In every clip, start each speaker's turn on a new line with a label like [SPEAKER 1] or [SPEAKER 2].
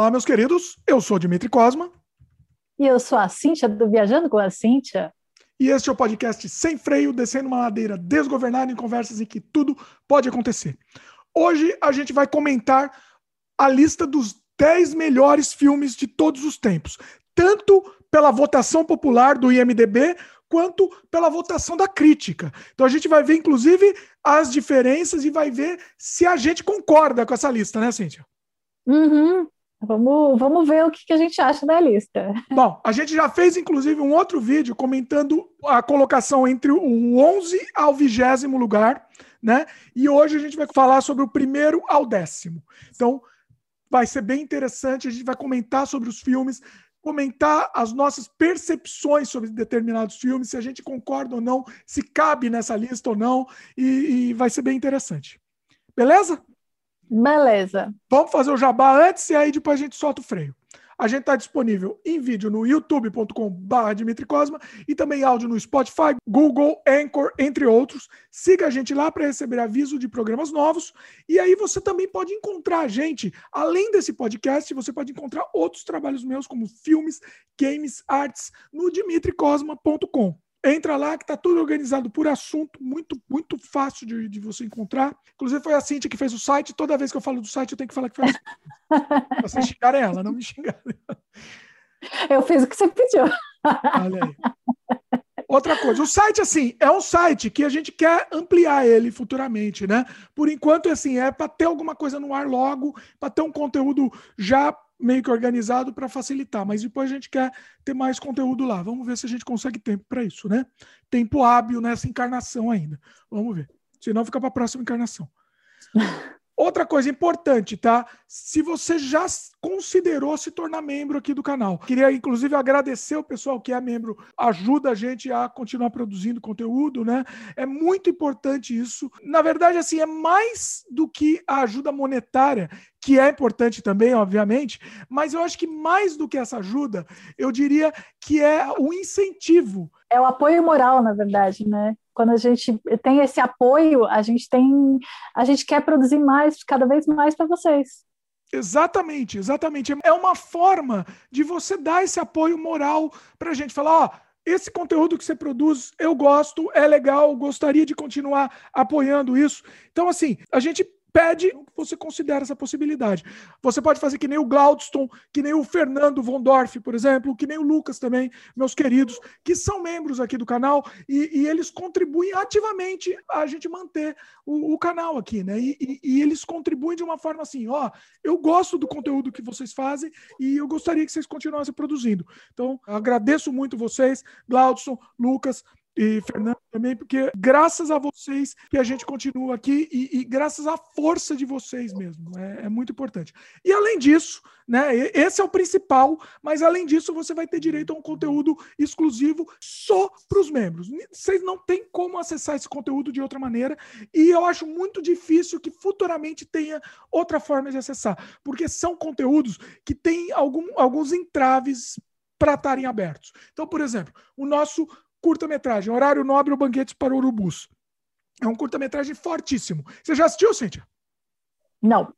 [SPEAKER 1] Olá, meus queridos. Eu sou Dimitri Cosma.
[SPEAKER 2] E eu sou a Cíntia do Viajando com a Cíntia.
[SPEAKER 1] E este é o podcast Sem Freio, descendo uma ladeira desgovernada em conversas em que tudo pode acontecer. Hoje a gente vai comentar a lista dos 10 melhores filmes de todos os tempos, tanto pela votação popular do IMDB quanto pela votação da crítica. Então a gente vai ver, inclusive, as diferenças e vai ver se a gente concorda com essa lista, né, Cíntia?
[SPEAKER 2] Uhum. Vamos, vamos ver o que, que a gente acha da lista.
[SPEAKER 1] Bom, a gente já fez, inclusive, um outro vídeo comentando a colocação entre o 11 ao 20 lugar, né? E hoje a gente vai falar sobre o primeiro ao décimo. Então, vai ser bem interessante. A gente vai comentar sobre os filmes, comentar as nossas percepções sobre determinados filmes, se a gente concorda ou não, se cabe nessa lista ou não, e, e vai ser bem interessante. Beleza?
[SPEAKER 2] Beleza.
[SPEAKER 1] Vamos fazer o jabá antes e aí depois a gente solta o freio. A gente está disponível em vídeo no youtube.com.br Dimitri Cosma e também áudio no Spotify, Google, Anchor, entre outros. Siga a gente lá para receber aviso de programas novos. E aí você também pode encontrar a gente, além desse podcast, você pode encontrar outros trabalhos meus, como filmes, games, artes, no dimitricosma.com. Entra lá que tá tudo organizado por assunto, muito, muito fácil de, de você encontrar. Inclusive foi a Cintia que fez o site. Toda vez que eu falo do site, eu tenho que falar que foi a Vocês xingarem ela, não me xingarem.
[SPEAKER 2] Eu fiz o que você pediu.
[SPEAKER 1] Olha aí. Outra coisa, o site, assim, é um site que a gente quer ampliar ele futuramente, né? Por enquanto, assim, é para ter alguma coisa no ar logo, para ter um conteúdo já meio que organizado para facilitar, mas depois a gente quer ter mais conteúdo lá. Vamos ver se a gente consegue tempo para isso, né? Tempo hábil nessa encarnação ainda. Vamos ver. Senão fica para a próxima encarnação. Outra coisa importante, tá? Se você já considerou se tornar membro aqui do canal, queria inclusive agradecer o pessoal que é membro, ajuda a gente a continuar produzindo conteúdo, né? É muito importante isso. Na verdade, assim, é mais do que a ajuda monetária, que é importante também, obviamente, mas eu acho que mais do que essa ajuda, eu diria que é o incentivo.
[SPEAKER 2] É o apoio moral, na verdade, né? quando a gente tem esse apoio, a gente tem, a gente quer produzir mais, cada vez mais para vocês.
[SPEAKER 1] Exatamente, exatamente. É uma forma de você dar esse apoio moral para a gente falar, ó, esse conteúdo que você produz, eu gosto, é legal, gostaria de continuar apoiando isso. Então, assim, a gente pede que você considere essa possibilidade. Você pode fazer que nem o Glaudston, que nem o Fernando Vondorf, por exemplo, que nem o Lucas também, meus queridos, que são membros aqui do canal e, e eles contribuem ativamente a gente manter o, o canal aqui, né? E, e, e, eles contribuem de uma forma assim, ó, eu gosto do conteúdo que vocês fazem e eu gostaria que vocês continuassem produzindo. Então, agradeço muito vocês, Glaudson, Lucas, e Fernando também, porque graças a vocês que a gente continua aqui e, e graças à força de vocês mesmo. É, é, muito importante. E além disso, né, esse é o principal, mas além disso, você vai ter direito a um conteúdo exclusivo só para os membros. Vocês não têm como acessar esse conteúdo de outra maneira, e eu acho muito difícil que futuramente tenha outra forma de acessar, porque são conteúdos que têm algum, alguns entraves para estarem abertos. Então, por exemplo, o nosso curta-metragem, Horário Nobre ou Banquetes para Urubus. É um curta-metragem fortíssimo. Você já assistiu, Cíntia?
[SPEAKER 2] Não.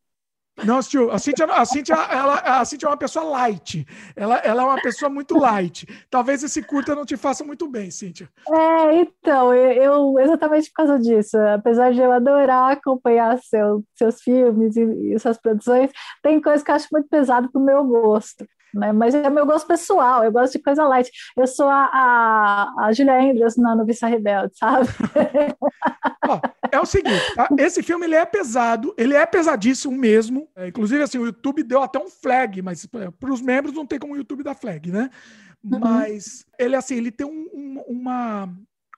[SPEAKER 1] Não assistiu. A Cíntia, a Cíntia, ela, a Cíntia é uma pessoa light. Ela, ela é uma pessoa muito light. Talvez esse curta não te faça muito bem, Cíntia.
[SPEAKER 2] É, então, eu, exatamente por causa disso, apesar de eu adorar acompanhar seu, seus filmes e, e suas produções, tem coisas que eu acho muito pesado pro meu gosto né? Mas é meu gosto pessoal, eu gosto de coisa light. Eu sou a, a, a Julia Andrews na Noviça Rebelde, sabe?
[SPEAKER 1] Ó, é o seguinte, tá? esse filme ele é pesado, ele é pesadíssimo mesmo. É, inclusive, assim, o YouTube deu até um flag, mas é, para os membros não tem como o YouTube dar flag, né? Uhum. Mas ele assim, ele tem um, um, uma,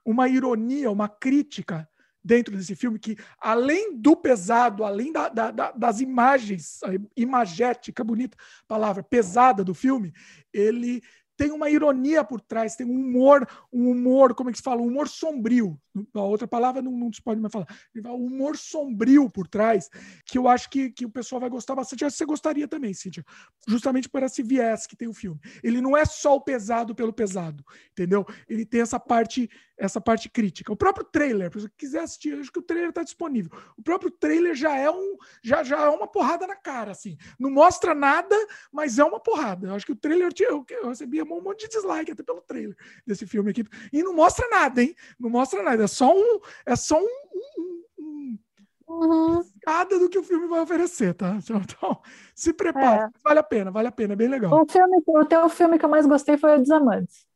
[SPEAKER 1] uma ironia, uma crítica dentro desse filme que, além do pesado, além da, da, da, das imagens, imagética, bonita palavra, pesada do filme, ele tem uma ironia por trás, tem um humor, um humor, como é que se fala? Um humor sombrio. A outra palavra não, não se pode mais falar. Um humor sombrio por trás, que eu acho que, que o pessoal vai gostar bastante. Acho que você gostaria também, Cíntia. Justamente por esse viés que tem o filme. Ele não é só o pesado pelo pesado, entendeu? Ele tem essa parte essa parte crítica. O próprio trailer, se você quiser assistir, acho que o trailer está disponível. O próprio trailer já é um já, já é uma porrada na cara, assim. Não mostra nada, mas é uma porrada. Eu acho que o trailer eu, eu recebi um monte de dislike até pelo trailer desse filme aqui. E não mostra nada, hein? Não mostra nada. É só um é só um, um, um Uhum. Nada do que o filme vai oferecer, tá? Então, se prepare. É. Vale a pena, vale a pena, é bem legal.
[SPEAKER 2] O, filme, o teu filme que eu mais gostei foi o Desamantes.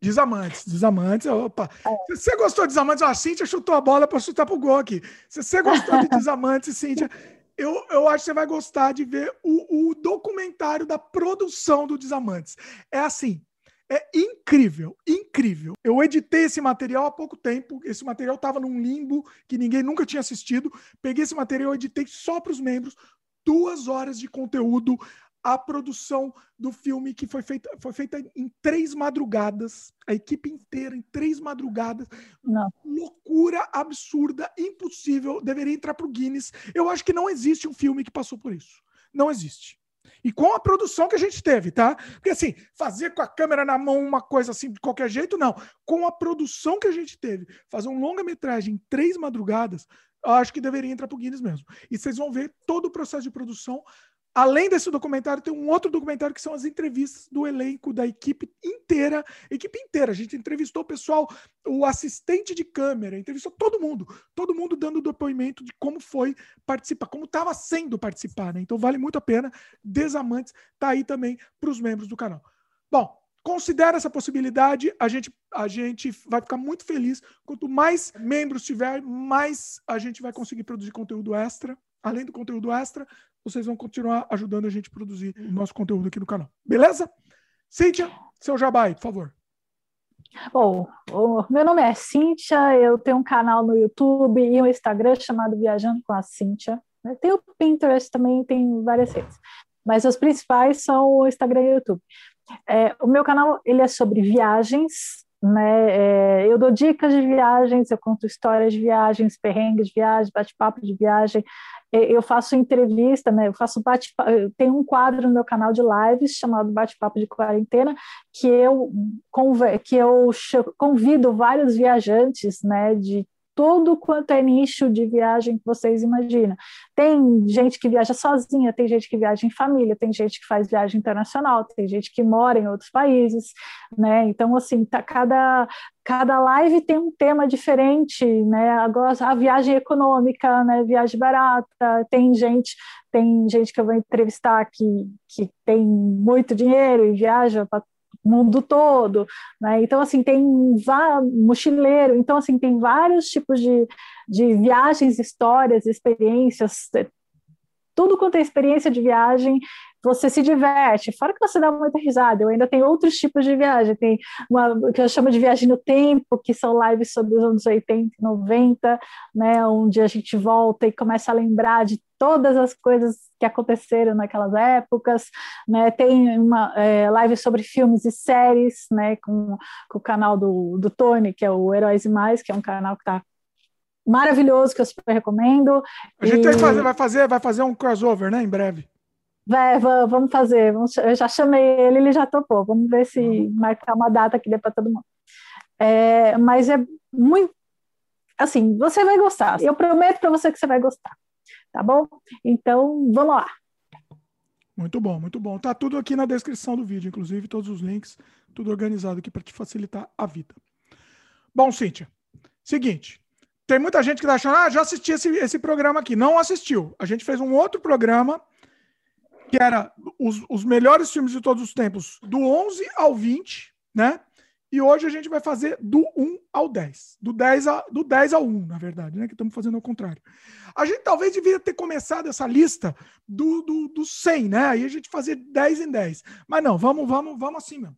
[SPEAKER 1] Desamantes, Desamantes. Opa. É. Se você gostou de Desamantes, ó, a Cíntia chutou a bola para chutar pro gol aqui. Se você gostou de Desamantes, Cíntia, eu, eu acho que você vai gostar de ver o, o documentário da produção do Desamantes. É assim, é incrível, incrível. Eu editei esse material há pouco tempo. Esse material estava num limbo que ninguém nunca tinha assistido. Peguei esse material, editei só para os membros. Duas horas de conteúdo. A produção do filme que foi feita, foi feita em três madrugadas. A equipe inteira em três madrugadas.
[SPEAKER 2] Não.
[SPEAKER 1] Loucura absurda, impossível. Deveria entrar para o Guinness. Eu acho que não existe um filme que passou por isso. Não existe. E com a produção que a gente teve, tá? Porque assim, fazer com a câmera na mão uma coisa assim de qualquer jeito, não. Com a produção que a gente teve, fazer um longa-metragem em três madrugadas, eu acho que deveria entrar pro Guinness mesmo. E vocês vão ver todo o processo de produção Além desse documentário, tem um outro documentário que são as entrevistas do elenco, da equipe inteira. Equipe inteira. A gente entrevistou o pessoal, o assistente de câmera, entrevistou todo mundo. Todo mundo dando depoimento de como foi participar, como estava sendo participar. Né? Então vale muito a pena. Desamantes está aí também para os membros do canal. Bom, considera essa possibilidade. A gente, a gente vai ficar muito feliz. Quanto mais membros tiver, mais a gente vai conseguir produzir conteúdo extra. Além do conteúdo extra, vocês vão continuar ajudando a gente a produzir o nosso conteúdo aqui no canal. Beleza? Cíntia, seu jabai, por favor.
[SPEAKER 2] Bom, meu nome é Cíntia, eu tenho um canal no YouTube e um Instagram chamado Viajando com a Cíntia. Tem o Pinterest também, tem várias redes. Mas os principais são o Instagram e o YouTube. É, o meu canal ele é sobre viagens, né? É, eu dou dicas de viagens, eu conto histórias de viagens, perrengues de viagem, bate-papo de viagem. É, eu faço entrevista, né? Eu faço bate tem um quadro no meu canal de lives chamado Bate-papo de quarentena que eu que eu convido vários viajantes, né? De todo quanto é nicho de viagem que vocês imaginam. Tem gente que viaja sozinha, tem gente que viaja em família, tem gente que faz viagem internacional, tem gente que mora em outros países, né? Então, assim, tá, cada, cada live tem um tema diferente, né? Agora, a viagem econômica, né? Viagem barata, tem gente tem gente que eu vou entrevistar que, que tem muito dinheiro e viaja para mundo todo, né? Então, assim, tem mochileiro, então, assim, tem vários tipos de, de viagens, histórias, experiências, tudo quanto é experiência de viagem, você se diverte, fora que você dá muita risada, eu ainda tenho outros tipos de viagem, tem uma que eu chamo de viagem no tempo, que são lives sobre os anos 80 e 90, né, onde a gente volta e começa a lembrar de todas as coisas que aconteceram naquelas épocas, né, tem uma é, live sobre filmes e séries, né, com, com o canal do, do Tony, que é o Heróis e Mais, que é um canal que está maravilhoso, que eu super recomendo.
[SPEAKER 1] A gente e... fazer, vai, fazer, vai fazer um crossover, né, em breve.
[SPEAKER 2] Vai, vamos fazer. Vamos, eu já chamei ele, ele já topou. Vamos ver se uhum. marcar uma data que dê para todo mundo. É, mas é muito. Assim, você vai gostar. Eu prometo para você que você vai gostar. Tá bom? Então, vamos lá.
[SPEAKER 1] Muito bom, muito bom. Tá tudo aqui na descrição do vídeo, inclusive todos os links, tudo organizado aqui para te facilitar a vida. Bom, Cíntia, seguinte. Tem muita gente que tá achando, ah, já assisti esse, esse programa aqui. Não assistiu. A gente fez um outro programa que era os, os melhores filmes de todos os tempos, do 11 ao 20, né? E hoje a gente vai fazer do 1 ao 10. Do 10, a, do 10 ao 1, na verdade, né? Que estamos fazendo ao contrário. A gente talvez devia ter começado essa lista do, do, do 100, né? Aí a gente fazer 10 em 10. Mas não, vamos, vamos, vamos assim mesmo.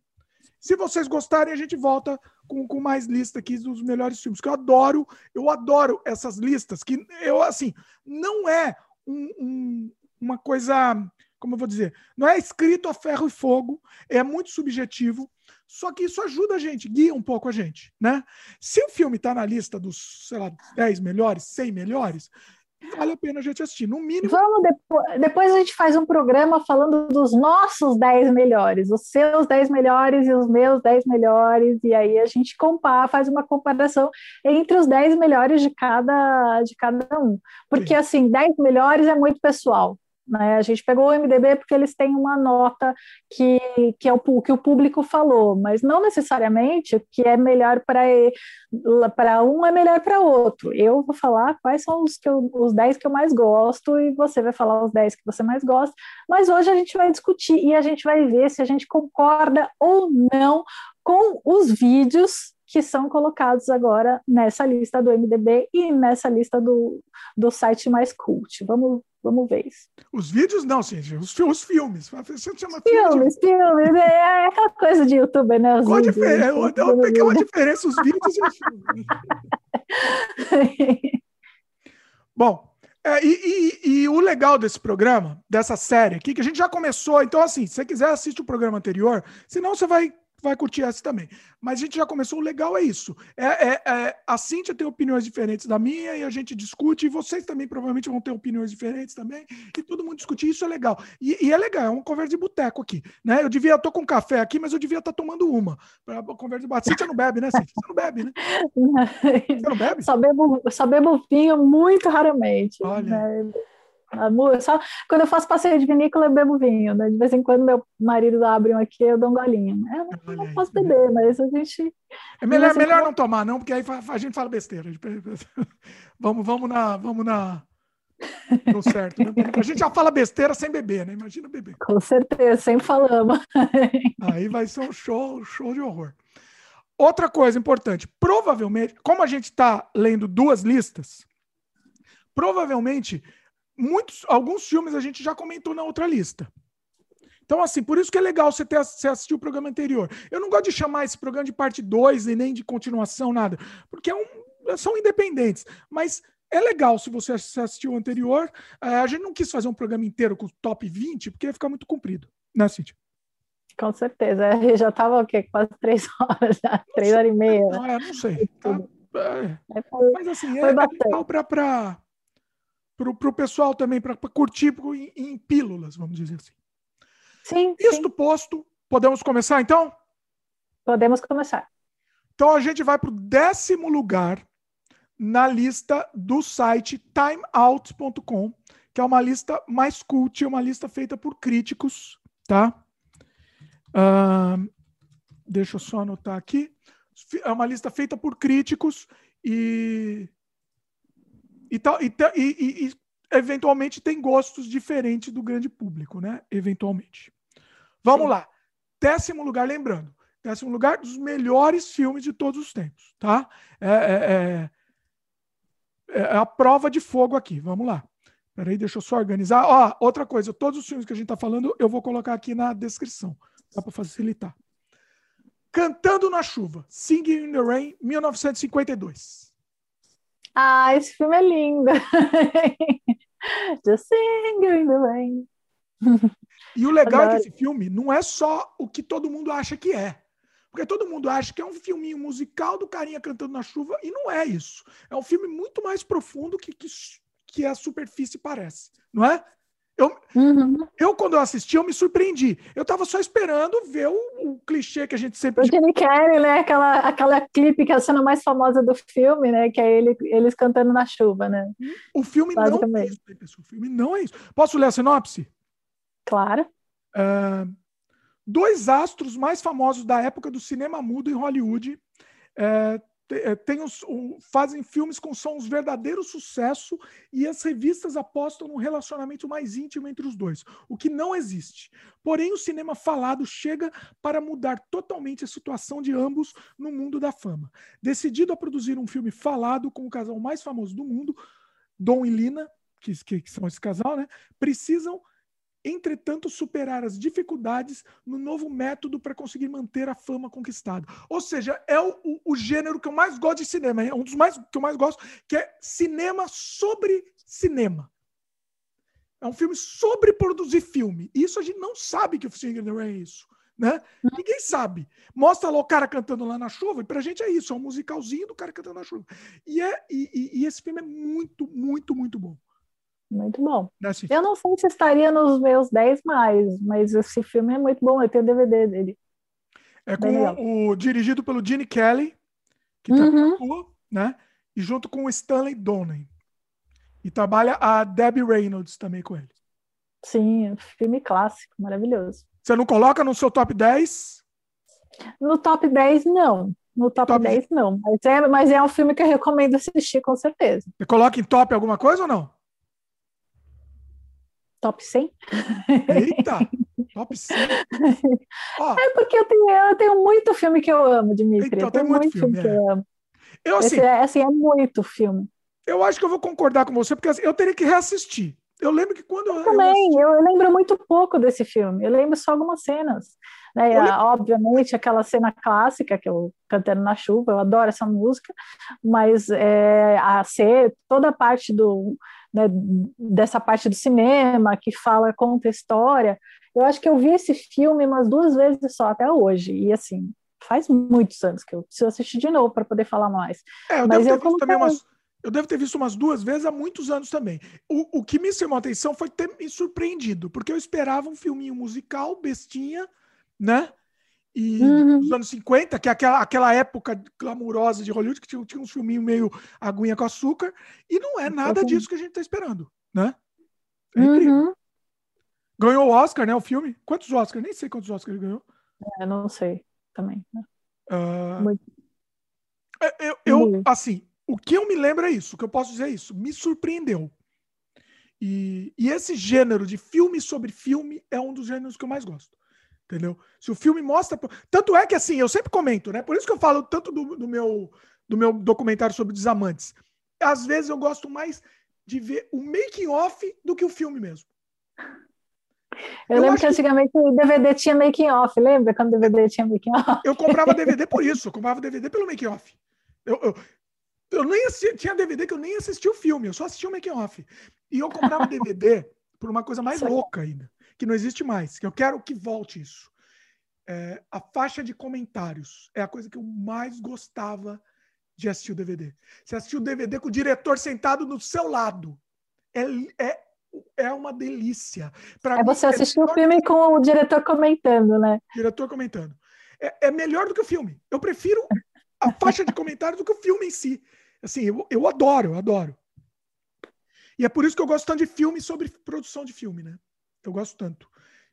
[SPEAKER 1] Se vocês gostarem, a gente volta com, com mais lista aqui dos melhores filmes. Que eu adoro, eu adoro essas listas. Que eu, assim, não é um, um, uma coisa como eu vou dizer, não é escrito a ferro e fogo, é muito subjetivo, só que isso ajuda a gente, guia um pouco a gente, né? Se o filme está na lista dos, sei lá, 10 melhores, 100 melhores, vale a pena a gente assistir. No mínimo.
[SPEAKER 2] Vamos depois, depois a gente faz um programa falando dos nossos 10 melhores, os seus 10 melhores e os meus 10 melhores, e aí a gente compara, faz uma comparação entre os 10 melhores de cada, de cada um. Porque, Sim. assim, 10 melhores é muito pessoal. Né? A gente pegou o MDB porque eles têm uma nota que, que é o que o público falou, mas não necessariamente o que é melhor para um é melhor para outro. Eu vou falar quais são os, que eu, os 10 que eu mais gosto e você vai falar os 10 que você mais gosta, mas hoje a gente vai discutir e a gente vai ver se a gente concorda ou não com os vídeos que são colocados agora nessa lista do MDB e nessa lista do, do site mais cult. Vamos Vamos ver isso.
[SPEAKER 1] Os vídeos, não, sim, os, os filmes. Você
[SPEAKER 2] chama filmes, filme filmes. É, é aquela coisa de youtuber, né?
[SPEAKER 1] Qual a diferença? É, tem uma diferença, os vídeos e os filmes. Bom, é, e, e, e, o legal desse programa, dessa série aqui, que a gente já começou, então assim, se você quiser assistir o programa anterior, senão você vai vai curtir essa também. Mas a gente já começou, o legal é isso. É, é, é, a Cíntia tem opiniões diferentes da minha e a gente discute, e vocês também provavelmente vão ter opiniões diferentes também, e todo mundo discutir, isso é legal. E, e é legal, é uma conversa de boteco aqui. Né? Eu devia, eu tô com café aqui, mas eu devia estar tá tomando uma. Pra conversa de boteco. Cíntia não bebe, né, Cíntia? Você não bebe, né?
[SPEAKER 2] Você não bebe? Só bebo, só bebo vinho muito raramente. Olha. Né? Só quando eu faço passeio de vinícola, eu bebo vinho. Né? De vez em quando meu marido abre um aqui, eu dou um golinho. Eu não, posso beber, mas a gente.
[SPEAKER 1] É melhor, melhor não tomar, não, porque aí a gente fala besteira. Vamos, vamos na. Vamos na. No certo. Né? A gente já fala besteira sem beber, né? Imagina beber.
[SPEAKER 2] Com certeza, sempre falamos.
[SPEAKER 1] Aí vai ser um show, show de horror. Outra coisa importante, provavelmente, como a gente está lendo duas listas, provavelmente muitos, alguns filmes a gente já comentou na outra lista. Então, assim, por isso que é legal você, ter, você assistir o programa anterior. Eu não gosto de chamar esse programa de parte 2 e nem de continuação, nada, porque é um, são independentes. Mas é legal se você assistiu o anterior. É, a gente não quis fazer um programa inteiro com o top 20, porque ia ficar muito comprido, né, Cintia?
[SPEAKER 2] Com certeza. Eu já estava o quê? Quase três horas, já, três horas e meia.
[SPEAKER 1] Não, é, não sei. Tá? É, mas assim, é, é legal para para o pessoal também, para curtir em, em, pílulas, vamos dizer assim.
[SPEAKER 2] Sim.
[SPEAKER 1] Isto
[SPEAKER 2] sim.
[SPEAKER 1] posto, podemos começar então?
[SPEAKER 2] Podemos começar.
[SPEAKER 1] Então a gente vai para o décimo lugar na lista do site timeout.com, que é uma lista mais cult, é uma lista feita por críticos, tá? Uh, deixa eu só anotar aqui. É uma lista feita por críticos e e, tal, e, e, e, eventualmente tem gostos diferentes do grande público, né? Eventualmente. Vamos Sim. lá. Décimo lugar, lembrando, décimo lugar dos melhores filmes de todos os tempos, tá? É, é, é, é a prova de fogo aqui. Vamos lá. Peraí, deixa eu só organizar. Ó, outra coisa, todos os filmes que a gente está falando, eu vou colocar aqui na descrição, só para facilitar. Cantando na Chuva, Singing in the Rain, 1952.
[SPEAKER 2] Ah, esse filme é lindo. Just sing in the rain.
[SPEAKER 1] E o legal Adoro. é que esse filme não é só o que todo mundo acha que é. Porque todo mundo acha que é um filminho musical do carinha cantando na chuva, e não é isso. É um filme muito mais profundo que, que, que a superfície parece, não é? Eu, uhum. eu, quando eu assisti, eu me surpreendi. Eu tava só esperando ver o, o clichê que a gente sempre.
[SPEAKER 2] O Jimmy Carrey, né? Aquela, aquela clipe que é a cena mais famosa do filme, né? Que é ele, eles cantando na chuva, né?
[SPEAKER 1] O filme não é isso, O filme não é isso. Posso ler a sinopse?
[SPEAKER 2] Claro.
[SPEAKER 1] Uh, dois astros mais famosos da época do cinema mudo em Hollywood uh, é, tem os, fazem filmes com sons verdadeiro sucesso e as revistas apostam num relacionamento mais íntimo entre os dois, o que não existe. Porém, o cinema falado chega para mudar totalmente a situação de ambos no mundo da fama. Decidido a produzir um filme falado com o casal mais famoso do mundo, Dom e Lina, que, que, que são esse casal, né, precisam entretanto, superar as dificuldades no novo método para conseguir manter a fama conquistada. Ou seja, é o, o, o, gênero que eu mais gosto de cinema, é um dos mais que eu mais gosto, que é cinema sobre cinema. É um filme sobre produzir filme. Isso a gente não sabe que o Singer é isso. Né? Uhum. Ninguém sabe. Mostra lá o cara cantando lá na chuva, e pra gente é isso, é um musicalzinho do cara cantando na chuva. E, é, e, e, e esse filme é muito, muito, muito bom.
[SPEAKER 2] Muito bom. Eu não sei se estaria nos meus 10 mais, mas esse filme é muito bom. Eu tenho DVD dele.
[SPEAKER 1] É com o, dirigido pelo Gene Kelly, que
[SPEAKER 2] Uhum.
[SPEAKER 1] atua, né? E junto com o Stanley Donen. E trabalha a Debbie Reynolds também com ele.
[SPEAKER 2] Sim, filme clássico, maravilhoso.
[SPEAKER 1] Você não coloca no seu top 10?
[SPEAKER 2] No top 10, não. No top,
[SPEAKER 1] Top
[SPEAKER 2] 10, não. Mas é, mas é um filme que eu recomendo assistir, com certeza.
[SPEAKER 1] Você coloca em top alguma coisa ou não?
[SPEAKER 2] Top 100?
[SPEAKER 1] Eita! top 100. Ó,
[SPEAKER 2] É porque eu tenho, eu tenho muito filme que eu amo, Dimitri.
[SPEAKER 1] Então,
[SPEAKER 2] eu
[SPEAKER 1] tem
[SPEAKER 2] tenho
[SPEAKER 1] muito
[SPEAKER 2] muito filme,
[SPEAKER 1] filme,
[SPEAKER 2] que
[SPEAKER 1] é.
[SPEAKER 2] eu amo.
[SPEAKER 1] eu assim,
[SPEAKER 2] Esse é, assim, é muito filme.
[SPEAKER 1] eu acho que eu vou concordar com você, porque assim, eu teria que reassistir. Eu lembro que quando eu, eu
[SPEAKER 2] Também,
[SPEAKER 1] assisti-
[SPEAKER 2] eu, lembro muito pouco desse filme. Eu lembro só algumas cenas. né?
[SPEAKER 1] Eu
[SPEAKER 2] Ah, Obviamente, aquela cena clássica que eu cantando na chuva, eu adoro essa música, mas é, a ser toda a parte do né, dessa parte do cinema que fala, conta história. Eu acho que eu vi esse filme umas duas vezes só até hoje. E assim, faz muitos anos que eu preciso assistir de novo para poder falar mais.
[SPEAKER 1] É, eu
[SPEAKER 2] Mas
[SPEAKER 1] devo ter
[SPEAKER 2] eu
[SPEAKER 1] visto também umas. Eu devo ter visto umas duas vezes há muitos anos também. O, o que me chamou a atenção foi ter me surpreendido, porque eu esperava um filminho musical, bestinha, né? E
[SPEAKER 2] Uhum.
[SPEAKER 1] dos anos 50, que é aquela, aquela época glamurosa de Hollywood, que tinha, tinha uns filminhos meio aguinha com açúcar, e não é nada disso que a gente tá esperando, né? É.
[SPEAKER 2] Uhum.
[SPEAKER 1] Ganhou o Oscar, né? O filme. Quantos Oscars? Nem sei quantos Oscars ele ganhou.
[SPEAKER 2] Eu não sei também.
[SPEAKER 1] Ah,
[SPEAKER 2] Muito.
[SPEAKER 1] é, eu, eu,
[SPEAKER 2] Muito.
[SPEAKER 1] assim, o que eu me lembro é isso, o que eu posso dizer é isso, me surpreendeu. E, e esse gênero de filme sobre filme é um dos gêneros que eu mais gosto. Entendeu? Se o filme mostra. Tanto é que, assim, eu sempre comento, né? Por isso que eu falo tanto do, do meu, do meu documentário sobre Desamantes. Às vezes eu gosto mais de ver o making-off do que o filme mesmo.
[SPEAKER 2] Eu,
[SPEAKER 1] Eu
[SPEAKER 2] lembro que antigamente o DVD tinha making off, lembra quando o DVD tinha making off?
[SPEAKER 1] Eu comprava DVD por isso, eu comprava DVD pelo make-off. Eu, eu, eu nem assisti, tinha DVD que eu nem assisti o filme, eu só assistia o make-off. E eu comprava DVD por uma coisa mais louca ainda, que não existe mais, que eu quero que volte isso. É, a faixa de comentários é a coisa que eu mais gostava de assistir o DVD. Você assistiu o DVD com o diretor sentado do seu lado. É, é, é uma delícia. Pra
[SPEAKER 2] É
[SPEAKER 1] mim,
[SPEAKER 2] você assistir o
[SPEAKER 1] melhor
[SPEAKER 2] filme com o diretor comentando, né?
[SPEAKER 1] diretor comentando. É, é melhor do que o filme. Eu prefiro a faixa de comentários do que o filme em si. Assim, eu, eu adoro, eu adoro. E é por isso que eu gosto tanto de filme sobre produção de filme, né? Eu gosto tanto.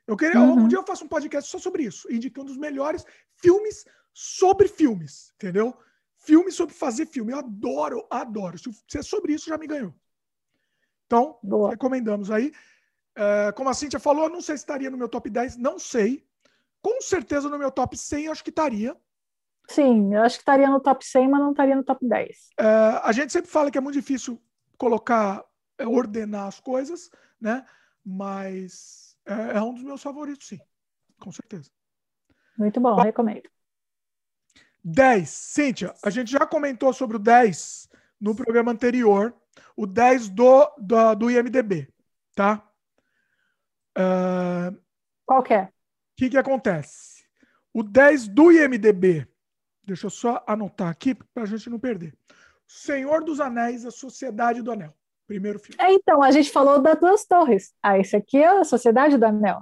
[SPEAKER 1] Eu queria,
[SPEAKER 2] Uhum.
[SPEAKER 1] um dia eu faço um podcast só sobre isso, indicando os melhores filmes sobre filmes, entendeu? Filme sobre fazer filme. Eu adoro, adoro. Se é sobre isso, já me ganhou. Então,
[SPEAKER 2] Boa.
[SPEAKER 1] recomendamos aí. É, como a Cintia falou, não sei se estaria no meu top 10, não sei. Com certeza no meu top 100 eu acho que estaria.
[SPEAKER 2] Sim, eu acho que estaria no top 100, mas não estaria no top 10.
[SPEAKER 1] É, a gente sempre fala que é muito difícil colocar, é, ordenar as coisas, né? Mas é, é um dos meus favoritos, sim. Com certeza.
[SPEAKER 2] Muito bom, recomendo.
[SPEAKER 1] 10. Cíntia, a gente já comentou sobre o 10 no programa anterior. O 10 do, do, do IMDB, tá? É,
[SPEAKER 2] Qual que é?
[SPEAKER 1] O que, que acontece? O 10 do IMDB, deixa eu só anotar aqui para a gente não perder. Senhor dos Anéis, A Sociedade do Anel. Primeiro filme.
[SPEAKER 2] É, então, a gente falou das duas torres. Ah, esse aqui é a Sociedade do Anel.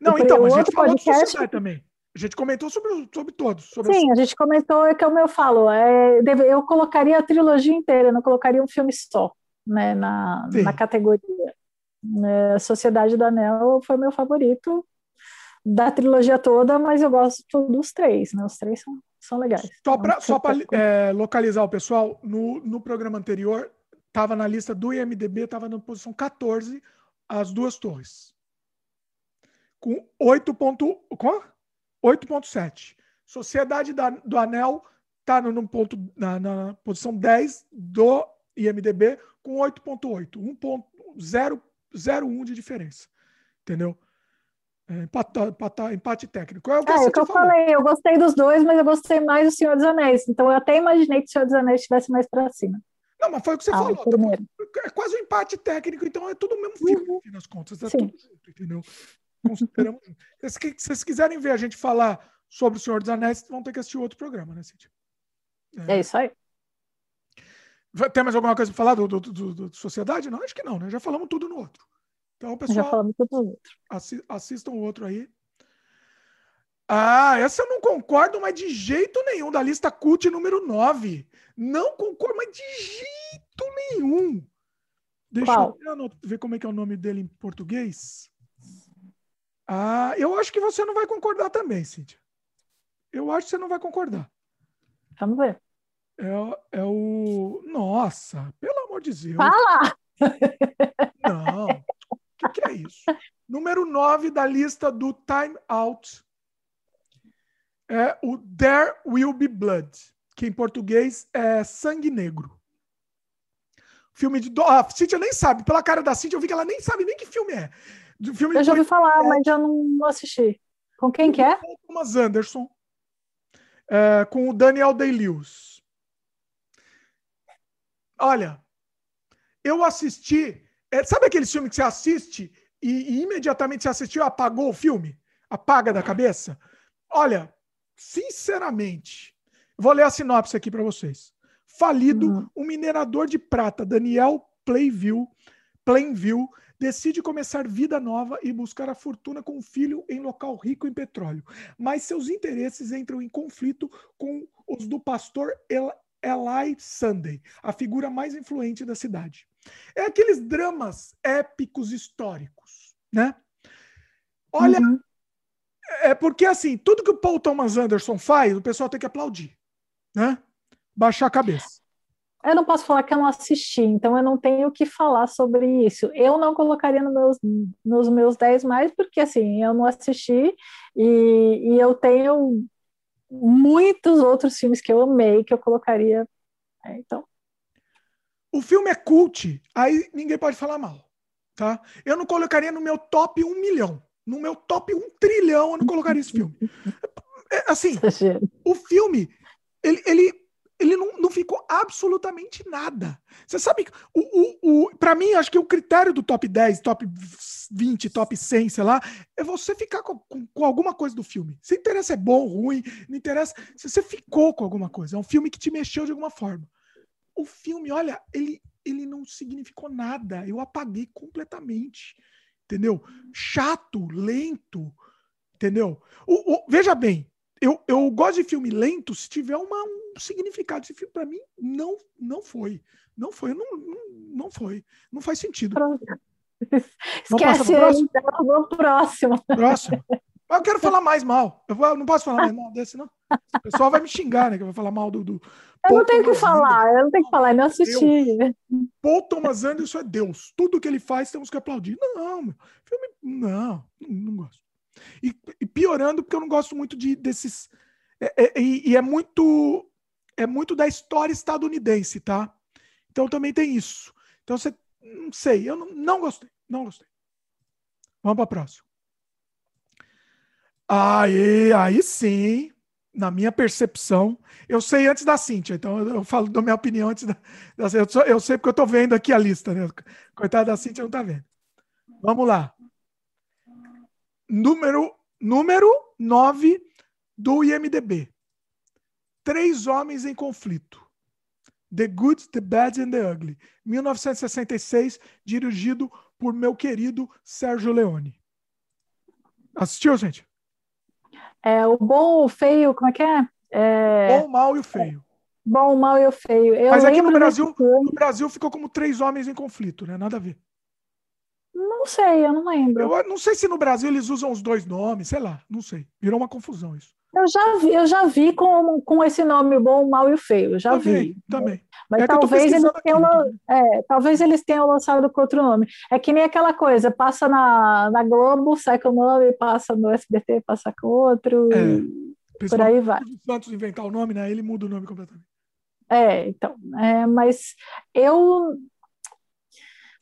[SPEAKER 1] Não,
[SPEAKER 2] o
[SPEAKER 1] então, a gente falou de
[SPEAKER 2] podcast-
[SPEAKER 1] Sociedade também. A gente comentou sobre, sobre todos. Sobre
[SPEAKER 2] Sim, a gente comentou, é como eu falo, é, eu colocaria a trilogia inteira, não colocaria um filme só, né, na,
[SPEAKER 1] Sim.
[SPEAKER 2] na categoria. É, Sociedade do Anel foi meu favorito da trilogia toda, mas eu gosto dos três, né? Os três são, são legais.
[SPEAKER 1] Só
[SPEAKER 2] Então,
[SPEAKER 1] para só pra, é, localizar o pessoal, no, no programa anterior, estava na lista do IMDB, estava na posição 14, as duas torres. Com 8 ponto, com 8.7. Sociedade da- do Anel está na, na posição 10 do IMDB com 8.8. 1.001 de diferença. Entendeu? É, empata- empata- empate técnico. É o que
[SPEAKER 2] é o que eu
[SPEAKER 1] falou.
[SPEAKER 2] falei, eu gostei dos dois, mas eu gostei mais do Senhor dos Anéis. Então eu até imaginei que o Senhor dos Anéis estivesse mais para cima.
[SPEAKER 1] Não, mas foi o que você
[SPEAKER 2] Ah,
[SPEAKER 1] falou. tá é quase um empate técnico, então é tudo o mesmo filme, no fim das contas. É
[SPEAKER 2] Sim.
[SPEAKER 1] tudo junto, entendeu? Consideramos. junto. se, vocês quiserem ver a gente falar sobre o Senhor dos Anéis, vão ter que assistir outro programa, né, Cíntia?
[SPEAKER 2] É isso aí.
[SPEAKER 1] Tem mais alguma coisa para falar do, do, do, do, Sociedade? Não, acho que não, né? Já falamos tudo no outro. Então, pessoal.
[SPEAKER 2] Já falamos tudo no outro.
[SPEAKER 1] Assi assistam o outro aí. Ah, essa eu não concordo, mas de jeito nenhum, da lista CUT número 9. Não concordo, mas de jeito nenhum. Deixa Qual? eu ver como é que é o nome dele em português. Ah, eu acho que você não vai concordar também, Cíntia. Eu acho que você não vai concordar.
[SPEAKER 2] Vamos ver.
[SPEAKER 1] É, é o. Nossa, pelo amor de Deus.
[SPEAKER 2] Fala!
[SPEAKER 1] Não. O que, que, é isso? Número 9 da lista do Time Out é o There Will Be Blood, que em português é Sangue Negro. Filme de. Ah, a Cíntia nem sabe. Pela cara da Cíntia, eu vi que ela nem sabe nem que filme é.
[SPEAKER 2] Filme eu já ouvi falar, mas já não assisti. Com quem que é?
[SPEAKER 1] Thomas Anderson. É, com o Daniel Day-Lewis. Olha, eu assisti. É, sabe aquele filme que você assiste e, e imediatamente você assistiu apagou o filme? Apaga da cabeça? Olha, sinceramente, vou ler a sinopse aqui para vocês. Falido, uhum. um minerador de prata, Daniel Plainville, Plainville, decide começar vida nova e buscar a fortuna com um filho em local rico em petróleo. Mas seus interesses entram em conflito com os do pastor El Eli Sunday, a figura mais influente da cidade. É aqueles dramas épicos históricos, né? Olha, uhum. É porque assim, tudo que o Paul Thomas Anderson faz, o pessoal tem que aplaudir, né? Baixar a cabeça.
[SPEAKER 2] Eu não posso falar que eu não assisti, então eu não tenho o que falar sobre isso. Eu não colocaria no meus, nos meus 10 mais, porque assim, eu não assisti e, e eu tenho muitos outros filmes que eu amei que eu colocaria. É, então.
[SPEAKER 1] O filme é cult, aí ninguém pode falar mal. Tá? Eu não colocaria no meu top 1 milhão. No meu top 1 trilhão, eu não colocaria esse filme. É, assim, o filme, ele, ele ele não, não ficou absolutamente nada. Você sabe, o, o, o, para mim, acho que o critério do top 10, top 20, top 100, sei lá, é você ficar com, com, com alguma coisa do filme. Se interessa é bom, ruim, não interessa. Se você ficou com alguma coisa, é um filme que te mexeu de alguma forma. O filme, olha, ele, ele não significou nada. Eu apaguei completamente. Entendeu? Chato, lento. Entendeu? O, o, veja bem, eu, eu gosto de filme lento se tiver uma, um significado. Esse filme, para mim, não, não foi. Não foi, não, não, não foi. Não faz sentido.
[SPEAKER 2] Pronto. Esquece ele, então, vamos próximo.
[SPEAKER 1] Próximo. Eu quero falar mais mal. Eu não posso falar mais mal desse, não. O pessoal vai me xingar, né? Que eu vou falar mal do. do
[SPEAKER 2] eu não tenho que falar, eu não tenho que falar, eu não assisti.
[SPEAKER 1] Paul Thomas Anderson é Deus. Tudo que ele faz temos que aplaudir. Não, meu. Filme. Não, não, gosto. E, e, piorando, porque eu não gosto muito de, desses. É, é, e, e, é muito. É muito da história estadunidense, tá? Então também tem isso. Então você. Não sei, eu não, não gostei. Não gostei. Vamos para a próxima. Aí, aí sim, na minha percepção, eu sei antes da Cíntia, então eu, eu falo da minha opinião antes da. da eu, eu, sei porque eu estou vendo aqui a lista, né? Coitada da Cíntia não está vendo. Vamos lá número, número 9 do IMDB. Três Homens em Conflito. The Good, The Bad and The Ugly. 1966, dirigido por meu querido Sérgio Leone. Assistiu, gente?
[SPEAKER 2] É, o bom, o feio, como é que é? é...
[SPEAKER 1] Bom, o mal e o feio.
[SPEAKER 2] Bom, o mal e o feio. Eu
[SPEAKER 1] Mas aqui no Brasil, no Brasil ficou como Três Homens em Conflito, né? Nada a ver.
[SPEAKER 2] Não sei, eu não lembro.
[SPEAKER 1] Eu não sei se no Brasil eles usam os dois nomes, sei lá, não sei. Virou uma confusão isso.
[SPEAKER 2] Eu já vi, eu já vi com, com esse nome bom, o mal e o feio, eu já
[SPEAKER 1] também,
[SPEAKER 2] vi.
[SPEAKER 1] Também.
[SPEAKER 2] Mas é talvez, eles tenham, é, talvez eles tenham lançado com outro nome. É que nem aquela coisa, passa na, na Globo, sai com o nome, passa no SBT, passa com outro, é, por aí vai.
[SPEAKER 1] O Santos inventar o nome, né, ele muda o nome completamente.
[SPEAKER 2] É, então, é, mas eu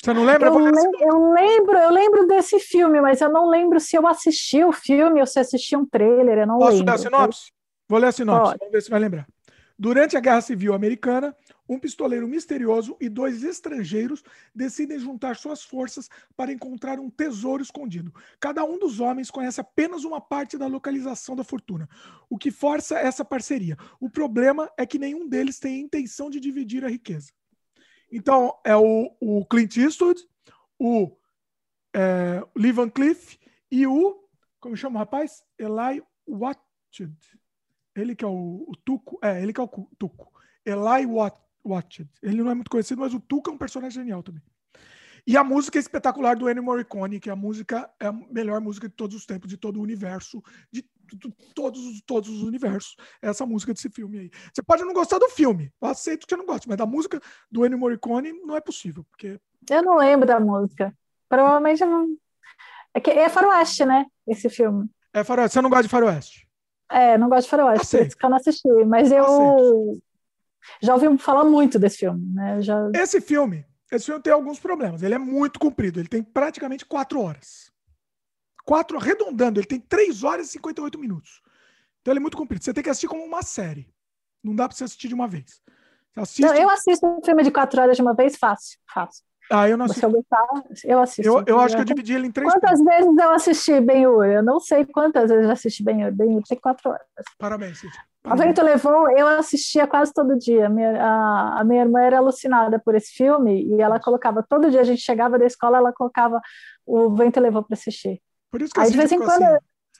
[SPEAKER 1] você não lembra?
[SPEAKER 2] Eu, eu, lembro, eu lembro desse filme, mas eu não lembro se eu assisti o filme ou se assisti um trailer, eu não
[SPEAKER 1] Posso
[SPEAKER 2] lembro.
[SPEAKER 1] ler a sinopse? Vou ler a sinopse, Pode. vamos ver se vai lembrar. Durante a Guerra Civil Americana, um pistoleiro misterioso e dois estrangeiros decidem juntar suas forças para encontrar um tesouro escondido. Cada um dos homens conhece apenas uma parte da localização da fortuna, o que força essa parceria. O problema é que nenhum deles tem intenção de dividir a riqueza. Então, é o, o Clint Eastwood, o é, Lee Van Cleef e o. Como chama o rapaz? Eli Watched. Ele que é o, o Tuco. É, ele que é o Tuco. Eli Watched. Ele não é muito conhecido, mas o Tuco é um personagem genial também. E a música espetacular do Ennio Morricone, que é a música é a melhor música de todos os tempos, de todo o universo, de todos, todos os universos. Essa música desse filme aí. Você pode não gostar do filme, eu aceito que você não gosta, mas da música do Ennio Morricone não é possível, porque...
[SPEAKER 2] Eu não lembro da música. Provavelmente não... É, que é faroeste, né? Esse filme.
[SPEAKER 1] É faroeste. Você não gosta de faroeste?
[SPEAKER 2] É, não gosto de faroeste, Aceito. por isso que eu não assisti. Mas eu Aceito. já ouvi falar muito desse filme, né? Já...
[SPEAKER 1] Esse filme, esse filme tem alguns problemas. Ele é muito comprido. Ele tem praticamente quatro horas. Quatro, arredondando, ele tem três horas e 58 minutos. Então ele é muito comprido. Você tem que assistir como uma série. Não dá para você assistir de uma vez.
[SPEAKER 2] Assiste... Não, eu assisto um filme de quatro horas de uma vez fácil. Fácil.
[SPEAKER 1] Ah, eu não assisti. Se eu gostar,
[SPEAKER 2] eu assisto.
[SPEAKER 1] Eu, eu acho que eu dividi ele em três.
[SPEAKER 2] Quantas vezes eu assisti Ben-Hur? Eu não sei quantas vezes eu assisti Ben-Hur. Ben-Hur tem quatro horas.
[SPEAKER 1] Parabéns, Cid.
[SPEAKER 2] A Vento Levou, eu assistia quase todo dia. Minha, a, a, minha irmã era alucinada por esse filme e ela colocava, todo dia a gente chegava da escola, ela colocava o Vento Levou para assistir.
[SPEAKER 1] Por isso que Aí, de vez em quando. Assim.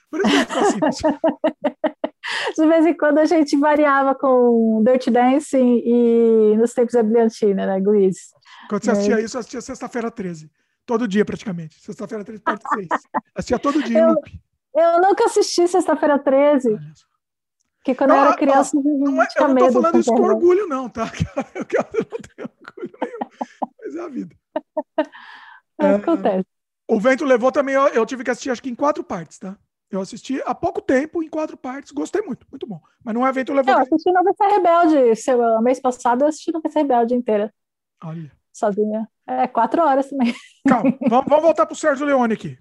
[SPEAKER 1] Por isso que assim.
[SPEAKER 2] de vez em quando a gente variava com Dirty Dancing e Nos Tempos da Brilhantina, né, Grease.
[SPEAKER 1] Quando você assistia é. isso, eu assistia Sexta-feira 13. Todo dia, praticamente. Sexta-feira 13, parte 6. assistia todo dia,
[SPEAKER 2] eu, eu nunca assisti Sexta-feira 13. Olha porque quando não, eu era criança, não,
[SPEAKER 1] não é, eu não tô falando isso com orgulho, não, tá? Eu, eu não tenho orgulho nenhum, mas é a vida.
[SPEAKER 2] É, acontece.
[SPEAKER 1] O Vento Levou também, eu, eu, tive que assistir, acho que em quatro partes, tá? Eu assisti há pouco tempo, em quatro partes, gostei muito, muito bom. Mas não é Vento Levou.
[SPEAKER 2] Eu assisti Noviça Rebelde, seu, mês passado eu assisti Noviça Rebelde inteira.
[SPEAKER 1] Olha.
[SPEAKER 2] Sozinha. É, quatro horas também.
[SPEAKER 1] Calma, vamos, vamos voltar pro Sérgio Leone aqui.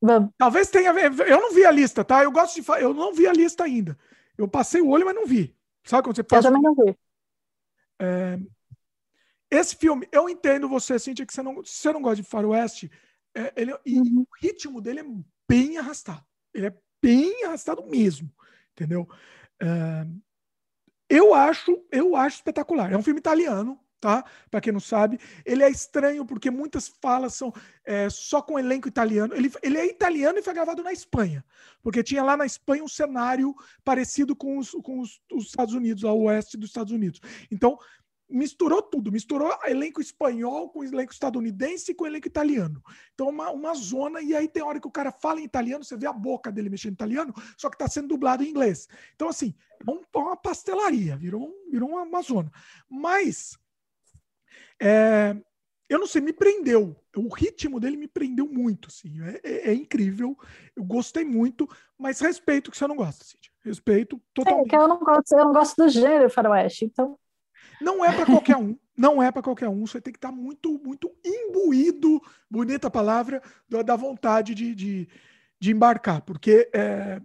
[SPEAKER 2] Vamos.
[SPEAKER 1] Talvez tenha. Eu não vi a lista, tá? Eu gosto de. Eu não vi a lista ainda. Eu passei o olho, mas não vi. Sabe quando você passa?
[SPEAKER 2] Eu também não vi.
[SPEAKER 1] É... Esse filme, eu entendo você, Cintia, que você não, você não gosta de faroeste, é, ele, uhum. o ritmo dele é bem arrastado. Ele é bem arrastado mesmo, entendeu? É... Eu acho, eu acho espetacular. É um filme italiano, tá? Para quem não sabe, ele é estranho porque muitas falas são é, só com elenco italiano. Ele, ele é italiano e foi gravado na Espanha, porque tinha lá na Espanha um cenário parecido com os, com os, os Estados Unidos, ao oeste dos Estados Unidos. Então misturou tudo, misturou elenco espanhol com elenco estadunidense e com elenco italiano. Então, uma, uma zona, e aí tem hora que o cara fala em italiano, você vê a boca dele mexendo em italiano, só que está sendo dublado em inglês. Então, assim, é um, uma pastelaria, virou, um, virou uma, uma zona. Mas é, eu não sei, me prendeu. O ritmo dele me prendeu muito, assim. É, é, é incrível. Eu gostei muito, mas respeito que você não gosta, Cid. Respeito totalmente.
[SPEAKER 2] É, eu não gosto, eu não gosto do gênero faroeste, então.
[SPEAKER 1] Não é para qualquer um. Não é para qualquer um. Você tem que estar tá muito, muito imbuído, bonita palavra, da vontade de, de, de embarcar, porque é,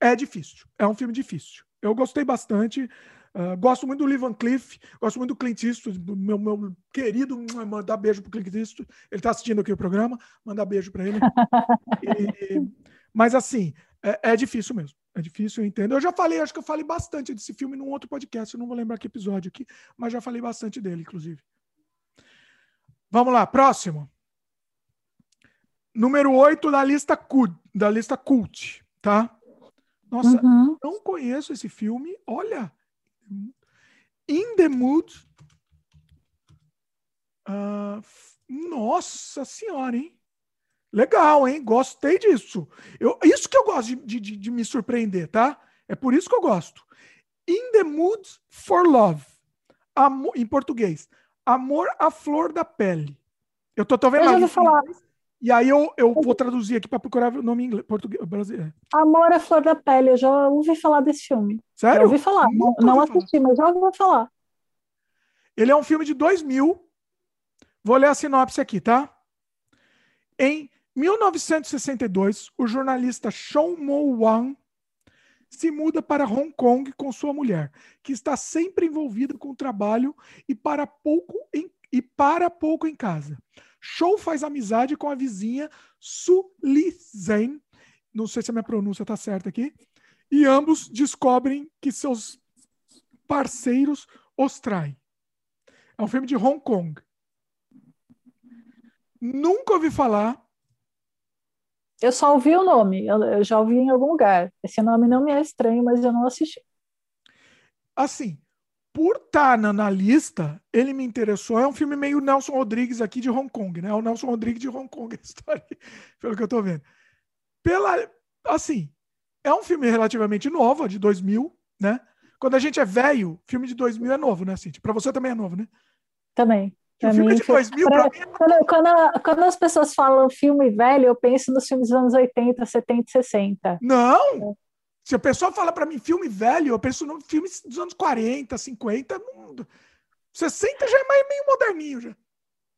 [SPEAKER 1] é difícil. É um filme difícil. Eu gostei bastante. Uh, gosto muito do Lee Van Cleef, gosto muito do Clint Eastwood, meu, meu querido, mandar beijo pro Clint Eastwood. Ele está assistindo aqui o programa, mandar beijo para ele. E, mas assim, é, é, difícil mesmo. É difícil, eu entendo. Eu já falei, acho que eu falei bastante desse filme num outro podcast, eu não vou lembrar que episódio aqui, mas já falei bastante dele, inclusive. Vamos lá, próximo. Número 8 da lista cult, da lista cult, tá? Nossa, uhum. não conheço esse filme. Olha, In the Mood. Uh, nossa senhora, hein? Legal, hein? Gostei disso. Eu, isso que eu gosto de, de, de, me surpreender, tá? É por isso que eu gosto. In the Mood for Love. Amor, em português. Amor à flor da pele. Eu tô, tô vendo
[SPEAKER 2] eu já falar.
[SPEAKER 1] E aí eu, eu vou traduzir aqui para procurar o nome em inglês, português, brasileiro.
[SPEAKER 2] Amor à Flor da Pele, eu já ouvi falar desse filme.
[SPEAKER 1] Sério?
[SPEAKER 2] Já ouvi falar, não, não assisti, falar. mas já ouvi falar.
[SPEAKER 1] Ele é um filme de 2000. Vou ler a sinopse aqui, tá? Em 1962, o jornalista Sean Mo Wan se muda para Hong Kong com sua mulher, que está sempre envolvida com o trabalho e para pouco em, e para pouco em casa. Show faz amizade com a vizinha Su Li Zhen, não sei se a minha pronúncia está certa aqui, e ambos descobrem que seus parceiros os traem. É um filme de Hong Kong. Nunca ouvi falar.
[SPEAKER 2] Eu só ouvi o nome, eu, eu já ouvi em algum lugar. Esse nome não me é estranho, mas eu não assisti.
[SPEAKER 1] Assim, por estar na, na, lista, ele me interessou. É um filme meio Nelson Rodrigues aqui de Hong Kong, né? É o Nelson Rodrigues de Hong Kong, a história, pelo que eu tô vendo. Pela, assim, é um filme relativamente novo, de 2000, né? Quando a gente é velho, filme de 2000 é novo, né, Cintia? Pra você também é novo, né?
[SPEAKER 2] Também.
[SPEAKER 1] O filme de 2000,
[SPEAKER 2] pra, pra mim... É quando, quando, quando, as pessoas falam filme velho, eu penso nos filmes dos anos 80, 70 e 60.
[SPEAKER 1] Não! É. Se a pessoa fala para mim filme velho, eu penso no filme dos anos 40, 50, não, 60 já é mais meio moderninho já.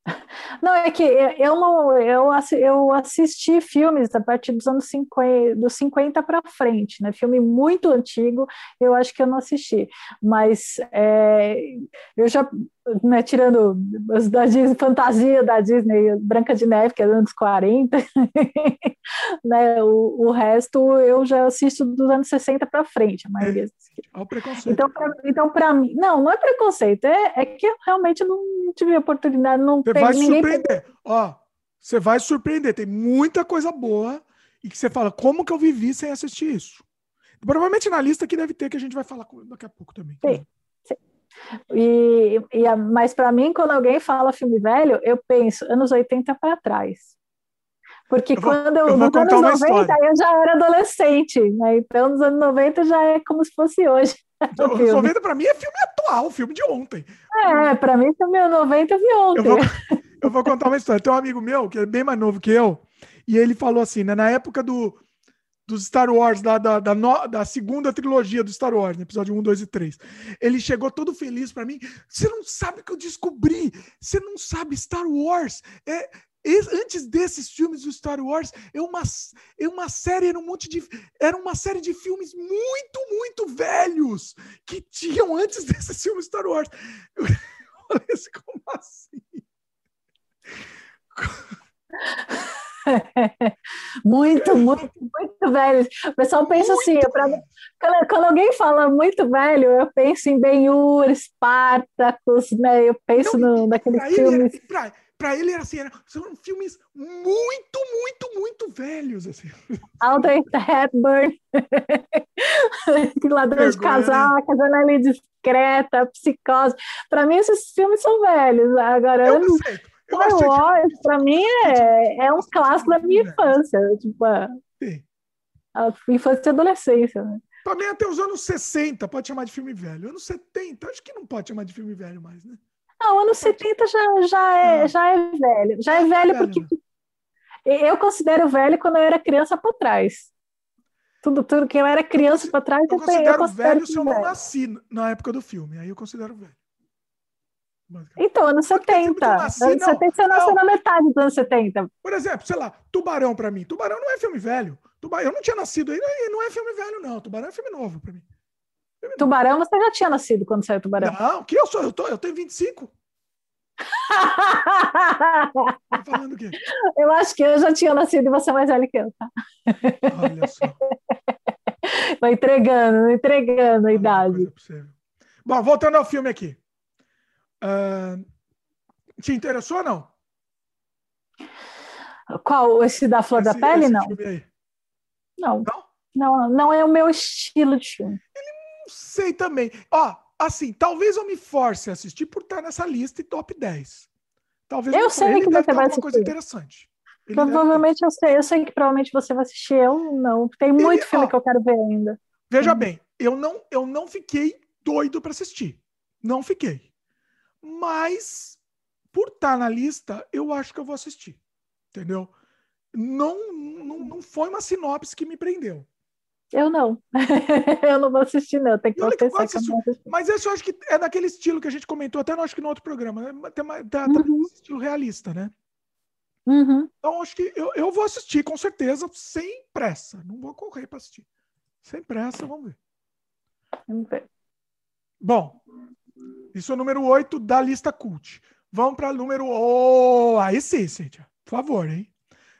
[SPEAKER 2] Não, é que eu não eu, eu assisti filmes a partir dos anos 50, dos 50 para frente, né? Filme muito antigo, eu acho que eu não assisti, mas é, eu já né, tirando as da Disney, fantasia da Disney, Branca de Neve, que é dos anos 40, né, o, o resto eu já assisto dos anos 60 para frente, a maioria.
[SPEAKER 1] É, o preconceito.
[SPEAKER 2] Então, pra, então, para mim, não, não é preconceito, é, é que eu realmente não tive oportunidade, não
[SPEAKER 1] Você vai ninguém... surpreender, ó, você vai surpreender, tem muita coisa boa e que você fala, como que eu vivi sem assistir isso? Provavelmente na lista que deve ter, que a gente vai falar daqui a pouco também.
[SPEAKER 2] Sim. E, e mas para mim, quando alguém fala filme velho, eu penso anos 80 para trás. Porque eu vou, quando eu, eu nos anos 90 história. eu já era adolescente, né? Então nos anos 90 já é como se fosse hoje.
[SPEAKER 1] Então, anos 90 para mim é filme atual, filme de ontem.
[SPEAKER 2] É, para mim filme 90 eu vi ontem.
[SPEAKER 1] Eu vou, eu vou contar uma história. Tem um amigo meu que é bem mais novo que eu, e ele falou assim, né, na época do dos Star Wars, da, da, da, no, da, segunda trilogia do Star Wars, né, episódio 1, 2 e 3. Ele chegou todo feliz para mim. Você não sabe o que eu descobri. Você não sabe Star Wars. É, antes desses filmes do Star Wars, é uma, é uma série, era um monte de. Era uma série de filmes muito, muito velhos que tinham antes desses filmes Star Wars. Eu falei assim, como assim?
[SPEAKER 2] muito, muito, muito velhos. O pessoal pensa assim, pra, quando, alguém fala muito velho, eu penso em Ben-Hur, Spartacus, né? Eu penso Não, no, naqueles filmes.
[SPEAKER 1] Para ele era assim, era, são filmes muito, muito, muito velhos. Assim.
[SPEAKER 2] Audrey Hepburn, Ladrão de Casaca, Janela Discreta, Psicose. Para mim, esses filmes são velhos. Agora, eu, eu não sei. Star Wars, pra mim, é, é um clássico da minha infância. Tipo, a, a infância e adolescência, né?
[SPEAKER 1] Pra mim, até os anos 60 pode chamar de filme velho. Anos 70, acho que não pode chamar de filme velho mais, né?
[SPEAKER 2] Não, anos 70 já, já, é, ah. já é velho. Já é, é velho porque né? eu considero velho quando eu era criança para trás. Tudo, tudo que eu era criança para trás,
[SPEAKER 1] eu, eu considero, eu considero velho se eu não nasci na época do filme. Aí eu considero velho.
[SPEAKER 2] Então, anos 70. Nasci, anos 70 você nasceu na metade dos anos 70.
[SPEAKER 1] Por exemplo, sei lá, Tubarão pra mim. Tubarão não é filme velho. Tubarão, eu não tinha nascido ainda e não é filme velho, não. Tubarão é filme novo pra mim.
[SPEAKER 2] Filme Tubarão, novo. você já tinha nascido quando saiu Tubarão.
[SPEAKER 1] Não, que eu sou? Eu, tô, eu tenho 25. tá falando o quê?
[SPEAKER 2] Eu acho que eu já tinha nascido e você é mais velho que eu, tá?
[SPEAKER 1] Olha só.
[SPEAKER 2] Vai entregando, entregando a idade.
[SPEAKER 1] Bom, voltando ao filme aqui. Uh, te interessou ou não?
[SPEAKER 2] Qual? Esse da Flor esse, da Pele? Não. não. Não? Não, não é o meu estilo de filme.
[SPEAKER 1] Ele não sei também. Ó, assim, talvez eu me force a assistir por estar nessa lista e top 10. Talvez
[SPEAKER 2] eu sei que você vai assistir.
[SPEAKER 1] coisa interessante.
[SPEAKER 2] Ele provavelmente eu sei, eu sei que provavelmente você vai assistir. Eu não. Tem muito Ele, filme ó, que eu quero ver ainda.
[SPEAKER 1] Veja hum. bem, eu não, eu não fiquei doido para assistir. Não fiquei. Mas, por estar tá na lista, eu acho que eu vou assistir. Entendeu? Não, não, não foi uma sinopse que me prendeu.
[SPEAKER 2] Eu não. eu não vou assistir, não. Tem que confessar
[SPEAKER 1] que, eu Mas esse eu acho que é daquele estilo que a gente comentou, até acho que no outro programa, né? Tem uma, tá, tá uhum. estilo realista, né?
[SPEAKER 2] Uhum.
[SPEAKER 1] Então, acho que eu, eu vou assistir, com certeza, sem pressa. Não vou correr para assistir. Sem pressa, vamos ver.
[SPEAKER 2] Vamos ver.
[SPEAKER 1] Bom, isso é o número 8 da lista cult. Vamos para número. Oh, aí sim, Cíntia. Por favor, hein?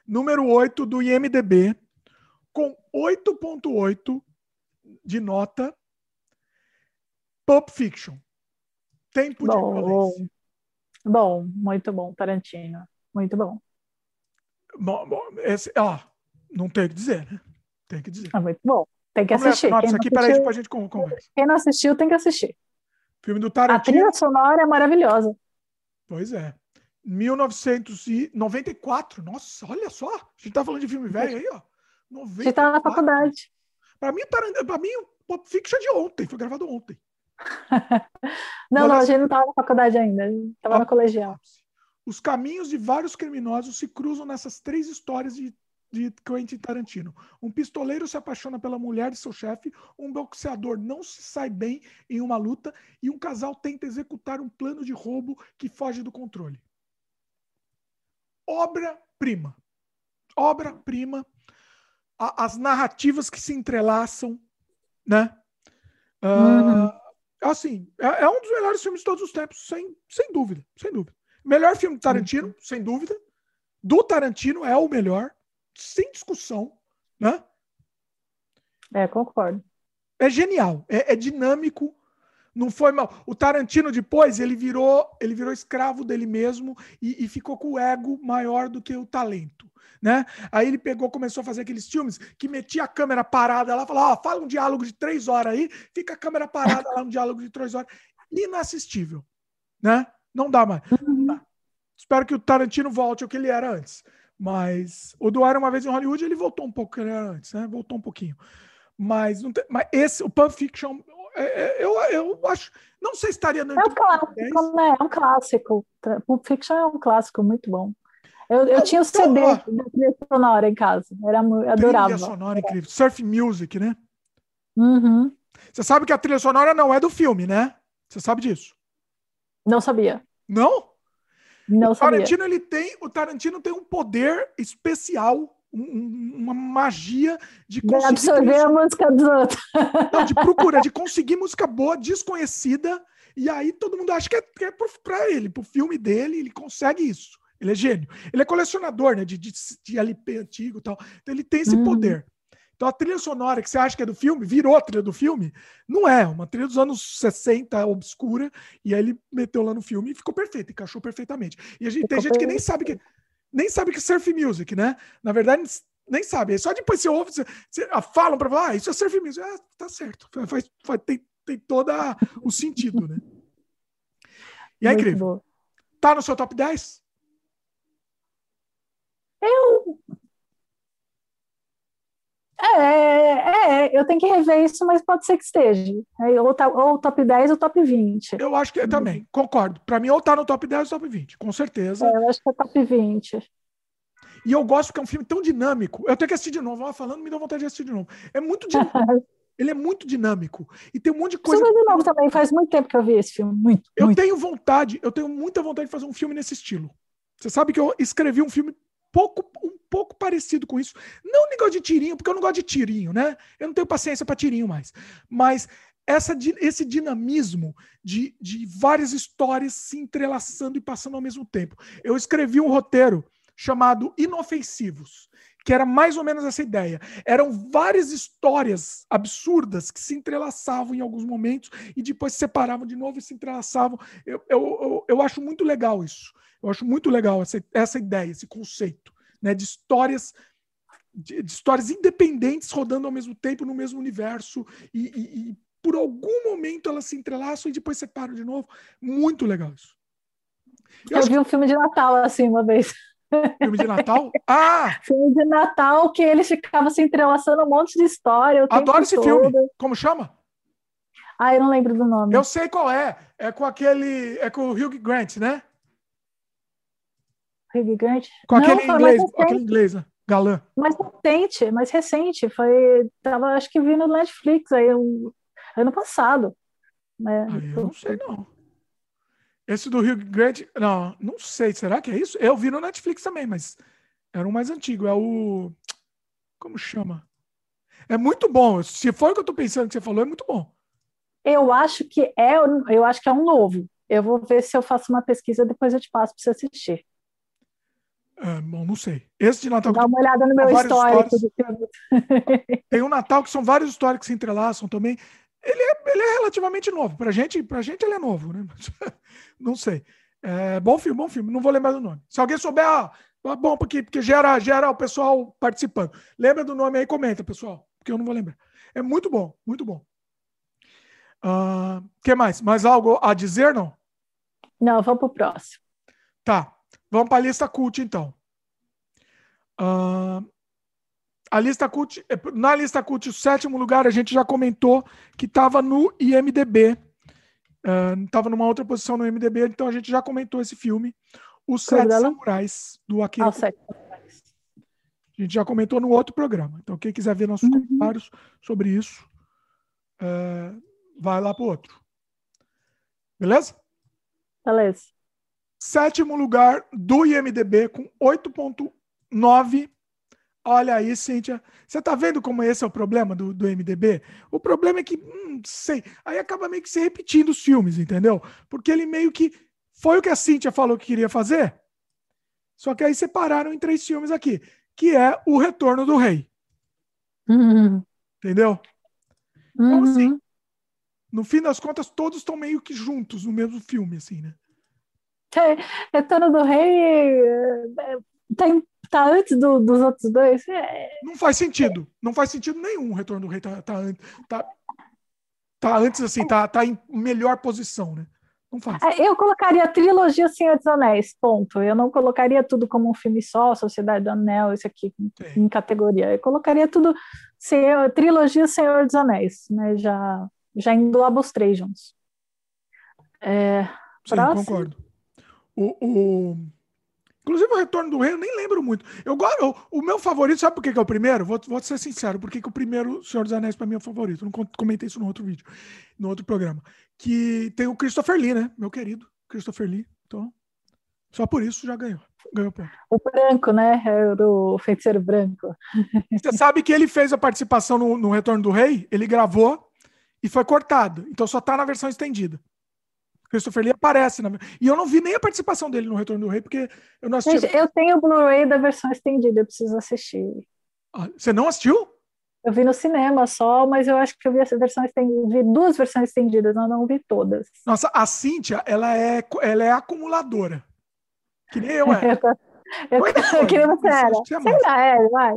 [SPEAKER 1] Número 8 do IMDB, com 8,8 de nota. Pulp Fiction. Tempo Bom. de violência.
[SPEAKER 2] Bom, muito bom, Tarantino. Muito bom.
[SPEAKER 1] Bom, bom esse, ó, não tem o que dizer, né? Tem que dizer.
[SPEAKER 2] É muito bom. Tem que
[SPEAKER 1] Vamos
[SPEAKER 2] assistir.
[SPEAKER 1] sinopse
[SPEAKER 2] Quem não
[SPEAKER 1] aqui, peraí,
[SPEAKER 2] assistiu-
[SPEAKER 1] depois a gente con- conversa.
[SPEAKER 2] Quem não assistiu tem que assistir.
[SPEAKER 1] Filme do
[SPEAKER 2] A
[SPEAKER 1] Tarantino.
[SPEAKER 2] trilha sonora é maravilhosa.
[SPEAKER 1] Pois é. 1994. Nossa, olha só. A gente tá falando de filme velho aí, ó.
[SPEAKER 2] A gente tá na
[SPEAKER 1] 94.
[SPEAKER 2] faculdade.
[SPEAKER 1] Pra mim, Tarantino, pra mim, o Pulp Fiction é de ontem. Foi gravado ontem.
[SPEAKER 2] Não,
[SPEAKER 1] Olha
[SPEAKER 2] não, a
[SPEAKER 1] só.
[SPEAKER 2] gente não tava na faculdade ainda. A gente tava
[SPEAKER 1] Ó,
[SPEAKER 2] na colegial.
[SPEAKER 1] Os caminhos de vários criminosos se cruzam nessas três histórias de, de Quentin Tarantino. Um pistoleiro se apaixona pela mulher de seu chefe, um boxeador não se sai bem em uma luta e um casal tenta executar um plano de roubo que foge do controle. Obra-prima. Obra-prima. As narrativas que se entrelaçam, né? Ah, Assim, é, é um dos melhores filmes de todos os tempos, sem, sem dúvida, sem dúvida. Melhor filme do Tarantino, sem dúvida. Do Tarantino é o melhor, sem discussão, né?
[SPEAKER 2] É, concordo.
[SPEAKER 1] É genial, é, é dinâmico, não foi mal. O Tarantino depois ele virou, ele virou escravo dele mesmo e, e ficou com o ego maior do que o talento, né? Aí ele pegou, começou a fazer aqueles filmes que metia a câmera parada lá, falava, ó, fala um diálogo de três horas aí, fica a câmera parada lá, um diálogo de três horas, inassistível, né? Não dá mais. Não dá. Espero que o Tarantino volte ao que ele era antes. Mas o do Era uma vez em Hollywood, ele voltou um pouco antes, né? Voltou um pouquinho. Mas, não tem- mas esse, o Pulp Fiction, é- é- eu, eu acho. Não sei se estaria no
[SPEAKER 2] É um clássico,
[SPEAKER 1] 10.
[SPEAKER 2] né? É um clássico. Pulp Fiction é um clássico muito bom. Eu, eu
[SPEAKER 1] Ah,
[SPEAKER 2] tinha o CD
[SPEAKER 1] ó.
[SPEAKER 2] da trilha sonora em casa. Era, eu
[SPEAKER 1] Trilha
[SPEAKER 2] adorava.
[SPEAKER 1] sonora incrível. Surf Music, né?
[SPEAKER 2] Uhum.
[SPEAKER 1] Você sabe que a trilha sonora não é do filme, né? Você sabe disso?
[SPEAKER 2] Não sabia.
[SPEAKER 1] Não?
[SPEAKER 2] Não
[SPEAKER 1] o
[SPEAKER 2] sabia.
[SPEAKER 1] Tarantino ele tem, o Tarantino tem um poder especial, um- um- uma magia de
[SPEAKER 2] De
[SPEAKER 1] conseguir
[SPEAKER 2] absorver a música dos outros.
[SPEAKER 1] Não, de procura, de conseguir música boa, desconhecida, e aí todo mundo acha que é, que é pra ele, pro filme dele, ele consegue isso. Ele é gênio. Ele é colecionador, né, de, de, de LP antigo e tal. Então ele tem esse
[SPEAKER 2] Uhum.
[SPEAKER 1] poder. Então a trilha sonora que você acha que é do filme, virou a trilha do filme, não é. Uma trilha dos anos 60, obscura, e aí ele meteu lá no filme e ficou perfeito, encaixou perfeitamente. E a gente, tem gente que nem sabe que nem sabe que é surf music, né? Na verdade, nem sabe. Aí Só depois você ouve, você, você ah, falam para falar, ah, isso é surf music. Ah, tá certo. Faz, faz, tem, tem todo o sentido, né? E é
[SPEAKER 2] Muito
[SPEAKER 1] incrível. Tá no seu top 10?
[SPEAKER 2] É, é, eu tenho que rever isso, mas pode ser que esteja. Ou, tá, ou top 10 ou top 20.
[SPEAKER 1] Eu acho que é também, concordo. Para mim, ou tá no top 10 ou top 20, com certeza.
[SPEAKER 2] É, eu acho que é top 20.
[SPEAKER 1] E eu gosto porque é um filme tão dinâmico. Eu tenho que assistir de novo. Ela falando, me dá vontade de assistir de novo. É muito dinâmico. Ele é muito dinâmico. E tem um monte de coisa.
[SPEAKER 2] Ver de novo também, faz muito tempo que eu vi esse filme. Muito,
[SPEAKER 1] Eu
[SPEAKER 2] muito.
[SPEAKER 1] tenho vontade, eu tenho muita vontade de fazer um filme nesse estilo. Você sabe que eu escrevi um filme pouco, um pouco parecido com isso. Não negócio de tirinho, porque eu não gosto de tirinho, né? Eu não tenho paciência para tirinho mais. Mas essa, esse dinamismo de, de várias histórias se entrelaçando e passando ao mesmo tempo. Eu escrevi um roteiro chamado Inofensivos, que era mais ou menos essa ideia. Eram várias histórias absurdas que se entrelaçavam em alguns momentos e depois se separavam de novo e se entrelaçavam. Eu, eu, eu, eu acho muito legal isso. Eu acho muito legal essa, essa ideia, esse conceito, né, de histórias de, de histórias independentes rodando ao mesmo tempo no mesmo universo e, e- e por algum momento elas se entrelaçam e depois separam de novo. Muito legal isso. Eu
[SPEAKER 2] Eu vi um filme de Natal assim uma vez.
[SPEAKER 1] que filme de Natal. Ah,
[SPEAKER 2] Filme de Natal que eles ficavam se entrelaçando um monte de história.
[SPEAKER 1] Adoro esse
[SPEAKER 2] todo.
[SPEAKER 1] filme. Como chama?
[SPEAKER 2] Ah, eu não lembro do nome.
[SPEAKER 1] Eu sei qual é. É com aquele. É com o Hugh Grant, né?
[SPEAKER 2] Grant?
[SPEAKER 1] Com
[SPEAKER 2] Não,
[SPEAKER 1] aquele inglês, aquele inglês, né? Galã.
[SPEAKER 2] mais recente, mais recente. Foi, tava, acho que vi no Netflix aí um, ano passado. Né?
[SPEAKER 1] Ah, eu não sei, não. Esse do Hugh Grant, não, não sei. Será que é isso? Eu vi no Netflix também, mas era um mais antigo. É o. Como chama? É muito bom. Se for o que eu tô pensando que você falou, é muito bom.
[SPEAKER 2] Eu acho que é, eu acho que é um novo. Eu vou ver se eu faço uma pesquisa depois eu te passo para você assistir.
[SPEAKER 1] É, bom, não sei. Esse de Natal.
[SPEAKER 2] Dá uma olhada no meu histórico.
[SPEAKER 1] Tem um Natal que são várias histórias que se entrelaçam também. Ele é, ele é relativamente novo. Pra gente, pra gente ele é novo, né? Não sei. É, bom filme, bom filme. Não vou lembrar do nome. Se alguém souber, ah, bom, porque, porque gera, gera o pessoal participando. Lembra do nome aí, comenta, pessoal, porque eu não vou lembrar. É muito bom, muito bom. O uh, que mais? Mais algo a dizer, não?
[SPEAKER 2] Não, vamos para o próximo.
[SPEAKER 1] Tá, vamos para a lista cult, então. Uh, a lista cult, na lista cult, o sétimo lugar, a gente já comentou que estava no IMDB Estava uh, numa outra posição no MDB, então a gente já comentou esse filme. Os Sete dela? Samurais, do Akira. Ah, Sete A gente já comentou no outro programa. Então, quem quiser ver nossos uhum. comentários sobre isso, uh, vai lá para o outro. Beleza?
[SPEAKER 2] Beleza.
[SPEAKER 1] Sétimo lugar do IMDB com 8.9 Olha aí, Cíntia. Você tá vendo como esse é o problema do, do MDB? O problema é que, hum, sei, aí acaba meio que se repetindo os filmes, entendeu? Porque ele meio que foi o que a Cíntia falou que queria fazer, só que aí separaram em três filmes aqui, que é O Retorno do Rei.
[SPEAKER 2] Uhum.
[SPEAKER 1] Entendeu? Então, assim, uhum. no fim das contas, todos estão meio que juntos no mesmo filme, assim, né?
[SPEAKER 2] É, Retorno do Rei é, tem tá antes do, dos outros dois. É...
[SPEAKER 1] Não faz sentido. Não faz sentido nenhum o Retorno do Rei tá, tá, tá, tá antes, assim, tá, tá em melhor posição, né? Não faz.
[SPEAKER 2] É, eu colocaria a trilogia Senhor dos Anéis, ponto. Eu não colocaria tudo como um filme só, Sociedade do Anel, isso aqui, Sim. em categoria. Eu colocaria tudo, Senhor, trilogia Senhor dos Anéis, né? Já, já engloba os três juntos. É,
[SPEAKER 1] Sim, próximo. concordo. O, o, Inclusive o Retorno do Rei eu nem lembro muito. Eu, eu O meu favorito, sabe por que, que é o primeiro? Vou, vou ser sincero, por que, que o primeiro Senhor dos Anéis para mim é o favorito? Eu não comentei isso no outro vídeo, no outro programa. Que tem o Christopher Lee, né? Meu querido Christopher Lee. Então, só por isso já ganhou. Ganhou ponto.
[SPEAKER 2] O branco, né? É o feiticeiro branco.
[SPEAKER 1] Você sabe que ele fez a participação no, no Retorno do Rei? Ele gravou e foi cortado. Então só tá na versão estendida. Christopher Lee aparece. Na... E eu não vi nem a participação dele no Retorno do Rei, porque eu não assisti.
[SPEAKER 2] Gente, eu tenho o Blu-ray da versão estendida, eu preciso assistir.
[SPEAKER 1] Ah, você não assistiu?
[SPEAKER 2] Eu vi no cinema só, mas eu acho que eu vi essa versão estendida, vi duas versões estendidas, eu não vi todas.
[SPEAKER 1] Nossa, a Cíntia, ela é, ela é acumuladora. Que nem eu é.
[SPEAKER 2] eu, eu, queria você era. Sei lá, é, vai.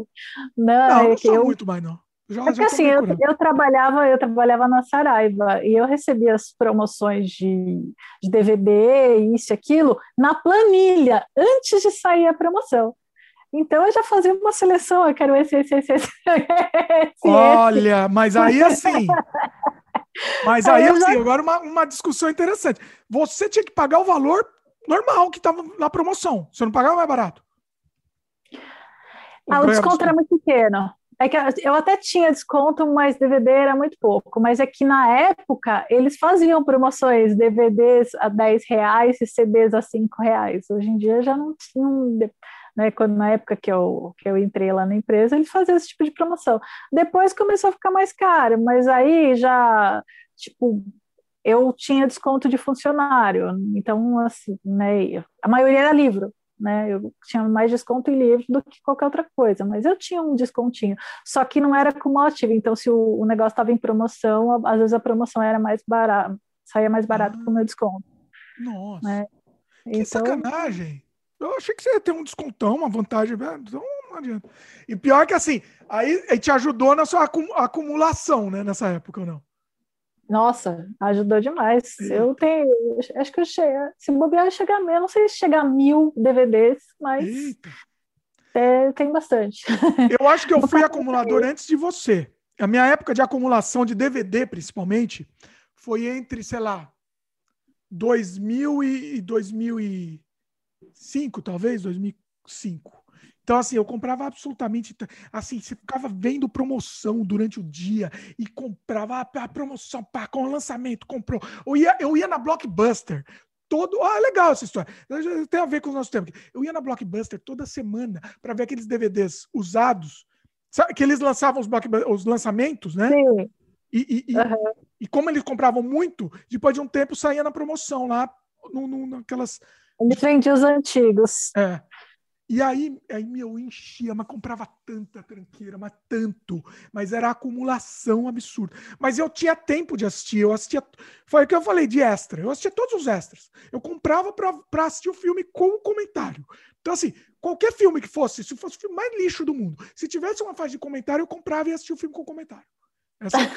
[SPEAKER 2] Não,
[SPEAKER 1] não,
[SPEAKER 2] é
[SPEAKER 1] não sou eu... muito mais, não.
[SPEAKER 2] Já, é porque assim, eu, eu, trabalhava, eu trabalhava na Saraiva e eu recebia as promoções de, de DVD, isso e aquilo, na planilha, antes de sair a promoção. Então eu já fazia uma seleção, eu quero esse, esse, esse, esse.
[SPEAKER 1] Olha, mas aí assim. Mas aí, aí assim, já... agora uma, uma discussão interessante. Você tinha que pagar o valor normal que estava na promoção. Você não pagava mais barato.
[SPEAKER 2] Ah, o desconto era muito pequeno. É que eu até tinha desconto, mas DVD era muito pouco. Mas é que na época eles faziam promoções, DVDs a 10 reais e CDs a 5 reais. Hoje em dia já não tinha. Né, quando, na época que eu, que eu entrei lá na empresa, eles faziam esse tipo de promoção. Depois começou a ficar mais caro, mas aí já, tipo, eu tinha desconto de funcionário, então, assim, né, a maioria era livro, né? Eu tinha mais desconto em livros do que qualquer outra coisa, mas eu tinha um descontinho. Só que não era cumulativo, então se o, o negócio estava em promoção, às vezes a promoção era mais barata, saía mais barato ah, com o meu desconto.
[SPEAKER 1] Nossa. Né? Que então... sacanagem! Eu achei que você ia ter um descontão, uma vantagem, então não adianta. E pior que assim, aí, aí te ajudou na sua acumulação, né, nessa época ou não?
[SPEAKER 2] Nossa, ajudou demais. Eu tenho, acho que eu cheguei, se bobear, chegar a não sei se chegar a mil DVDs, mas é, tem bastante.
[SPEAKER 1] Eu acho que eu fui acumulador antes de você. A minha época de acumulação de DVD, principalmente, foi entre, sei lá, 2000 e 2005, talvez, 2005. Então, assim, eu comprava absolutamente. Assim, você ficava vendo promoção durante o dia e comprava ah, a promoção, pá, com o lançamento, comprou. Eu ia, eu ia na Blockbuster todo. Ah, legal essa história. Tem a ver com o nosso tempo. Eu ia na Blockbuster toda semana para ver aqueles DVDs usados, sabe, que eles lançavam os, os lançamentos, né?
[SPEAKER 2] Sim.
[SPEAKER 1] E, e, uhum. e, como eles compravam muito, depois de um tempo saía na promoção lá, no, no, naquelas.
[SPEAKER 2] Eles vendiam os antigos.
[SPEAKER 1] É. E aí, aí meu, enchia, mas comprava tanta tranqueira, mas tanto. Mas era acumulação absurda. Mas eu tinha tempo de assistir. Eu assistia. Foi o que eu falei de extra. Eu assistia todos os extras. Eu comprava para assistir o filme com o comentário. Então, assim, qualquer filme que fosse, se fosse o filme mais lixo do mundo, se tivesse uma faixa de comentário, eu comprava e assistia o filme com comentário. Essa é a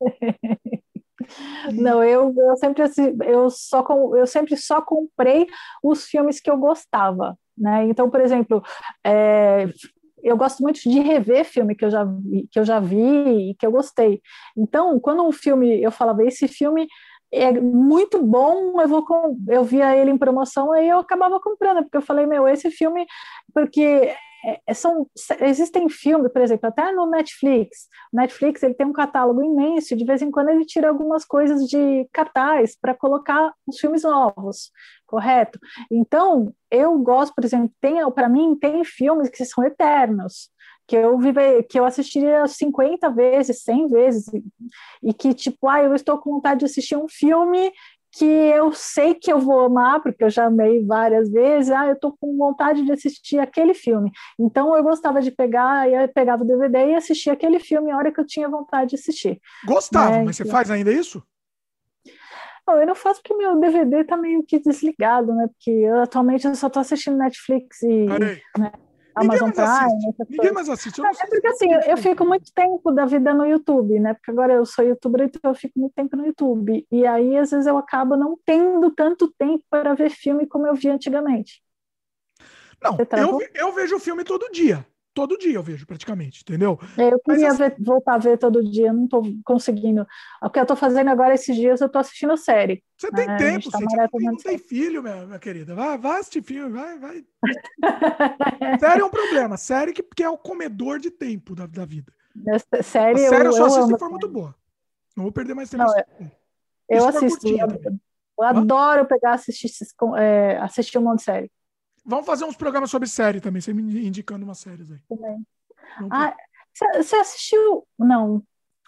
[SPEAKER 2] Não, eu, eu sempre eu só eu sempre só comprei os filmes que eu gostava, né? Então, por exemplo, é, eu gosto muito de rever filme que eu já vi, que eu já vi e que eu gostei. Então, quando um filme eu falava esse filme é muito bom, eu vou com, eu via ele em promoção aí eu acabava comprando, porque eu falei, meu, esse filme porque é, é, são, existem filmes, por exemplo, até no Netflix. O Netflix ele tem um catálogo imenso, de vez em quando ele tira algumas coisas de cartaz para colocar os filmes novos, correto? Então, eu gosto, por exemplo, tem para mim tem filmes que são eternos, que eu vive, que eu assistiria 50 vezes, 100 vezes, e, que tipo, ah, eu estou com vontade de assistir um filme que eu sei que eu vou amar, porque eu já amei várias vezes, ah, eu estou com vontade de assistir aquele filme. Então eu gostava de pegar, eu pegava o DVD e assistia aquele filme a hora que eu tinha vontade de assistir.
[SPEAKER 1] Gostava, né? mas você faz ainda isso?
[SPEAKER 2] Não, eu não faço porque meu DVD tá meio que desligado, né? Porque eu, atualmente eu só estou assistindo Netflix e. Né? Amazon
[SPEAKER 1] mais Prime. Ninguém mais assiste. Eu
[SPEAKER 2] é porque assim, eu, fico muito tempo da vida no YouTube, né? Porque agora eu sou youtuber, então eu fico muito tempo no YouTube. E aí, às vezes, eu acabo não tendo tanto tempo para ver filme como eu via antigamente.
[SPEAKER 1] Não, eu, eu vejo filme todo dia todo dia eu vejo praticamente, entendeu?
[SPEAKER 2] É, eu queria assim, ver, voltar a ver todo dia, não estou conseguindo. O que eu estou fazendo agora esses dias, eu estou assistindo série.
[SPEAKER 1] Você tem né? tempo, tá você não tem filho, minha, minha, querida. Vai, vai assistir filme, vai, vai. série é um problema. Série que, que é o comedor de tempo da, da vida.
[SPEAKER 2] Essa série,
[SPEAKER 1] a série eu,
[SPEAKER 2] eu
[SPEAKER 1] só assisto se for muito boa. Não vou perder mais tempo. Não,
[SPEAKER 2] eu, eu assisto. Eu, eu adoro pegar assistir, é, assistir um monte de série.
[SPEAKER 1] Vamos fazer uns programas sobre série também, você me indicando umas séries aí. Também.
[SPEAKER 2] Ah, você assistiu? Não.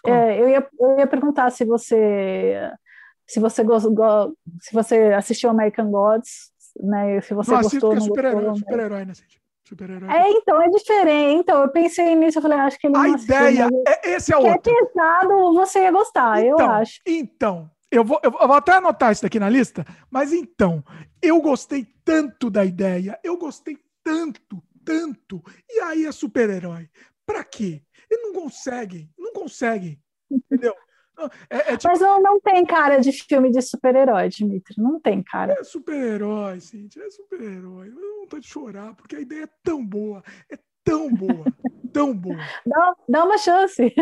[SPEAKER 2] É, eu, ia, eu ia perguntar se você se você gostou, se você assistiu American Gods, né? Se você
[SPEAKER 1] não
[SPEAKER 2] gostou.
[SPEAKER 1] É super-herói, super-herói, né, Super-herói.
[SPEAKER 2] É, então, é diferente. Então, eu pensei nisso, eu falei, acho que ele
[SPEAKER 1] A ideia, é, esse é o outro.
[SPEAKER 2] é pesado, você ia gostar,
[SPEAKER 1] então,
[SPEAKER 2] eu acho.
[SPEAKER 1] Então, eu vou, eu vou até anotar isso daqui na lista, mas então, eu gostei tanto da ideia, eu gostei tanto, tanto, e aí é super-herói. Pra quê? Eles não conseguem, não conseguem, entendeu?
[SPEAKER 2] É, é tipo... Mas não, não tem cara de filme de super-herói, Dimitri. Não tem cara.
[SPEAKER 1] É super-herói, Cintia. É super-herói. Eu não tô de chorar, porque a ideia é tão boa. É tão boa. tão boa.
[SPEAKER 2] Dá, dá uma chance.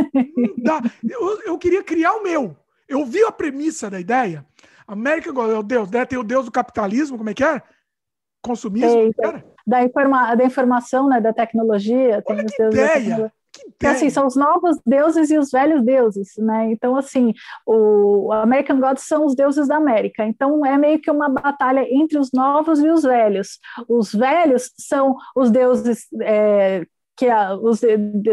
[SPEAKER 1] Dá. Eu, eu queria criar o meu. Eu vi a premissa da ideia. América, o Deus, né? tem o Deus do capitalismo, como é que é? Consumismo, tem.
[SPEAKER 2] Da, informa da informação, né, da tecnologia.
[SPEAKER 1] Olha tem que os ideia! Que
[SPEAKER 2] ideia. assim, são os novos deuses e os velhos deuses, né? Então, assim, o American Gods são os deuses da América. Então, é meio que uma batalha entre os novos e os velhos. Os velhos são os deuses é, que os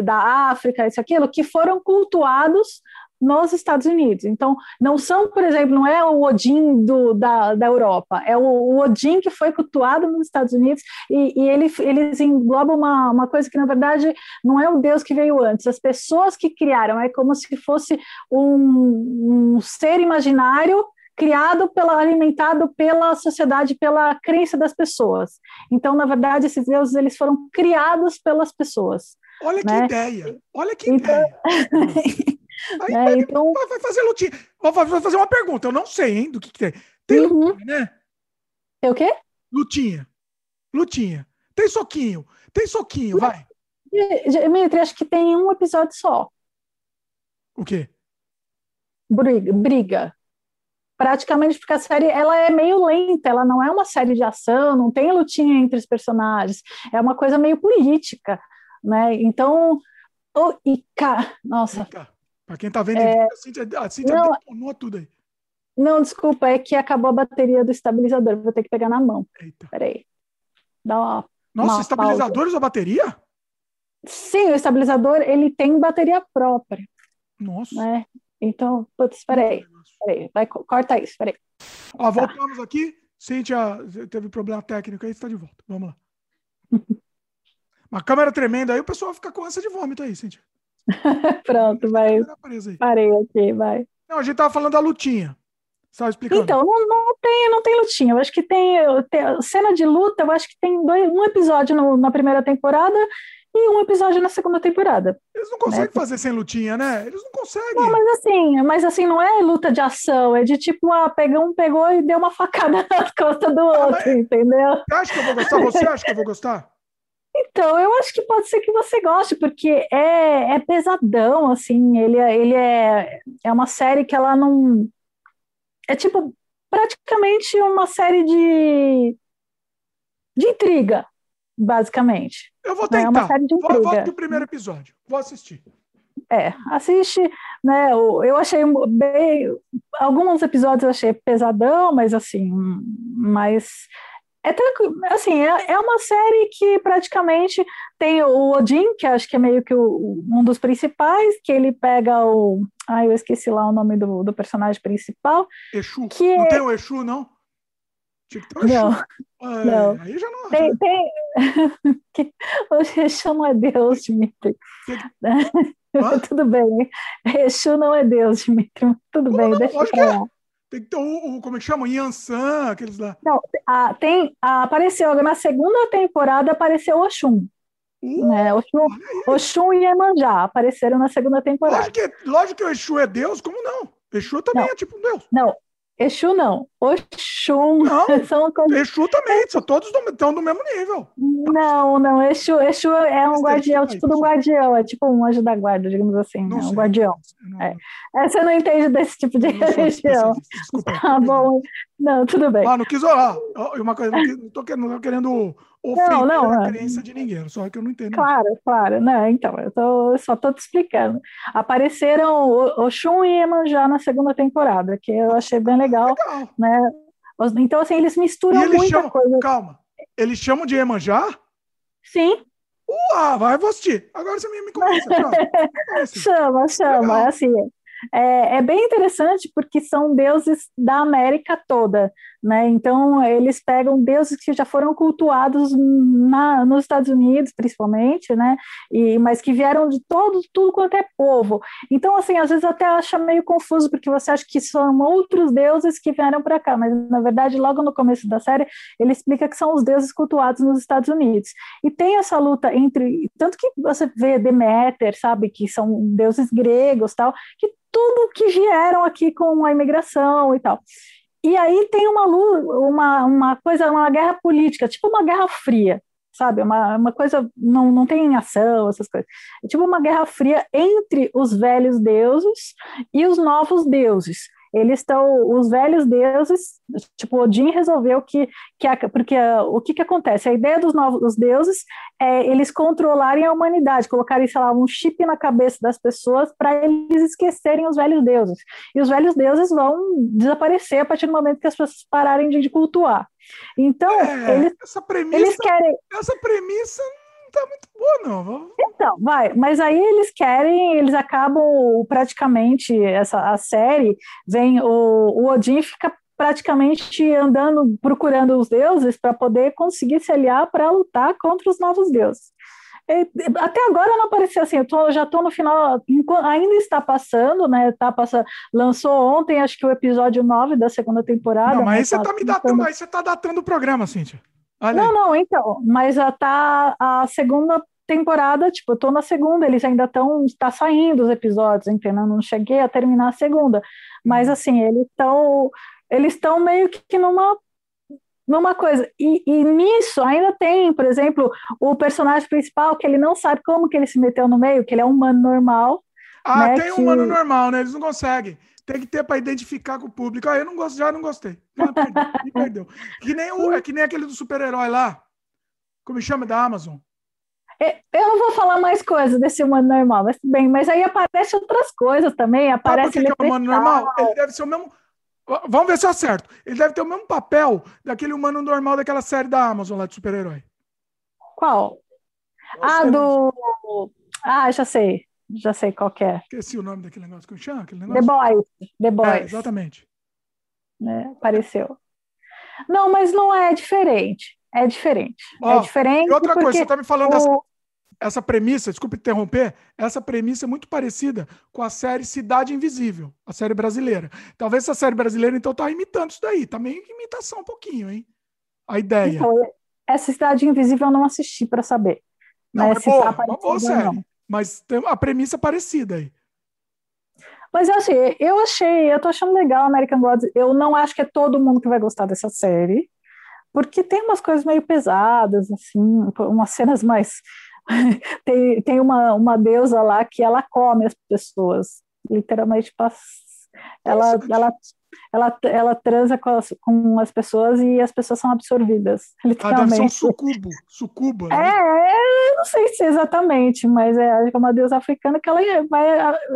[SPEAKER 2] da África, isso aquilo, que foram cultuados nos Estados Unidos. Então, não são, por exemplo, não é o Odin do, da, da Europa, é o, o Odin que foi cultuado nos Estados Unidos e, e ele, eles englobam uma, uma coisa que, na verdade, não é o Deus que veio antes, as pessoas que criaram, é como se fosse um, um ser imaginário criado pela alimentado pela sociedade, pela crença das pessoas. Então, na verdade, esses deuses eles foram criados pelas pessoas.
[SPEAKER 1] Olha né? que ideia! Olha que então... ideia! Aí é, então... vai fazer lutinha. Vai fazer uma pergunta, eu não sei, hein, do que, que tem. Tem uhum. lutinha, né?
[SPEAKER 2] Tem o quê?
[SPEAKER 1] Lutinha. Lutinha. Tem soquinho. Tem soquinho, vai.
[SPEAKER 2] Dimitri, acho que tem um episódio só.
[SPEAKER 1] O quê?
[SPEAKER 2] Briga. briga. Praticamente porque a série ela é meio lenta, ela não é uma série de ação, não tem lutinha entre os personagens, é uma coisa meio política, né? Então, oh, cá, nossa.
[SPEAKER 1] Para quem está vendo, é... a Cíntia, a Cíntia não, detonou tudo aí.
[SPEAKER 2] Não, desculpa, é que acabou a bateria do estabilizador, vou ter que pegar na mão. Eita. Peraí. Dá uma.
[SPEAKER 1] Nossa,
[SPEAKER 2] uma
[SPEAKER 1] estabilizadores ou bateria?
[SPEAKER 2] Sim, o estabilizador ele tem bateria própria.
[SPEAKER 1] Nossa.
[SPEAKER 2] Né? Então, putz, peraí. Peraí, vai, corta isso, peraí.
[SPEAKER 1] Ó, voltamos tá. aqui. Cíntia teve problema técnico aí, está de volta. Vamos lá. Uma câmera tremenda, aí o pessoal fica com ânsia de vômito aí, Cintia.
[SPEAKER 2] Pronto, vai. Parei aqui, vai.
[SPEAKER 1] Não, a gente tava falando da lutinha. Estava explicando.
[SPEAKER 2] Então, não, não, tem, não tem lutinha. Eu acho que tem, tem, cena de luta, eu acho que tem dois, um episódio no, na primeira temporada e um episódio na segunda temporada.
[SPEAKER 1] Eles não conseguem né? fazer sem lutinha, né? Eles não conseguem.
[SPEAKER 2] Não, mas assim, mas assim, não é luta de ação, é de tipo, ah, pegou um pegou e deu uma facada nas costas do ah, outro, entendeu?
[SPEAKER 1] Você acha que eu vou gostar? Você acha que eu vou gostar?
[SPEAKER 2] Então, eu acho que pode ser que você goste, porque é, é pesadão, assim, ele, é, ele é, é uma série que ela não... É tipo, praticamente uma série de, de intriga, basicamente.
[SPEAKER 1] Eu vou tentar. É uma série de intriga. Volto pro primeiro episódio, vou assistir.
[SPEAKER 2] É, assiste, né? Eu achei bem. Alguns episódios eu achei pesadão, mas assim, mas é tranquilo, assim, é, é uma série que praticamente tem o Odin, que acho que é meio que o, um dos principais, que ele pega o. Ai, eu esqueci lá o nome do, do personagem principal.
[SPEAKER 1] Exu. Que não é... tem o Exu, não?
[SPEAKER 2] Tinha que ter o Exu. Não.
[SPEAKER 1] Ah, não. Aí já não.
[SPEAKER 2] Tem, tem... o Exu não é Deus, Dimitri. Tudo bem. Exu não é Deus, Dimitri. Tudo bem, não? deixa eu falar.
[SPEAKER 1] Tem que ter o, o como é que chama? Yansan, aqueles lá.
[SPEAKER 2] Não, a, tem, a, apareceu, na segunda temporada apareceu o Oxum. Uh, né? Oxum, Oxum e Iemanjá apareceram na segunda temporada.
[SPEAKER 1] Lógico que, lógico que o Exu é Deus, como não? Exu também
[SPEAKER 2] não,
[SPEAKER 1] é tipo um Deus.
[SPEAKER 2] Não, Exu não. Oxum.
[SPEAKER 1] Não, são Exu também, são todos do, estão do mesmo nível.
[SPEAKER 2] Não, não. Exu, Exu é um guardião, tipo um guardião, é tipo um anjo da guarda, digamos assim. Não é um guardião. Não, é. é. Você não entende desse tipo de religião. Desculpa. Tá bom. Não, tudo bem.
[SPEAKER 1] Ah, não quis orar. Uma coisa, não, tô querendo ofender não, não, a crença de ninguém, só que eu não entendo.
[SPEAKER 2] Claro, claro. Não, então, eu tô, só tô te explicando. Apareceram Oxum e Iemanjá na segunda temporada, que eu achei bem legal, legal. né? Então, assim, eles misturam eles muita
[SPEAKER 1] chamam,
[SPEAKER 2] coisa.
[SPEAKER 1] Calma, eles chamam de Iemanjá?
[SPEAKER 2] Sim.
[SPEAKER 1] Uau, vai, vou assistir. Agora você me, conhece.
[SPEAKER 2] chama, chama. Legal. Assim, é, é, bem interessante porque são deuses da América toda, né? Então eles pegam deuses que já foram cultuados na, nos Estados Unidos, principalmente, né? E, mas que vieram de todo tudo quanto é povo. Então assim, às vezes até acha meio confuso porque você acha que são outros deuses que vieram para cá, mas na verdade logo no começo da série ele explica que são os deuses cultuados nos Estados Unidos. E tem essa luta entre tanto que você vê Deméter, sabe, que são deuses gregos, tal, que tudo que vieram aqui com a imigração e tal. E aí tem uma, uma, uma coisa, uma guerra política, tipo uma guerra fria, sabe? Uma, uma coisa, não, não tem ação, essas coisas. É tipo uma guerra fria entre os velhos deuses e os novos deuses eles estão, os velhos deuses, tipo, Odin resolveu que, que a, porque a, o que que acontece? A ideia dos novos deuses é eles controlarem a humanidade, colocarem, sei lá, um chip na cabeça das pessoas para eles esquecerem os velhos deuses. E os velhos deuses vão desaparecer a partir do momento que as pessoas pararem de, de cultuar. Então, é, eles,
[SPEAKER 1] essa premissa,
[SPEAKER 2] eles querem...
[SPEAKER 1] Essa premissa tá muito boa, não.
[SPEAKER 2] Então, vai, mas aí eles querem, eles acabam praticamente, essa, a série, vem, o, o Odin fica praticamente andando, procurando os deuses para poder conseguir se aliar para lutar contra os novos deuses. Até agora não apareceu assim, eu tô, já estou no final, ainda está passando, né? Tá passando, lançou ontem, acho que o episódio 9 da segunda temporada. Não,
[SPEAKER 1] mas aí você está me datando, aí você está datando o programa, Cíntia.
[SPEAKER 2] Olha não, aí. não, então, mas já tá a segunda temporada, tipo, eu tô na segunda, eles ainda estão, está saindo os episódios, entendeu? Não cheguei a terminar a segunda, mas uhum. assim, eles estão, eles estão meio que numa numa coisa, e, e, nisso ainda tem, por exemplo, o personagem principal que ele não sabe como que ele se meteu no meio, que ele é um humano normal.
[SPEAKER 1] Ah,
[SPEAKER 2] né,
[SPEAKER 1] tem
[SPEAKER 2] que...
[SPEAKER 1] um humano normal, né? Eles não conseguem tem que ter para identificar com o público. Ah, eu não gosto, já não gostei. Já perdeu, me perdeu. Que nem o, é que nem aquele do super-herói lá. Como chama da Amazon?
[SPEAKER 2] É, eu não vou falar mais coisas desse humano normal, mas bem, mas aí aparece outras coisas também. Aparece
[SPEAKER 1] Sabe que é o humano normal? Ele deve ser o mesmo. Vamos ver se eu acerto. Ele deve ter o mesmo papel daquele humano normal daquela série da Amazon lá de super-herói.
[SPEAKER 2] Qual? ah, do. Ah, já sei já sei qual é.
[SPEAKER 1] Esqueci o nome daquele negócio que eu chamo, aquele negócio.
[SPEAKER 2] The Boys. The Boys. É,
[SPEAKER 1] exatamente.
[SPEAKER 2] Né? Apareceu. Não, mas não é diferente. É diferente. É diferente.
[SPEAKER 1] E outra coisa, você está me falando o... essa premissa, desculpe interromper, essa premissa é muito parecida com a série Cidade Invisível, a série brasileira. Talvez essa série brasileira, então, tá imitando isso daí. Tá meio que imitação um pouquinho, hein? A ideia. Então,
[SPEAKER 2] essa Cidade Invisível eu não assisti para saber.
[SPEAKER 1] Não, é boa, tá uma boa série. Não. Mas tem a premissa parecida aí.
[SPEAKER 2] Mas assim, eu achei, eu tô achando legal American Gods. Eu não acho que é todo mundo que vai gostar dessa série, porque tem umas coisas meio pesadas, assim, umas cenas mais. tem tem uma, uma deusa lá que ela come as pessoas, literalmente. Ela, ela, ela, ela transa com as, com as pessoas e as pessoas são absorvidas. Literalmente. Ah, deve um
[SPEAKER 1] sucubo, sucuba.
[SPEAKER 2] Né? É, é, não sei se exatamente, mas é, é uma deusa africana que ela, vai,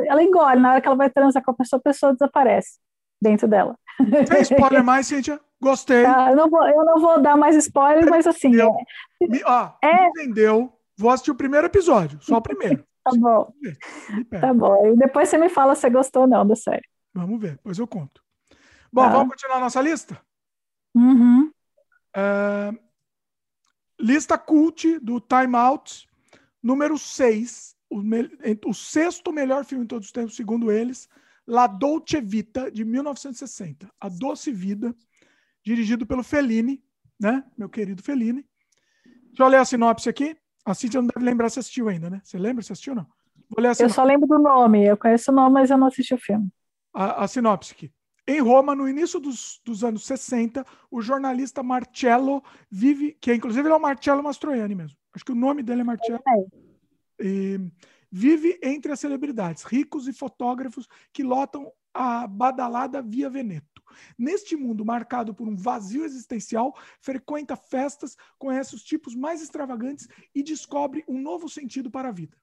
[SPEAKER 2] ela engole. Na hora que ela vai transar com a pessoa, a pessoa desaparece dentro dela.
[SPEAKER 1] Tem spoiler mais, Cíntia? Gostei.
[SPEAKER 2] Ah, eu, não vou, eu não vou dar mais spoiler, mas assim.
[SPEAKER 1] Entendeu? É, me, ó, é... entendeu? Vou assistir o primeiro episódio, só o primeiro.
[SPEAKER 2] tá bom. Tá bom. E depois você me fala se gostou ou não da série.
[SPEAKER 1] Vamos ver, depois eu conto. Bom, tá. vamos continuar nossa lista?
[SPEAKER 2] Uhum.
[SPEAKER 1] Uh, lista cult do Time Out, número 6. O, o, sexto melhor filme de todos os tempos, segundo eles. La Dolce Vita, de 1960. A Doce Vida, dirigido pelo Fellini, né? Meu querido Fellini. Deixa eu ler a sinopse aqui. A Cintia não deve lembrar se assistiu ainda, né? Você lembra se assistiu ou não?
[SPEAKER 2] Vou ler a eu só lembro do nome. Eu conheço o nome, mas eu não assisti o filme.
[SPEAKER 1] A, a sinopse aqui. Em Roma, no início dos, dos, anos 60, o jornalista Marcello vive, que é, inclusive é o Marcello Mastroianni mesmo. Acho que o nome dele é Marcello. E, vive entre as celebridades, ricos e fotógrafos que lotam a badalada Via Veneto. Neste mundo marcado por um vazio existencial, frequenta festas, conhece os tipos mais extravagantes e descobre um novo sentido para a vida.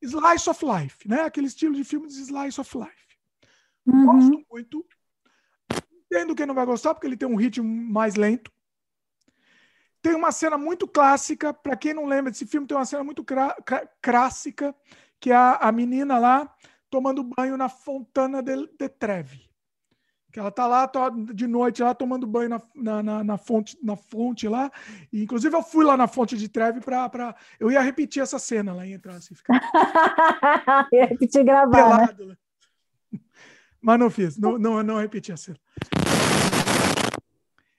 [SPEAKER 1] Slice of Life, né? Aquele estilo de filme de Slice of Life. Uhum. Gosto muito. Entendo quem não vai gostar, porque ele tem um ritmo mais lento. Tem uma cena muito clássica, para quem não lembra desse filme, tem uma cena muito clássica, que é a, a menina lá tomando banho na Fontana de, de Trevi. Que ela tá lá de noite lá tomando banho na, na, na, na, fonte, na fonte lá. E, inclusive, eu fui lá na fonte de Trevi para. Pra... Eu ia repetir essa cena lá, ia entrar assim. Ficar...
[SPEAKER 2] ia repetir gravar. Né? Pelado, né?
[SPEAKER 1] Mas não fiz, não, não, não repeti a cena.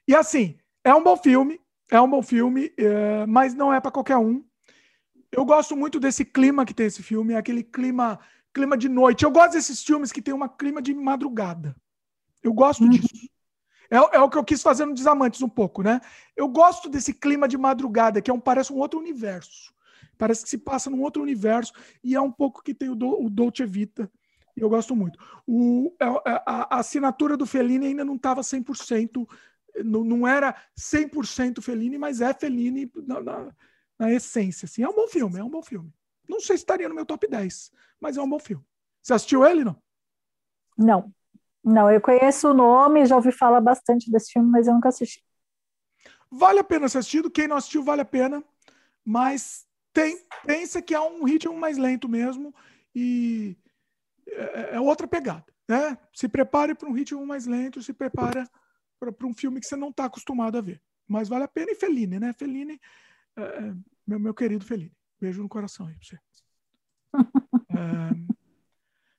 [SPEAKER 1] E assim, é um bom filme, é um bom filme, é, mas não é para qualquer um. Eu gosto muito desse clima que tem esse filme, é aquele clima, clima de noite. Eu gosto desses filmes que tem um clima de madrugada. Eu gosto uhum. disso. É, é, o que eu quis fazer no Desamantes um pouco, né? Eu gosto desse clima de madrugada, que é um, parece um outro universo. Parece que se passa num outro universo e é um pouco que tem o, do, o Dolce Vita eu gosto muito. O, a, a, a assinatura do Fellini ainda não estava 100%, não, não era 100% Fellini, mas é Fellini na, na, na, essência. Assim. É um bom filme, é um bom filme. Não sei se estaria no meu top 10, mas é um bom filme. Você assistiu ele, não?
[SPEAKER 2] Não. Não, eu conheço o nome, já ouvi falar bastante desse filme, mas eu nunca assisti.
[SPEAKER 1] Vale a pena ser assistido. Quem não assistiu, vale a pena. Mas tem, pensa que é um ritmo mais lento mesmo. E é, é outra pegada. Né? Se prepare para um ritmo mais lento, se prepara para um filme que você não está acostumado a ver. Mas vale a pena. E Fellini, né? Fellini, é, é meu, meu querido Fellini. Beijo no coração aí para você. é,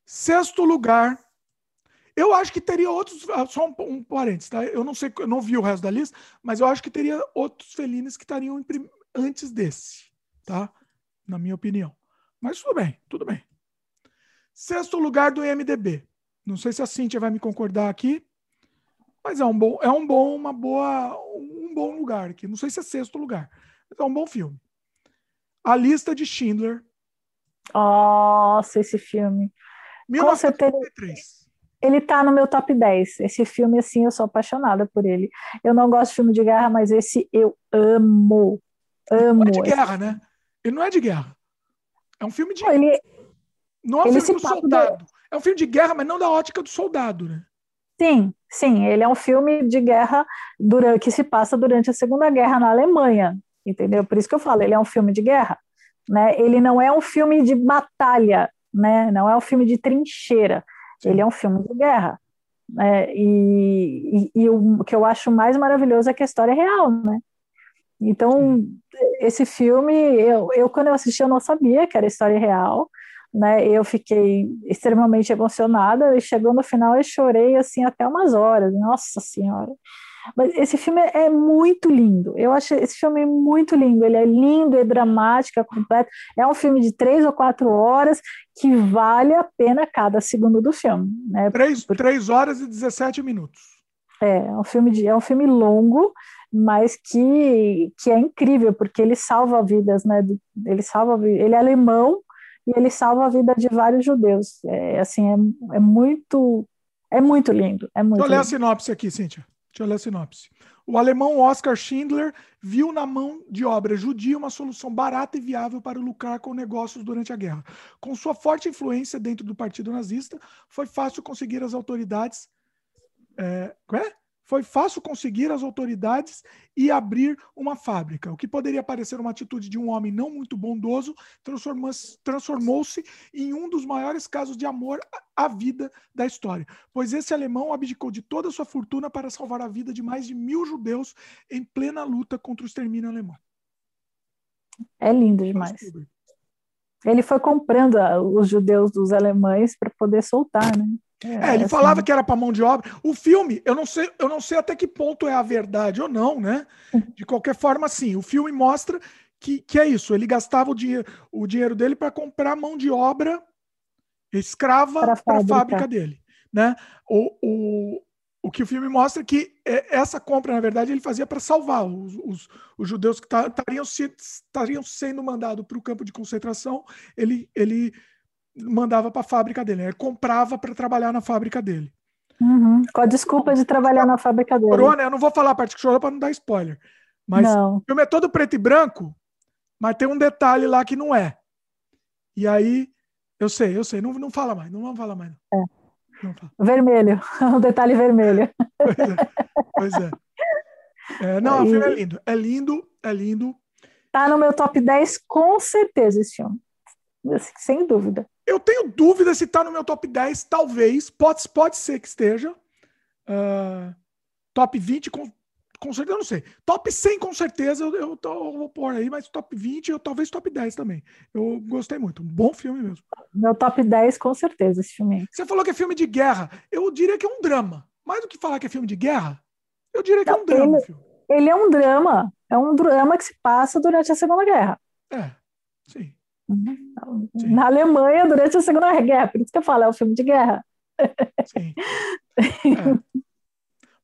[SPEAKER 1] sexto lugar. Eu acho que teria outros. Ah, só um, um parênteses, tá? Eu não sei, eu não vi o resto da lista, mas eu acho que teria outros Fellines que estariam antes desse, tá? Na minha opinião. Mas tudo bem, tudo bem. Sexto lugar do IMDB. Não sei se a Cintia vai me concordar aqui, mas é um bom, é um bom, uma boa, um bom lugar aqui. Não sei se é sexto lugar, mas é um bom filme. A lista de Schindler.
[SPEAKER 2] Nossa, esse filme. 1933. Ele tá no meu top 10. Esse filme, assim, eu sou apaixonada por ele. Eu não gosto de filme de guerra, mas esse eu amo. Amo. Não
[SPEAKER 1] é de guerra, né? Ele não é de guerra. É um filme de. Ele, não é um ele filme do soldado. Do... É um filme de guerra, mas não da ótica do soldado, né?
[SPEAKER 2] Sim, sim. Ele é um filme de guerra durante, que se passa durante a Segunda Guerra na Alemanha, entendeu? Por isso que eu falo, ele é um filme de guerra. Né? Ele não é um filme de batalha, né? não é um filme de trincheira. Sim. Ele é um filme de guerra. Né? E, e, e, o que eu acho mais maravilhoso é que a história é real, né? Então, esse filme, eu, eu quando eu assisti, eu não sabia que era história real, né? Eu fiquei extremamente emocionada e chegou no final eu chorei assim até umas horas. Nossa Senhora! Mas esse filme é muito lindo. Eu acho esse filme muito lindo. Ele é lindo, é dramático, é completo. É um filme de três ou quatro horas que vale a pena cada segundo do filme. Né?
[SPEAKER 1] Três, três horas e 17 minutos.
[SPEAKER 2] É, é um filme de, é um filme longo, mas que, que é incrível porque ele salva vidas, né? Ele salva, ele é alemão e ele salva a vida de vários judeus. É assim, é, é muito é muito lindo. É muito
[SPEAKER 1] Deixa eu ler a sinopse aqui, Cíntia. Deixa eu ler a sinopse. O alemão Oscar Schindler viu na mão de obra judia uma solução barata e viável para lucrar com negócios durante a guerra. Com sua forte influência dentro do partido nazista, foi fácil conseguir as autoridades. É, é? Foi fácil conseguir as autoridades e abrir uma fábrica. O que poderia parecer uma atitude de um homem não muito bondoso transformou-se em um dos maiores casos de amor à vida da história, pois esse alemão abdicou de toda a sua fortuna para salvar a vida de mais de mil judeus em plena luta contra o extermínio alemão.
[SPEAKER 2] É lindo demais. Ele foi comprando os judeus dos alemães para poder soltar, né?
[SPEAKER 1] É, é, ele assim... falava que era para mão de obra. O filme, eu não sei, eu não sei até que ponto é a verdade ou não, né? De qualquer forma, sim, o filme mostra que, que é isso. Ele gastava o dinheiro, o dinheiro dele para comprar mão de obra escrava para a fábrica. fábrica. dele, né? O, o, o que o filme mostra é que é, essa compra, na verdade, ele fazia para salvar os, os, os, judeus que estariam se, sendo mandados para o campo de concentração. Ele, ele mandava para a fábrica dele, ele comprava para trabalhar na fábrica dele.
[SPEAKER 2] Uhum, com a desculpa de trabalhar na fábrica dele.
[SPEAKER 1] Chorou, né? Eu não vou falar a parte que chorou para não dar spoiler. Mas não. o filme é todo preto e branco, mas tem um detalhe lá que não é. E aí, eu sei, eu sei, não, não fala mais, não vamos falar mais.
[SPEAKER 2] É. Vermelho, um detalhe vermelho.
[SPEAKER 1] Pois é. Pois é. é não, o filme é lindo. É lindo, é lindo.
[SPEAKER 2] Tá no meu top 10, com certeza, esse filme. Assim, sem dúvida.
[SPEAKER 1] Eu tenho dúvida se está no meu top 10, talvez. Pode, pode ser que esteja. Uh, top 20, com, com certeza, eu não sei. Top 100, com certeza, eu, eu, tô, eu, vou pôr aí, mas top 20, eu, talvez top 10 também. Eu gostei muito. Um bom filme mesmo.
[SPEAKER 2] Meu top 10, com certeza, esse filme.
[SPEAKER 1] Você falou que é filme de guerra. Eu diria que é um drama. Mais do que falar que é filme de guerra, eu diria que não, é um drama.
[SPEAKER 2] Ele, ele é um drama. É um drama que se passa durante a Segunda Guerra.
[SPEAKER 1] É, sim.
[SPEAKER 2] Uhum. Na Alemanha, durante a Segunda Guerra, por isso que eu falo, é um filme de guerra. Sim.
[SPEAKER 1] É.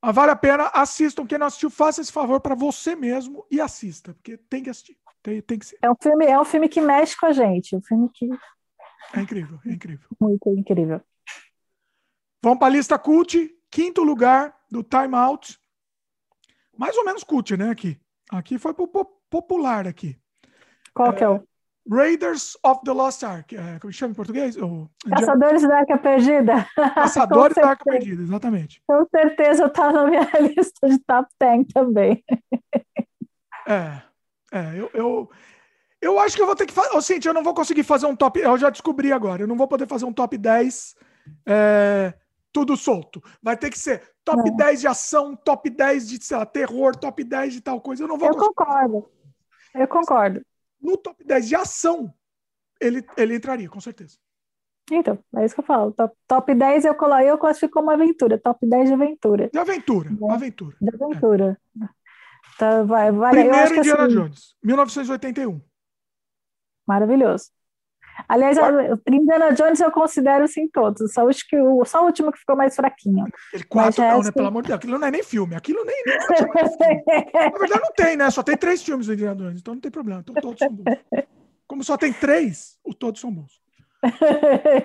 [SPEAKER 1] Mas vale a pena, assistam. Quem não assistiu, faça esse favor para você mesmo e assista, porque tem que assistir. Tem, tem que ser.
[SPEAKER 2] É um, filme, é um filme que mexe com a gente. Um filme que.
[SPEAKER 1] É incrível, é incrível.
[SPEAKER 2] Muito incrível.
[SPEAKER 1] Vamos para a lista cult. Quinto lugar do Time Out. Mais ou menos cult, né? Aqui. Aqui foi popular aqui.
[SPEAKER 2] Qual é, que é o?
[SPEAKER 1] Raiders of the Lost Ark. É, como chama em português?
[SPEAKER 2] Caçadores da Arca Perdida.
[SPEAKER 1] Caçadores da Arca Perdida, exatamente.
[SPEAKER 2] Com certeza está na minha lista de top 10 também.
[SPEAKER 1] É, é eu, eu, eu acho que eu vou ter que fazer. Oh, Cintia, eu não vou conseguir fazer um top. Eu já descobri agora. Eu não vou poder fazer um top 10 é, tudo solto. Vai ter que ser top é. 10 de ação, top 10 de sei lá, terror, top 10 de tal coisa. Eu não vou
[SPEAKER 2] Eu conseguir. concordo. Eu concordo
[SPEAKER 1] no top 10 de ação, ele, ele entraria, com certeza.
[SPEAKER 2] Então, é isso que eu falo. Top, top 10 eu coloco, eu classifico como aventura. Top 10 de aventura.
[SPEAKER 1] De aventura, de, aventura.
[SPEAKER 2] De aventura. É. Tá, vai, vai,
[SPEAKER 1] Primeiro Indiana assim, Jones, 1981.
[SPEAKER 2] Maravilhoso. Aliás, Quarto. Indiana Jones eu considero assim todos. Só, acho que o, só o último que ficou mais fraquinho.
[SPEAKER 1] Ele quatro, não, né? Pelo amor de Deus, aquilo não é nem filme. Aquilo nem. nem Na verdade, não tem, né? Só tem três filmes do Indiana Jones, então não tem problema. Então todos são bons. Como só tem três, os todos são bons.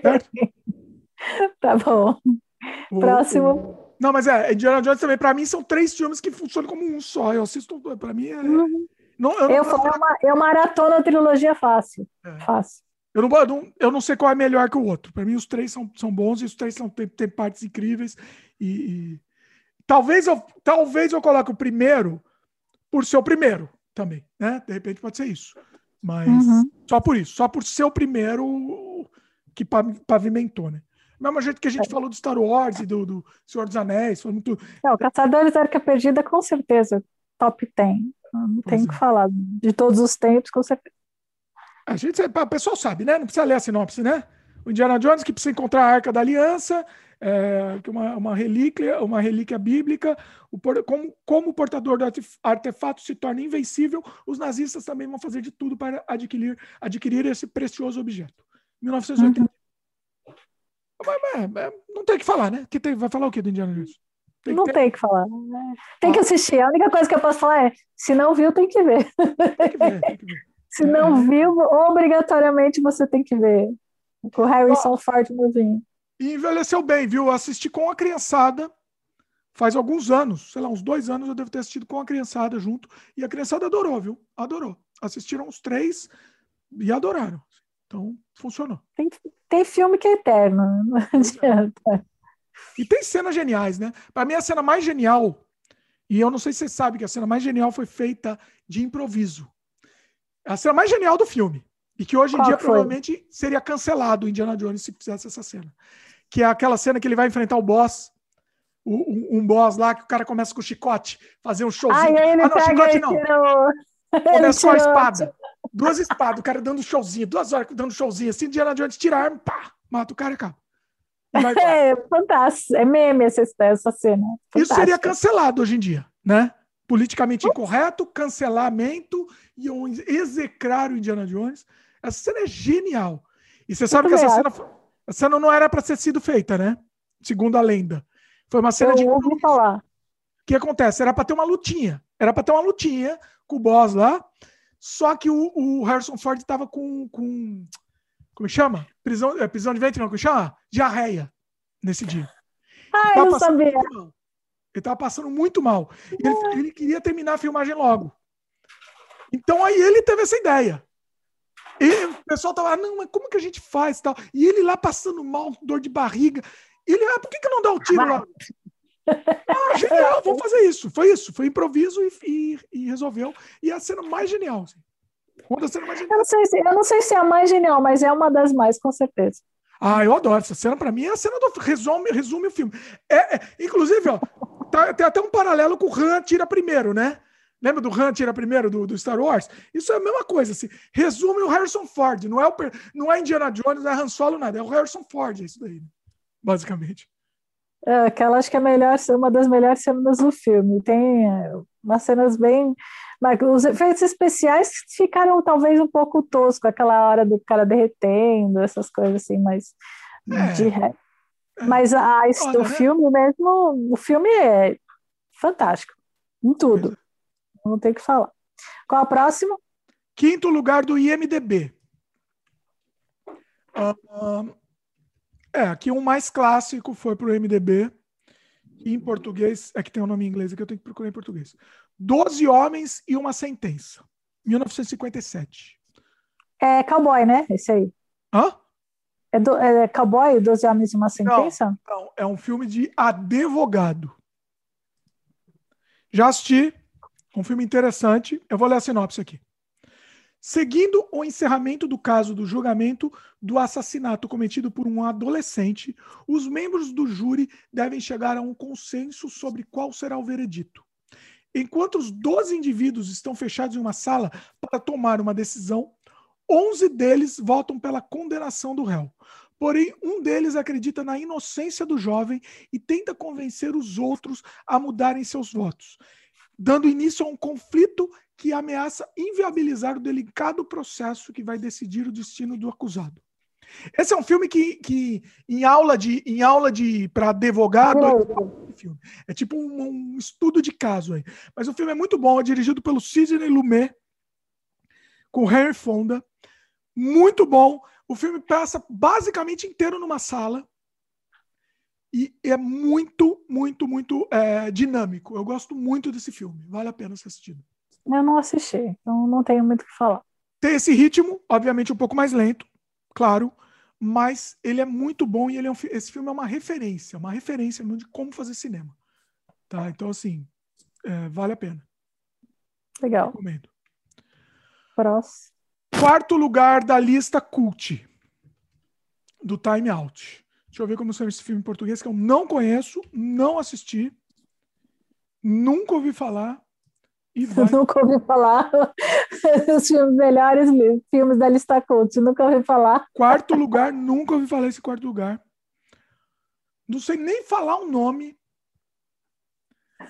[SPEAKER 1] Certo?
[SPEAKER 2] Tá bom. O, Próximo. O...
[SPEAKER 1] Não, mas é, Indiana Jones também, pra mim, são três filmes que funcionam como um só. Eu assisto, pra mim é. Uhum.
[SPEAKER 2] Não, eu, não... eu, eu maratona a trilogia fácil. É. Fácil.
[SPEAKER 1] Eu não, eu não, sei qual é melhor que o outro. Para mim, os três são, são bons e os três são, têm, têm partes incríveis. E, e, talvez, eu, talvez eu coloque o primeiro por ser o primeiro também. Né? De repente pode ser isso. Mas uhum. só por isso, só por ser o primeiro que pavimentou, né? Mesmo jeito que a gente é. falou do Star Wars e do, do Senhor dos Anéis, foi muito.
[SPEAKER 2] Não, Caçadores da Arca Perdida, com certeza, top 10. Não tem que é. falar. De todos os tempos, com certeza.
[SPEAKER 1] A gente, o pessoal sabe, né? Não precisa ler a sinopse, né? O Indiana Jones que precisa encontrar a Arca da Aliança, é, uma, uma relíquia, uma relíquia bíblica. O, como, como o portador do artefato se torna invencível, os nazistas também vão fazer de tudo para adquirir, adquirir esse precioso objeto. 1980. Uhum. Mas, mas, não tem o que falar, né? Que tem, vai falar o que do Indiana Jones?
[SPEAKER 2] Tem não tem que falar. Né? Tem que ah. assistir. A única coisa que eu posso falar é: se não viu, tem que ver. Tem que ver, tem que ver. Se não viu, obrigatoriamente você tem que ver. Com o Harrison oh. Ford novinho.
[SPEAKER 1] E envelheceu bem, viu? Eu assisti com a criançada faz alguns anos, sei lá, uns dois anos eu devo ter assistido com a criançada junto. E a criançada adorou, viu? Adorou. Assistiram os três e adoraram. Então, funcionou.
[SPEAKER 2] Tem, tem filme que é eterno, não é. adianta.
[SPEAKER 1] E tem cenas geniais, né? Para mim, a cena mais genial, e eu não sei se você sabe que a cena mais genial foi feita de improviso. É a cena mais genial do filme. E que hoje em Qual dia foi? provavelmente seria cancelado o Indiana Jones se fizesse essa cena. Que é aquela cena que ele vai enfrentar o boss, um, um boss lá, que o cara começa com o chicote, fazer um showzinho.
[SPEAKER 2] Ai, ah, não, chicote não. Tirou...
[SPEAKER 1] Começa com a espada. Duas espadas, o cara dando showzinho, duas horas dando showzinho, assim, Indiana Jones tira a arma, pá, mata o cara e acaba.
[SPEAKER 2] É fantástico, é meme essa, essa cena. Fantástica.
[SPEAKER 1] Isso seria cancelado hoje em dia, né? Politicamente incorreto, cancelamento e um execrar o Indiana Jones. Essa cena é genial. E você sabe que essa cena, a cena não era para ter sido feita, né? Segundo a lenda. Foi uma cena
[SPEAKER 2] Eu
[SPEAKER 1] de.
[SPEAKER 2] Ouvi falar. O
[SPEAKER 1] que acontece? Era para ter uma lutinha. Era para ter uma lutinha com o boss lá. Só que o, o Harrison Ford estava com, com. Como chama? Prisão, é, prisão de ventre, não, como chama? Diarreia nesse dia.
[SPEAKER 2] Ah, eu não sabia. Ele
[SPEAKER 1] estava passando muito mal. Ele, ele, queria terminar a filmagem logo. Então aí ele teve essa ideia. E o pessoal tava, ah, não, mas como que a gente faz tal? E ele lá passando mal, dor de barriga. E ele, ah, por que, que não dá o um tiro lá? Ah, genial, vamos fazer isso. Foi isso, foi improviso e, e, e resolveu. E é a cena mais genial. Assim.
[SPEAKER 2] Uma das cenas mais geniais. Eu não, sei se, eu não sei se é a mais genial, mas é uma das mais, com certeza.
[SPEAKER 1] Ah, eu adoro essa cena. Para mim é a cena do resume, resume o filme. É, é inclusive, ó, tá, tem até um paralelo com o Han tira primeiro, né? Lembra do Han tira primeiro do, do, Star Wars? Isso é a mesma coisa. Assim, resume o Harrison Ford. Não é, o, não é Indiana Jones, não é Han Solo, nada. É o Harrison Ford, isso daí, basicamente.
[SPEAKER 2] É, aquela acho que é melhor, uma das melhores cenas do filme. Tem é, umas cenas bem. Mas os efeitos especiais ficaram talvez um pouco tosco, aquela hora do cara derretendo, essas coisas assim, mas é. de ré. Mas a, a o né? filme mesmo, o filme é fantástico, em tudo. Não tem o que falar. Qual a próxima?
[SPEAKER 1] Quinto lugar do IMDB. Uh, é, aqui um mais clássico foi para o MDB. Em português, é que tem o um nome em inglês aqui, eu tenho que procurar em português. Doze Homens e uma Sentença, 1957.
[SPEAKER 2] É cowboy, né? Esse aí.
[SPEAKER 1] Hã?
[SPEAKER 2] É, do, é cowboy, Doze Homens e uma Sentença?
[SPEAKER 1] Não, não, é um filme de advogado. Já assisti, um filme interessante. Eu vou ler a sinopse aqui. Seguindo o encerramento do caso do julgamento do assassinato cometido por um adolescente, os membros do júri devem chegar a um consenso sobre qual será o veredito. Enquanto os 12 indivíduos estão fechados em uma sala para tomar uma decisão, 11 deles votam pela condenação do réu. Porém, um deles acredita na inocência do jovem e tenta convencer os outros a mudarem seus votos, dando início a um conflito que ameaça inviabilizar o delicado processo que vai decidir o destino do acusado. Esse é um filme que, que em aula de em aula de para advogado é, é tipo um, um, estudo de caso aí. Mas o filme é muito bom, é dirigido pelo Sidney Lumet com Henry Fonda, muito bom. O filme passa basicamente inteiro numa sala e é muito, muito, muito é, dinâmico. Eu gosto muito desse filme, vale a pena ser assistido.
[SPEAKER 2] Eu não assisti, então não tenho muito o que falar.
[SPEAKER 1] Tem esse ritmo, obviamente um pouco mais lento, claro, mas ele é muito bom e ele é um, esse filme é uma referência, uma referência de como fazer cinema. Tá? Então, assim, é, vale a pena.
[SPEAKER 2] Legal.
[SPEAKER 1] Recomendo.
[SPEAKER 2] Próximo.
[SPEAKER 1] Quarto lugar da lista cult do Time Out. Deixa eu ver como chama esse filme em português, que eu não conheço, não assisti, nunca ouvi falar E vai.
[SPEAKER 2] Nunca ouvi falar. Os filmes melhores filmes da lista cult. Nunca ouvi falar.
[SPEAKER 1] Quarto lugar, nunca ouvi falar esse quarto lugar. Não sei nem falar o nome.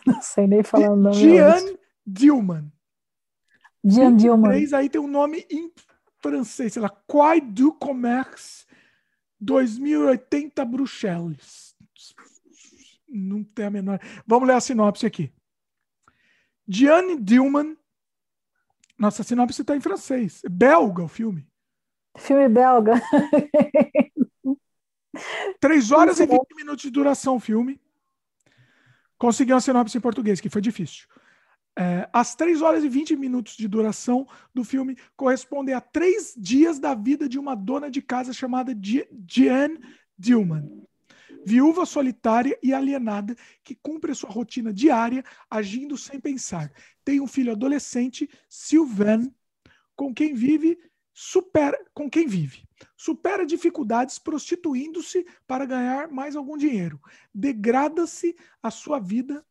[SPEAKER 2] Não sei nem falar o nome.
[SPEAKER 1] Jean Dillman.
[SPEAKER 2] Jean.
[SPEAKER 1] Três aí tem um nome em francês, sei lá, Quai du Commerce 2080 Bruxelas. Não tem a menor. Vamos ler a sinopse aqui. Diane Dillman. Nossa, a sinopse está em francês. É belga o filme.
[SPEAKER 2] Filme belga.
[SPEAKER 1] 3 horas e 20 minutos de duração o filme. Consegui uma sinopse em português, que foi difícil. É, as 3 horas e 20 minutos de duração do filme correspondem a três dias da vida de uma dona de casa chamada Jeanne Dillman. Viúva solitária e alienada que cumpre sua rotina diária agindo sem pensar. Tem um filho adolescente, Sylvain, com quem vive supera, com quem vive. Supera dificuldades prostituindo-se para ganhar mais algum dinheiro. Degrada-se a sua vida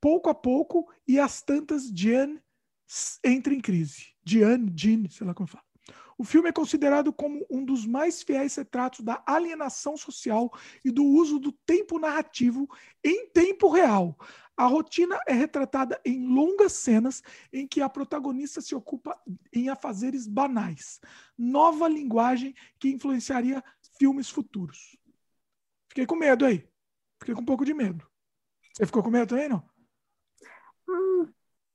[SPEAKER 1] pouco a pouco e as tantas Jeanne entra em crise. Diane, Jean, sei lá como fala. O filme é considerado como um dos mais fiéis retratos da alienação social e do uso do tempo narrativo em tempo real. A rotina é retratada em longas cenas em que a protagonista se ocupa em afazeres banais. Nova linguagem que influenciaria filmes futuros. Fiquei com medo aí. Fiquei com um pouco de medo. Você ficou com medo também, não?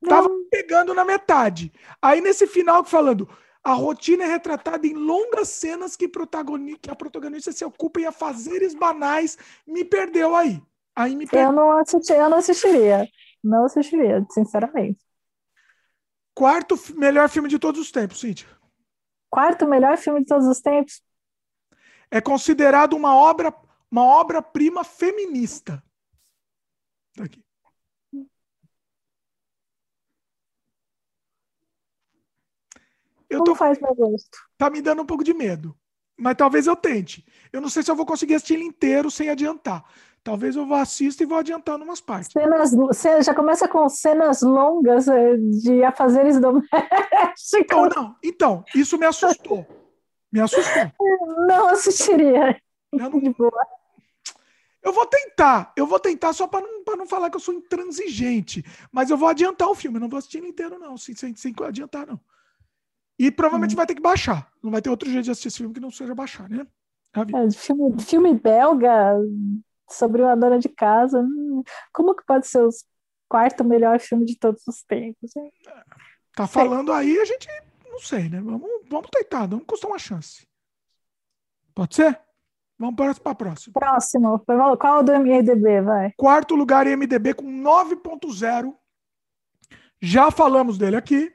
[SPEAKER 1] Tava pegando na metade. Aí nesse final falando, a rotina é retratada em longas cenas que, que a protagonista se ocupa em afazeres banais. Me perdeu aí. Aí me perdeu.
[SPEAKER 2] Eu não, assisti, eu não assistiria. Não assistiria, sinceramente.
[SPEAKER 1] Quarto melhor filme de todos os tempos, Cíntia.
[SPEAKER 2] Quarto melhor filme de todos os tempos?
[SPEAKER 1] É considerado uma obra uma obra-prima feminista. Tá aqui. Eu
[SPEAKER 2] Como
[SPEAKER 1] tô,
[SPEAKER 2] faz meu gosto?
[SPEAKER 1] tá me dando um pouco de medo. Mas talvez eu tente. Eu não sei se eu vou conseguir assistir ele inteiro sem adiantar. Talvez eu vá assistir e vou adiantando umas partes.
[SPEAKER 2] Cenas, ce- já começa com cenas longas eh, de afazeres domésticos.
[SPEAKER 1] Ou não. Então, isso me assustou. Me assustou.
[SPEAKER 2] Não assistiria.
[SPEAKER 1] Eu, não-
[SPEAKER 2] De boa.
[SPEAKER 1] eu vou tentar. Eu vou tentar só para não, pra não falar que eu sou intransigente. Mas eu vou adiantar o filme. Eu não vou assistir ele inteiro, não. Sem, sem, sem adiantar, não. E provavelmente vai ter que baixar. Não vai ter outro jeito de assistir esse filme que não seja baixar, né?
[SPEAKER 2] É, filme, filme belga sobre uma dona de casa. hum, Como que pode ser o quarto melhor filme de todos os tempos? hein?
[SPEAKER 1] Tá falando aí, a gente não sei, né? Vamos, vamos tentar, não custa uma chance. Pode ser? Vamos para para a próxima.
[SPEAKER 2] Próximo. Qual o do MDB, vai?
[SPEAKER 1] Quarto lugar em MDB com 9.0. Já falamos dele aqui,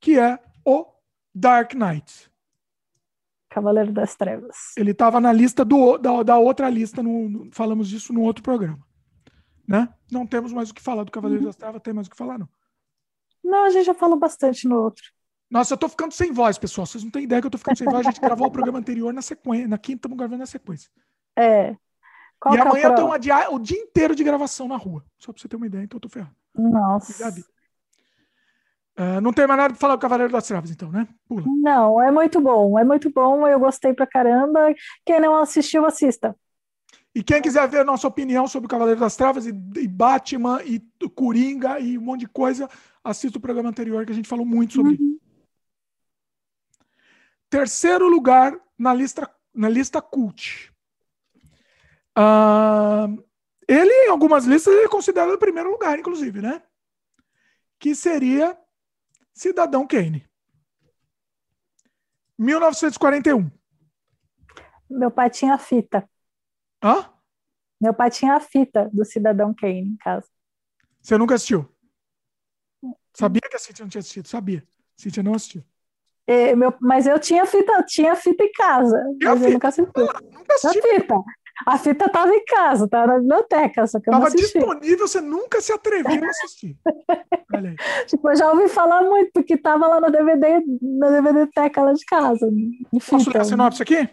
[SPEAKER 1] que é o Dark Knight.
[SPEAKER 2] Cavaleiro das Trevas.
[SPEAKER 1] Ele estava na lista do, da, da outra lista, no, no- falamos disso no outro programa. Né? Não temos mais o que falar do Cavaleiro das Trevas, tem mais o que falar, não.
[SPEAKER 2] Não, a gente já falou bastante no outro.
[SPEAKER 1] Nossa, eu tô ficando sem voz, pessoal. Vocês não têm ideia que eu tô ficando sem voz. A gente gravou o programa anterior na sequência. Na quinta, estamos gravando na sequência.
[SPEAKER 2] É. Qual
[SPEAKER 1] e
[SPEAKER 2] é
[SPEAKER 1] amanhã eu tenho o dia inteiro de gravação na rua. Só pra você ter uma ideia, então eu tô ferrado.
[SPEAKER 2] Nossa.
[SPEAKER 1] Ah, não tem mais nada pra falar do Cavaleiro das Trevas, então, né? Pula.
[SPEAKER 2] Não, é muito bom, é muito bom, eu gostei pra caramba. Quem não assistiu, assista.
[SPEAKER 1] E quem quiser ver a nossa opinião sobre o Cavaleiro das Trevas e, e Batman e Coringa e um monte de coisa, assista o programa anterior que a gente falou muito sobre.
[SPEAKER 2] Uhum.
[SPEAKER 1] Terceiro lugar na lista, na lista cult. Ah, ele, em algumas listas, ele é considerado o primeiro lugar, inclusive, né? Que seria Cidadão Kane. 1941.
[SPEAKER 2] Meu pai tinha fita.
[SPEAKER 1] Hã?
[SPEAKER 2] Meu pai tinha a fita do Cidadão Kane em casa.
[SPEAKER 1] Você nunca assistiu? Sabia que a Cintia não tinha assistido? Sabia. Cintia não assistiu.
[SPEAKER 2] E meu- mas eu tinha fita, tinha fita em casa, mas eu
[SPEAKER 1] fita?
[SPEAKER 2] nunca assisti.
[SPEAKER 1] Nunca
[SPEAKER 2] A
[SPEAKER 1] assisti.
[SPEAKER 2] fita. A fita estava em casa, estava na biblioteca, só que eu não
[SPEAKER 1] Estava
[SPEAKER 2] assisti.
[SPEAKER 1] disponível, você nunca se atreveu a assistir. Olha aí.
[SPEAKER 2] Tipo, eu já ouvi falar muito, porque estava lá no DVD, na DVD teca lá de casa.
[SPEAKER 1] Posso ler a sinopse aqui?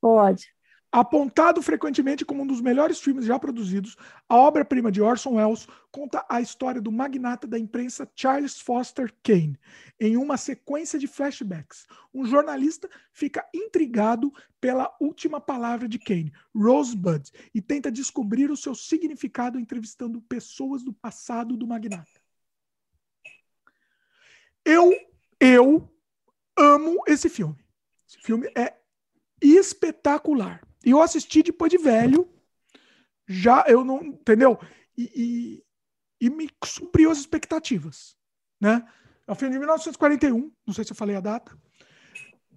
[SPEAKER 2] Pode.
[SPEAKER 1] Apontado frequentemente como um dos melhores filmes já produzidos, a obra-prima de Orson Welles conta a história do magnata da imprensa Charles Foster Kane. Em uma sequência de flashbacks, um jornalista fica intrigado pela última palavra de Kane, Rosebud, e tenta descobrir o seu significado entrevistando pessoas do passado do magnata. Eu, eu amo esse filme. Esse filme é espetacular. E eu assisti depois de velho. Já eu não. Entendeu? E, e, e me supriu as expectativas. Né? É um filme de 1941. Não sei se eu falei a data.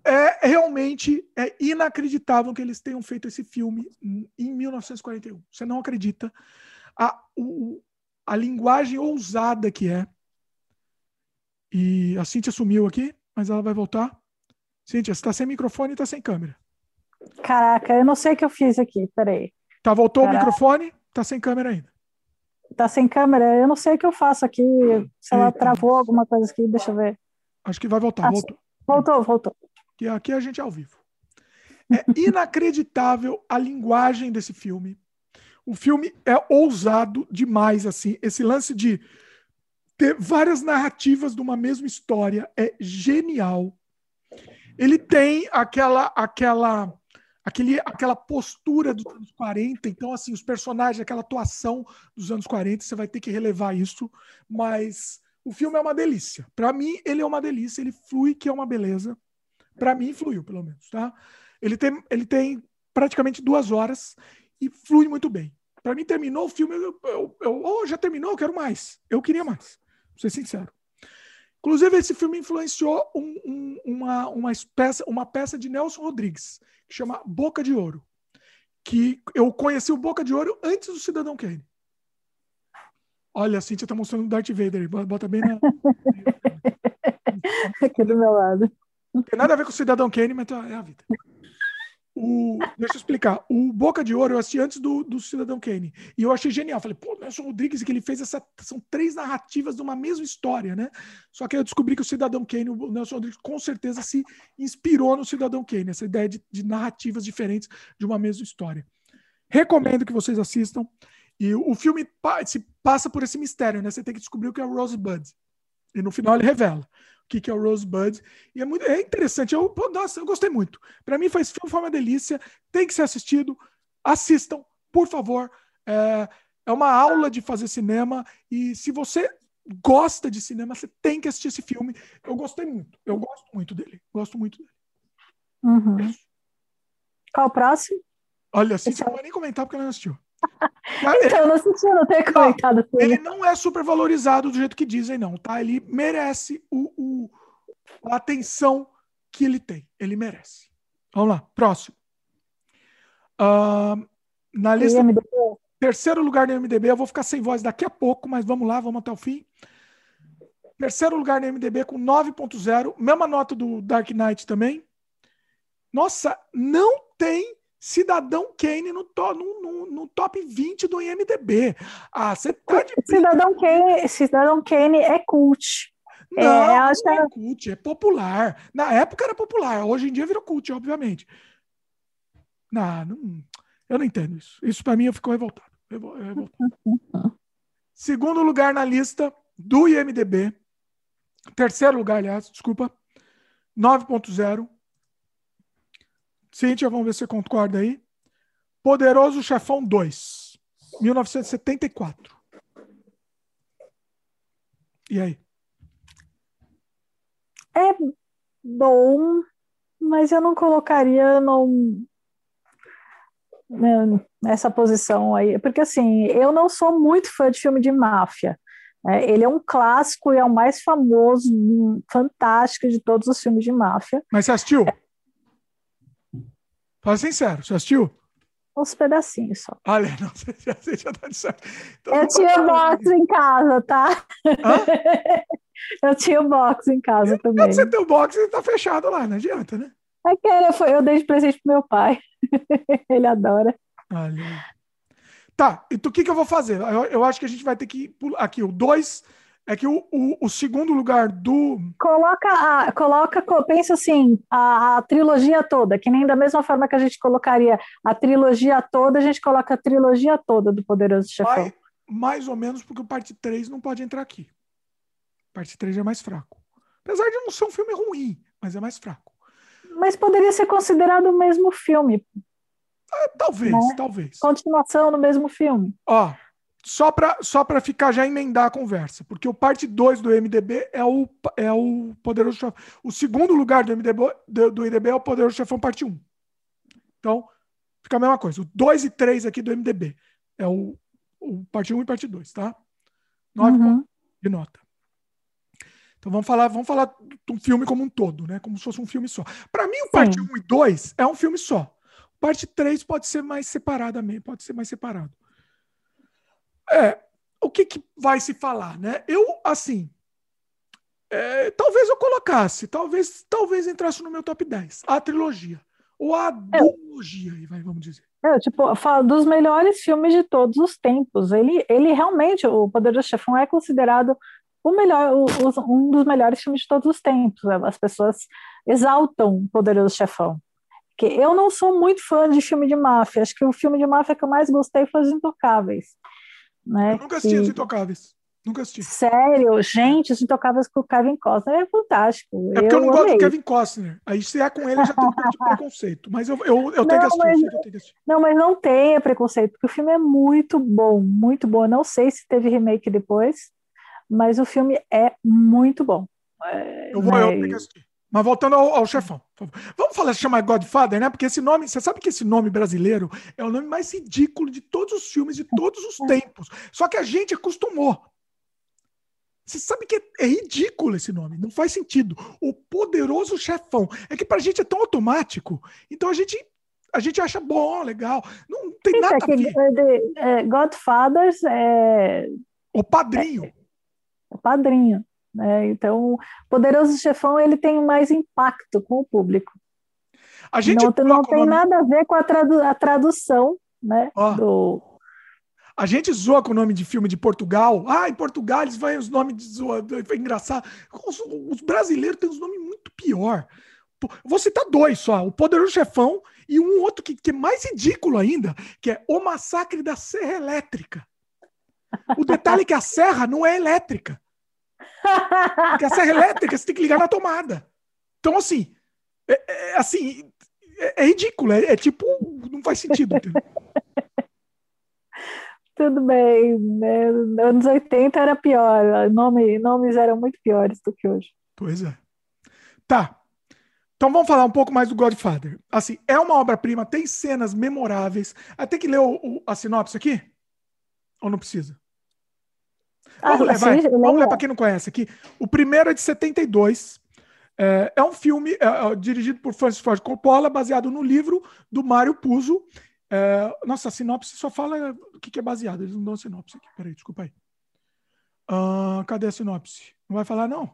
[SPEAKER 1] É realmente é inacreditável que eles tenham feito esse filme em 1941. Você não acredita a, o, a linguagem ousada que é. E a Cintia sumiu aqui, mas ela vai voltar. Cintia, você está sem microfone e está sem câmera.
[SPEAKER 2] Caraca, eu não sei o que eu fiz aqui, peraí.
[SPEAKER 1] Tá, voltou Caraca. o microfone, tá sem câmera ainda.
[SPEAKER 2] Tá sem câmera, eu não sei o que eu faço aqui, se ela travou alguma coisa aqui, deixa eu ver.
[SPEAKER 1] Acho que vai voltar, ah, voltou.
[SPEAKER 2] Voltou, voltou.
[SPEAKER 1] Que aqui a gente é ao vivo. É inacreditável a linguagem desse filme. O filme é ousado demais, assim. Esse lance de ter várias narrativas de uma mesma história é genial. Ele tem aquela aquela aquele, aquela postura dos anos 40. Então, assim, os personagens, aquela atuação dos anos 40, você vai ter que relevar isso. Mas o filme é uma delícia. Para mim, ele é uma delícia. Ele flui, que é uma beleza. Para mim, fluiu, pelo menos, tá? Ele tem, ele tem praticamente duas horas e flui muito bem. Para mim, terminou o filme, eu, eu, eu oh, já terminou, eu quero mais. Eu queria mais, vou ser sincero. Inclusive, esse filme influenciou um, um, uma, uma, peça, uma peça de Nelson Rodrigues, que chama Boca de Ouro. Que eu conheci o Boca de Ouro antes do Cidadão Kane. Olha, a Cintia tá mostrando o Darth Vader. Bota bem na.
[SPEAKER 2] Aqui do meu lado.
[SPEAKER 1] Não tem nada a ver com o Cidadão Kane, mas é a vida. O, deixa eu explicar. O Boca de Ouro eu assisti antes do, do Cidadão Kane. E eu achei genial. Falei, pô, Nelson Rodrigues, que ele fez essa. São três narrativas de uma mesma história, né? Só que eu descobri que o Cidadão Kane, o Nelson Rodrigues, com certeza se inspirou no Cidadão Kane, essa ideia de, de narrativas diferentes de uma mesma história. Recomendo que vocês assistam. E o filme se passa por esse mistério, né? Você tem que descobrir o que é o Rosebud. E no final ele revela que, que é o Rosebud. E é, muito, é interessante. Eu, nossa, eu gostei muito. Para mim, faz, foi uma delícia. Tem que ser assistido. Assistam, por favor. É, é uma aula de fazer cinema. E se você gosta de cinema, você tem que assistir esse filme. Eu gostei muito. Eu gosto muito dele. Gosto muito dele.
[SPEAKER 2] Uhum. É Qual o próximo?
[SPEAKER 1] Olha, assim, você não vai nem comentar porque ela não assistiu.
[SPEAKER 2] Então, eu não assisti, não tenho comentado.
[SPEAKER 1] Ele não é super valorizado do jeito que dizem, não, tá? Ele merece o, o, a atenção que ele tem. Ele merece. Vamos lá, próximo. Uh, na lista. Terceiro lugar no MDB, eu vou ficar sem voz daqui a pouco, mas vamos lá, vamos até o fim. Terceiro lugar no MDB com 9.0, mesma nota do Dark Knight também. Nossa, não tem Cidadão Kane no, to, no, no, no, top 20 do IMDB. Ah, você pode.
[SPEAKER 2] Cidadão Kane, Cidadão Kane é cult.
[SPEAKER 1] É, não, é, não é cult, é popular. Na época era popular, hoje em dia virou cult, obviamente. Não, não eu não entendo isso. Isso para mim eu fico revoltado. revoltado. Segundo lugar na lista do IMDB. Terceiro lugar, aliás, desculpa. 9.0. Cíntia, vamos ver se você concorda aí. Poderoso Chefão 2, 1974. E aí?
[SPEAKER 2] É bom, mas eu não colocaria no, né, nessa posição aí. Porque, assim, eu não sou muito fã de filme de máfia. É, ele é um clássico e é o mais famoso, fantástico de todos os filmes de máfia.
[SPEAKER 1] Mas você assistiu? É, Fala sincero, você assistiu?
[SPEAKER 2] Uns pedacinhos só.
[SPEAKER 1] Olha, não, você já, você já tá de certo.
[SPEAKER 2] Então, eu tinha box em casa, tá? eu tinha box em casa e, também.
[SPEAKER 1] Você tem o box e tá fechado lá, não adianta, né?
[SPEAKER 2] É que eu, eu dei de presente pro meu pai. Ele adora.
[SPEAKER 1] Olha. Tá, então o que, que eu vou fazer? Eu, eu acho que a gente vai ter que. Aqui, o 2 É que o, o, o segundo lugar do.
[SPEAKER 2] Coloca, a, coloca, pensa assim, a, a, trilogia toda, que nem da mesma forma que a gente colocaria a trilogia toda, a gente coloca a trilogia toda do Poderoso Chefão.
[SPEAKER 1] Mais, mais ou menos porque o parte 3 não pode entrar aqui. Parte 3 é mais fraco. Apesar de não ser um filme ruim, mas é mais fraco.
[SPEAKER 2] Mas poderia ser considerado o mesmo filme.
[SPEAKER 1] É, talvez, né? talvez.
[SPEAKER 2] Continuação no mesmo filme.
[SPEAKER 1] Ó, só para só ficar já emendar a conversa, porque o parte 2 do MDB é o, é o Poderoso Chefão. O segundo lugar do MDB do, do IDB é o Poderoso Chefão parte 1. Um. Então, fica a mesma coisa. O 2 e 3 aqui do MDB é o, o parte 1 um e parte 2, tá? 9 uhum. de nota. Então vamos falar, vamos falar de um filme como um todo, né? Como se fosse um filme só. Para mim, o parte 1 um e 2 é um filme só. Parte 3 pode ser mais separada, pode ser mais separado. É, o que, que vai se falar, né? Eu, assim, é, talvez eu colocasse, talvez, talvez entrasse no meu top 10, a trilogia. Ou a é. duologia, vamos dizer.
[SPEAKER 2] É, tipo, fala dos melhores filmes de todos os tempos. Ele, ele realmente, o Poderoso Chefão é considerado o melhor, o, um dos melhores filmes de todos os tempos. As pessoas exaltam o Poderoso Chefão. Que eu não sou muito fã de filme de máfia. Acho que o filme de máfia que eu mais gostei foi Os Intocáveis. Né?
[SPEAKER 1] Eu nunca assisti que... Os Intocáveis. Nunca assisti.
[SPEAKER 2] Sério, gente, Os Intocáveis com o Kevin Costner é fantástico.
[SPEAKER 1] É porque eu, eu não gosto do Kevin Costner. Aí se é com ele, já tem um pouco de preconceito. Mas eu, eu, eu, tenho, não, que assistir, mas, eu tenho que assistir.
[SPEAKER 2] Não, mas não tenha preconceito, porque o filme é muito bom, muito bom. Eu não sei se teve remake depois, mas o filme é muito bom.
[SPEAKER 1] É, eu vou, mas... eu tenho que assistir. Mas voltando ao, ao chefão. Vamos falar, chamar Godfather, né? Porque esse nome, você sabe que esse nome brasileiro é o nome mais ridículo de todos os filmes de todos os tempos. Só que a gente acostumou. Você sabe que é, é ridículo esse nome, não faz sentido. O poderoso chefão. É que pra gente é tão automático. Então a gente a gente acha bom, legal. Não tem Sim, nada é a ver.
[SPEAKER 2] É, Godfathers é.
[SPEAKER 1] O padrinho.
[SPEAKER 2] É, o padrinho. Né? Então, o Poderoso Chefão ele tem mais impacto com o público.
[SPEAKER 1] A gente
[SPEAKER 2] não, não tem nome... nada a ver com a, tradu a tradução né, oh. do...
[SPEAKER 1] A gente zoa com o nome de filme de Portugal. Ah, em Portugal eles vão os nomes de zoa. É engraçado. Os, os brasileiros têm uns nomes muito pior. Vou citar dois só: O Poderoso Chefão e um outro que, que é mais ridículo ainda, que é O Massacre da Serra Elétrica. O detalhe é que a serra não é elétrica. Porque a serra elétrica você tem que ligar na tomada. Então, assim, é, é assim, é, é ridículo. É, é, tipo, não faz sentido.
[SPEAKER 2] Tudo bem, né? Anos 80 era pior. Nome, nomes eram muito piores do que hoje.
[SPEAKER 1] Pois é. Tá. Então vamos falar um pouco mais do Godfather. Assim, é uma obra-prima, tem cenas memoráveis. Até que ler o, o, a sinopse aqui? Ou não precisa? Vamos ler, vai. Vamos ler para quem não conhece aqui. O primeiro é de 72. É, é um filme é, é, dirigido por Francis Ford Coppola, baseado no livro do Mário Puzo. É, nossa, a sinopse só fala o que, que, é baseado. Eles não dão sinopse aqui. Peraí, desculpa aí. Uh, cadê a sinopse? Não vai falar, não?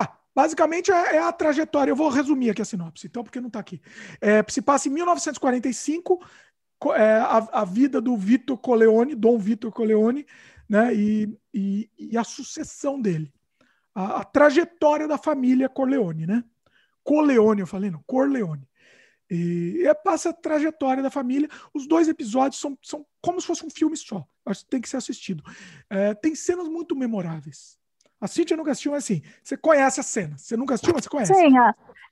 [SPEAKER 1] Ah, basicamente é, é, a trajetória. Eu vou resumir aqui a sinopse, então, porque não está aqui. É, se passa em 1945, é, a, a, vida do Vitor Coleone, Dom Vitor Coleone, né, e, e, e, a sucessão dele, a, a, trajetória da família Corleone, né? Corleone, eu falei, não, Corleone. E, e passa a trajetória da família. Os dois episódios são, são como se fosse um filme só. Acho que tem que ser assistido. É, tem cenas muito memoráveis. A Cintia nunca assistiu, mas assim, você conhece a cena. Você nunca assistiu, mas você conhece.
[SPEAKER 2] Sim,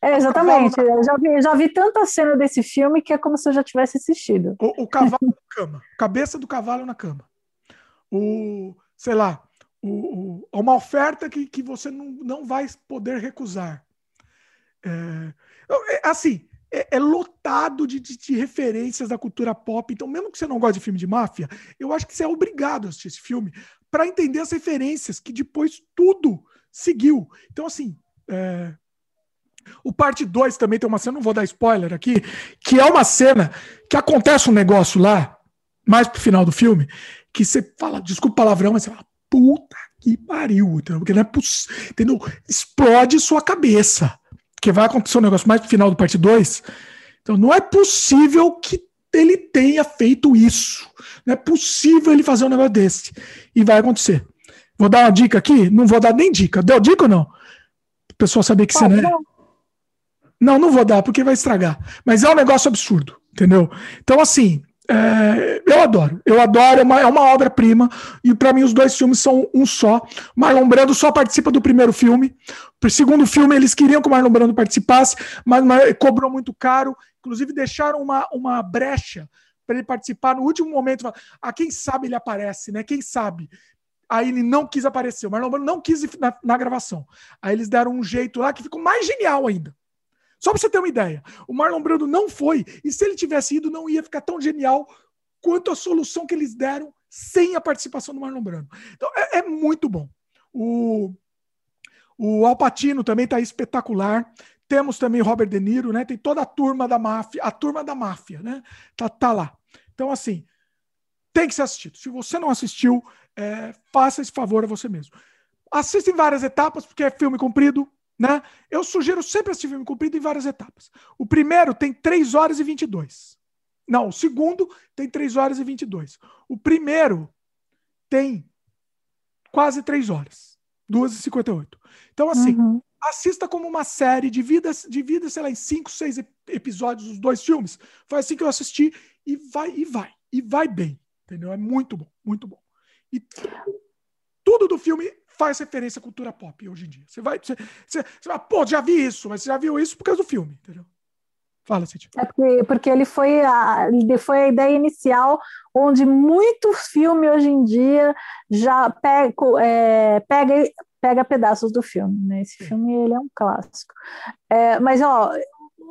[SPEAKER 2] é, exatamente. Eu já, vi, já vi tanta cena desse filme que é como se eu já tivesse assistido.
[SPEAKER 1] O, o cavalo na cama. Cabeça do cavalo na cama. O, sei lá, o, o, uma oferta que, que você não, não vai poder recusar. É, é assim, é, é, lotado de, de, de, referências da cultura pop. Então, mesmo que você não goste de filme de máfia, eu acho que você é obrigado a assistir esse filme para entender as referências que depois tudo seguiu. Então, assim, é... o parte 2 também tem uma cena, não vou dar spoiler aqui, que é uma cena que acontece um negócio lá, mais pro final do filme, que você fala, desculpa o palavrão, mas você fala, puta que pariu, entendeu? Porque não é possível, entendeu? Explode sua cabeça. Que vai acontecer um negócio mais pro final do parte 2. Então não é possível que ele tenha feito isso. Não é possível ele fazer um negócio desse. E vai acontecer. Vou dar uma dica aqui? Não vou dar nem dica. Deu dica ou não? O pessoal saber que você não é. Não, não vou dar, porque vai estragar. Mas é um negócio absurdo, entendeu? Então, assim, é, eu adoro. Eu adoro, é uma, é uma obra-prima. E para mim, os dois filmes são um só. Marlon Brando só participa do primeiro filme. Pro segundo filme, eles queriam que o Marlon Brando participasse, mas, mas cobrou muito caro. Inclusive, deixaram uma, uma brecha para ele participar no último momento. Ah, quem sabe ele aparece, né? Quem sabe? Aí ele não quis aparecer. O Marlon Brando não quis ir na, na gravação. Aí eles deram um jeito lá que ficou mais genial ainda. Só para você ter uma ideia. O Marlon Brando não foi, e se ele tivesse ido, não ia ficar tão genial quanto a solução que eles deram sem a participação do Marlon Brando. Então é, é muito bom. O, o Alpatino também está espetacular. Temos também Robert De Niro, né? Tem toda a turma da máfia, a turma da máfia, né? Tá, tá lá. Então, assim, tem que ser assistido. Se você não assistiu, é, faça esse favor a você mesmo. Assista em várias etapas, porque é filme comprido, né? Eu sugiro sempre assistir filme comprido em várias etapas. O primeiro tem 3 horas e 22. Não, o segundo tem 3 horas e 22. O primeiro tem quase 3 horas. 2 e 58. Então, assim, uhum. assista como uma série, divida, divida, sei lá, em 5, 6 episódios os dois filmes. Foi assim que eu assisti e vai, e vai. E vai bem. Entendeu? É muito bom, muito bom. E tudo do filme faz referência à cultura pop hoje em dia. Você vai, você, você, você vai, pô, já vi isso, mas você já viu isso por causa do filme, entendeu? Fala, Cíntia.
[SPEAKER 2] É porque, porque ele foi a, foi a ideia inicial onde muito filme hoje em dia já pega, é, pega, pega pedaços do filme. Né? Esse filme ele é um clássico. É, mas, ó,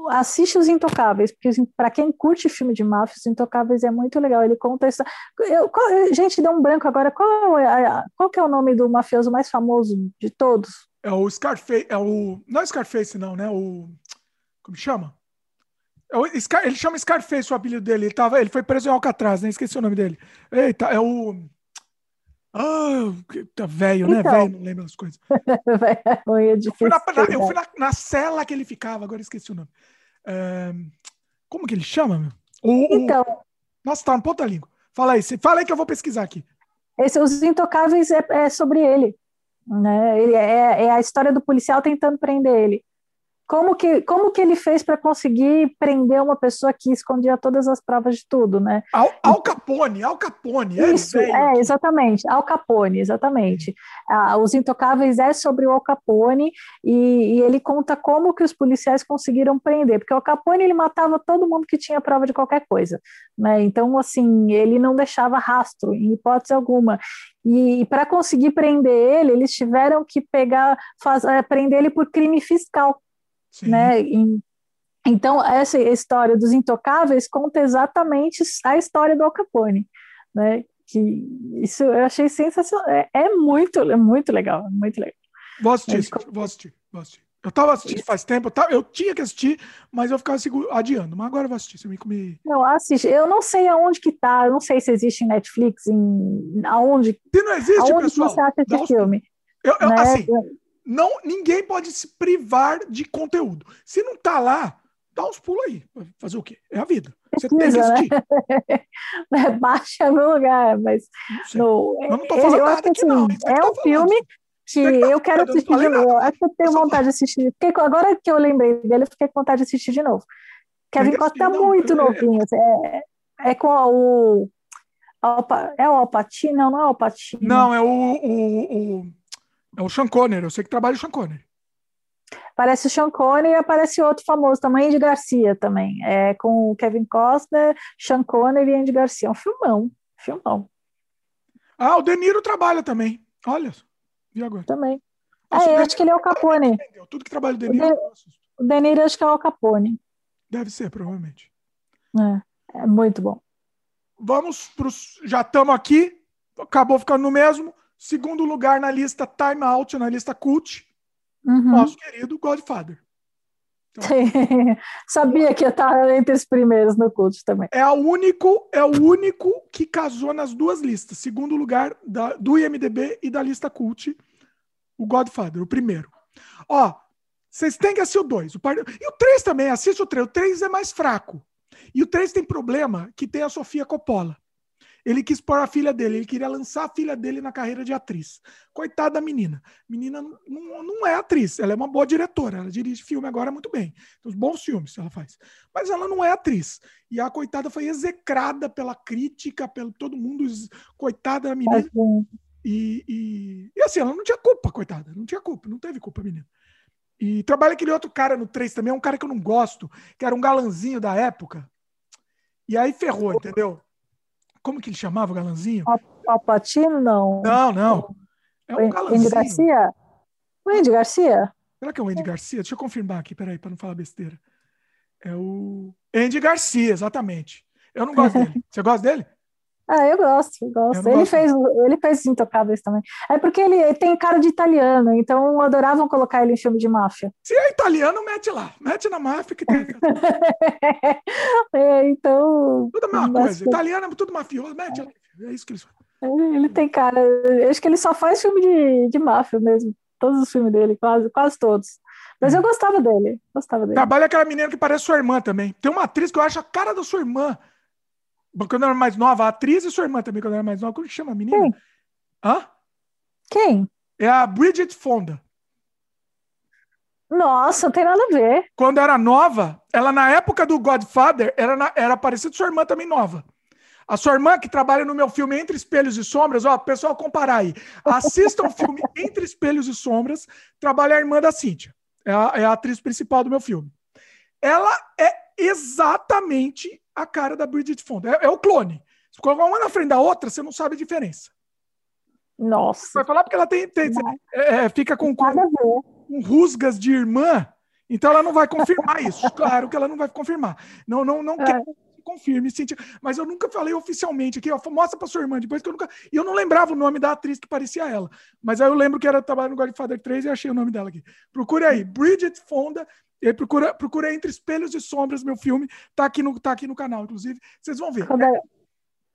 [SPEAKER 2] assiste Os Intocáveis, porque para quem curte filme de máfia, Os Intocáveis é muito legal. Ele conta isso. Eu, qual, gente, deu um branco agora. Qual é, qual é o nome do mafioso mais famoso de todos?
[SPEAKER 1] É o Scarface. É o, não é Scarface, não, né? O. Como chama? É o, Scar, ele chama Scarface o apelido dele. Ele, tava, ele foi preso em Alcatraz, né? Esqueci o nome dele. Eita, é o. Ah, tá velho, né? Então, velho, não lembro as coisas. é eu fui, na, na, eu fui na, na, cela que ele ficava, agora esqueci o nome. Como que ele chama, meu? O, então. O, nossa, tá no ponta da língua. Fala aí, fala aí que eu vou pesquisar aqui.
[SPEAKER 2] Esse, Os Intocáveis é, é sobre ele. Né? ele é, é a história do policial tentando prender ele. Como que, como que ele fez para conseguir prender uma pessoa que escondia todas as provas de tudo, né?
[SPEAKER 1] Al, Al Capone, Al Capone. É
[SPEAKER 2] Isso, é, exatamente. Al Capone, exatamente. Ah, os Intocáveis é sobre o Al Capone e, e, ele conta como que os policiais conseguiram prender, porque o Al Capone ele matava todo mundo que tinha prova de qualquer coisa, né? Então, assim, ele não deixava rastro, em hipótese alguma. E, e para conseguir prender ele, eles tiveram que pegar, faz, é, prender ele por crime fiscal. Né? E, então, essa história dos intocáveis conta exatamente a história do Al Capone, né? Que isso eu achei sensacional. É, é muito, é muito legal, é muito legal.
[SPEAKER 1] Vou assistir, mas, vou assistir, vou assistir. Eu estava assistindo faz tempo, eu, tava, eu, tinha que assistir, mas eu ficava adiando. Mas agora eu vou assistir. Você me, me...
[SPEAKER 2] Não, assiste. Eu não sei aonde que tá, eu não sei se existe em Netflix, em aonde.
[SPEAKER 1] Se não existe,
[SPEAKER 2] aonde
[SPEAKER 1] pessoal.
[SPEAKER 2] Você acha esse filme?
[SPEAKER 1] Eu, eu, né? Assim, não, ninguém pode se privar de conteúdo. Se não tá lá, dá uns pulos aí. Fazer o quê? É a vida. Você tem que
[SPEAKER 2] assistir. Né? Baixa no lugar, mas.
[SPEAKER 1] No, eu não tô falando nada aqui, assim, não.
[SPEAKER 2] É um tá filme que eu quero assistir de novo. Acho que eu tenho vontade de assistir. Fiquei, agora que eu lembrei dele, eu fiquei com vontade de assistir de novo. Kevin Costa tá muito novinho. Assim, é, é com o. É o Alpatino? Não, não é o Alpatino.
[SPEAKER 1] Não, é o, o, o é o Sean Connery, eu sei que trabalha o Sean Connery.
[SPEAKER 2] Parece o Sean Connery e aparece outro famoso também, Andy Garcia também. É com o Kevin Costner, Sean Connery e Andy Garcia. É um filmão, filmão.
[SPEAKER 1] Ah, o De Niro trabalha também. Olha, e agora?
[SPEAKER 2] Também. Nossa, é, acho que ele é o Capone.
[SPEAKER 1] Tudo que trabalha o De Niro. O
[SPEAKER 2] De, o De Niro acho que é o Capone.
[SPEAKER 1] Deve ser, provavelmente.
[SPEAKER 2] É, é muito bom.
[SPEAKER 1] Vamos para os. Já estamos aqui, acabou ficando no mesmo. Segundo lugar na lista Time Out, na lista Cult, uhum. nosso querido Godfather.
[SPEAKER 2] Então, Sabia que ia estar entre os primeiros no Cult também.
[SPEAKER 1] É o único, é o único que casou nas duas listas. Segundo lugar da, do IMDB e da lista Cult, o Godfather, o primeiro. Ó, vocês têm que assistir o 2. O par... E o 3 também, assiste o 3. O 3 é mais fraco. E o 3 tem problema que tem a Sofia Coppola. Ele quis pôr a filha dele, ele queria lançar a filha dele na carreira de atriz. Coitada da menina. Menina não, não é atriz, ela é uma boa diretora, ela dirige filme agora muito bem. Uns bons filmes ela faz. Mas ela não é atriz. E a coitada foi execrada pela crítica, pelo todo mundo. Coitada da menina. E, e, e assim, ela não tinha culpa, coitada. Não tinha culpa, não teve culpa, menina. E trabalha aquele outro cara no 3 também, é um cara que eu não gosto, que era um galanzinho da época. E aí ferrou, entendeu? Como que ele chamava o galanzinho?
[SPEAKER 2] Alpatino, não.
[SPEAKER 1] Não, não. É um galanzinho.
[SPEAKER 2] Andy Garcia? O Andy Garcia?
[SPEAKER 1] Será que é o Andy Garcia? Deixa eu confirmar aqui, peraí, para não falar besteira. É o Andy Garcia, exatamente. Eu não gosto dele. Você gosta dele?
[SPEAKER 2] Ah, eu gosto, gosto. Eu ele, gosto. Fez, ele fez Intocáveis também. É porque ele, ele, tem cara de italiano, então adoravam colocar ele em filme de máfia.
[SPEAKER 1] Se é italiano, mete lá. Mete na máfia que tem.
[SPEAKER 2] é, então.
[SPEAKER 1] Tudo a mesma coisa. Italiano é tudo mafioso, mete lá. É isso que eles
[SPEAKER 2] fazem. Ele tem cara. Eu acho que ele só faz filme de, de máfia mesmo. Todos os filmes dele, quase, quase todos. Mas eu gostava dele. Gostava dele.
[SPEAKER 1] Trabalha aquela menina que parece sua irmã também. Tem uma atriz que eu acho a cara da sua irmã quando eu era mais nova, a atriz e sua irmã também, quando eu era mais nova, como que chama a menina?
[SPEAKER 2] Quem?
[SPEAKER 1] Hã?
[SPEAKER 2] Quem?
[SPEAKER 1] É a Bridget Fonda.
[SPEAKER 2] Nossa, não tem nada a ver.
[SPEAKER 1] Quando era nova, ela na época do Godfather era, na, era parecida com sua irmã também nova. A sua irmã que trabalha no meu filme Entre Espelhos e Sombras, ó, pessoal, comparar aí. Assistam o filme Entre Espelhos e Sombras, trabalha a irmã da Cíntia. É a, é a atriz principal do meu filme. Ela é exatamente a cara da Bridget Fonda. É, é o clone. Se colocar uma na frente da outra, você não sabe a diferença.
[SPEAKER 2] Nossa.
[SPEAKER 1] Vai falar porque ela tem, tem é, é, fica com, com, com rusgas de irmã, então ela não vai confirmar isso. Claro que ela não vai confirmar. Não, não, não é. quer confirme, Cintia. Mas eu nunca falei oficialmente aqui, ó, mostra pra sua irmã depois que eu nunca. E eu não lembrava o nome da atriz que parecia ela. Mas aí eu lembro que era trabalho no Godfather 3 e achei o nome dela aqui. Procure aí, Bridget Fonda e aí procura, procura Entre Espelhos e Sombras, meu filme. Tá aqui no, tá aqui no canal, inclusive. Vocês vão ver.
[SPEAKER 2] Quando, é,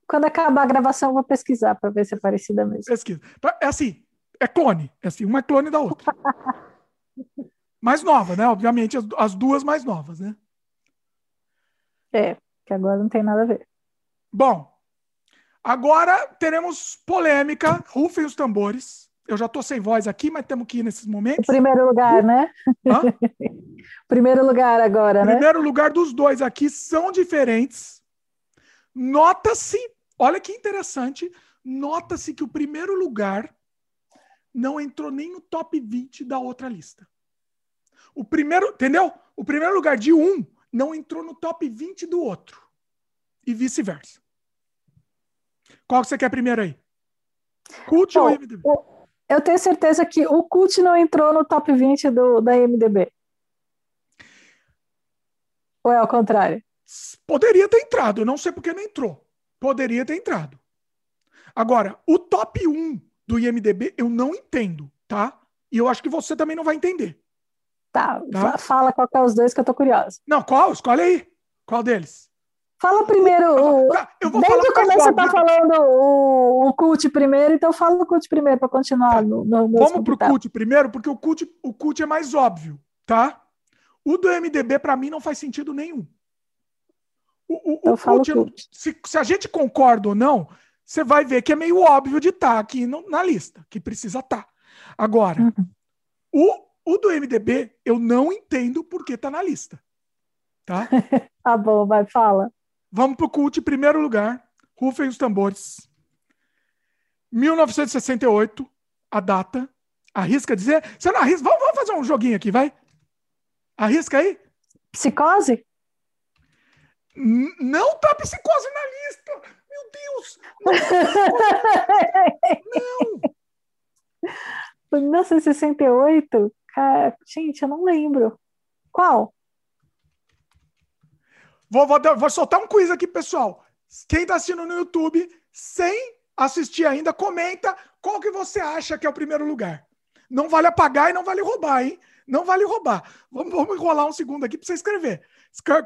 [SPEAKER 2] quando acabar a gravação, eu vou pesquisar para ver se é parecida mesmo.
[SPEAKER 1] Pesquisa. É assim, é clone. É assim, uma é clone da outra. mais nova, né? Obviamente, as, as duas mais novas, né?
[SPEAKER 2] É, que agora não tem nada a ver.
[SPEAKER 1] Bom, agora teremos polêmica. Rufem os tambores. Eu já estou sem voz aqui, mas temos que ir nesses momentos.
[SPEAKER 2] O primeiro lugar, né? Hã? primeiro lugar agora,
[SPEAKER 1] né? Primeiro lugar dos dois aqui são diferentes. Nota-se, olha que interessante, nota-se que o primeiro lugar não entrou nem no top 20 da outra lista. O primeiro, entendeu? O primeiro lugar de um não entrou no top 20 do outro. E vice-versa. Qual que você quer primeiro aí?
[SPEAKER 2] Cult ou MDB? Eu tenho certeza que o Cult não entrou no top 20 do, da MDB. Ou é ao contrário?
[SPEAKER 1] Poderia ter entrado, eu não sei porque não entrou. Poderia ter entrado. Agora, o top 1 do IMDB eu não entendo, tá? E eu acho que você também não vai entender.
[SPEAKER 2] Tá, tá? fala qual é os dois que eu tô curioso.
[SPEAKER 1] Não, qual? Escolhe aí. Qual deles?
[SPEAKER 2] Fala primeiro. O, eu vou desde o começo você tá falando o, o cult primeiro, então fala o cult primeiro para continuar no, no
[SPEAKER 1] Vamos pro cult primeiro, porque o cult, o cult é mais óbvio, tá? O do MDB, para mim, não faz sentido nenhum. O, o, então o cult, cult. Se, se, a gente concorda ou não, você vai ver que é meio óbvio de estar tá aqui no, na lista, que precisa estar. Tá. Agora, uhum. o, o do MDB, eu não entendo por que tá na lista. Tá?
[SPEAKER 2] tá bom, vai, fala.
[SPEAKER 1] Vamos para o cult, em primeiro lugar. Rufem os tambores. 1968, a data. Arrisca dizer? Você não arrisca? Vamos, vamos fazer um joguinho aqui, vai? Arrisca aí?
[SPEAKER 2] Psicose?
[SPEAKER 1] N não tá psicose na lista! Meu Deus!
[SPEAKER 2] Não! não. 1968? Cara, gente, eu não lembro. Qual?
[SPEAKER 1] Vou, vou, vou soltar um quiz aqui, pessoal. Quem está assistindo no YouTube, sem assistir ainda, comenta qual que você acha que é o primeiro lugar. Não vale apagar e não vale roubar, hein? Não vale roubar. Vamos, vamos enrolar um segundo aqui para você escrever.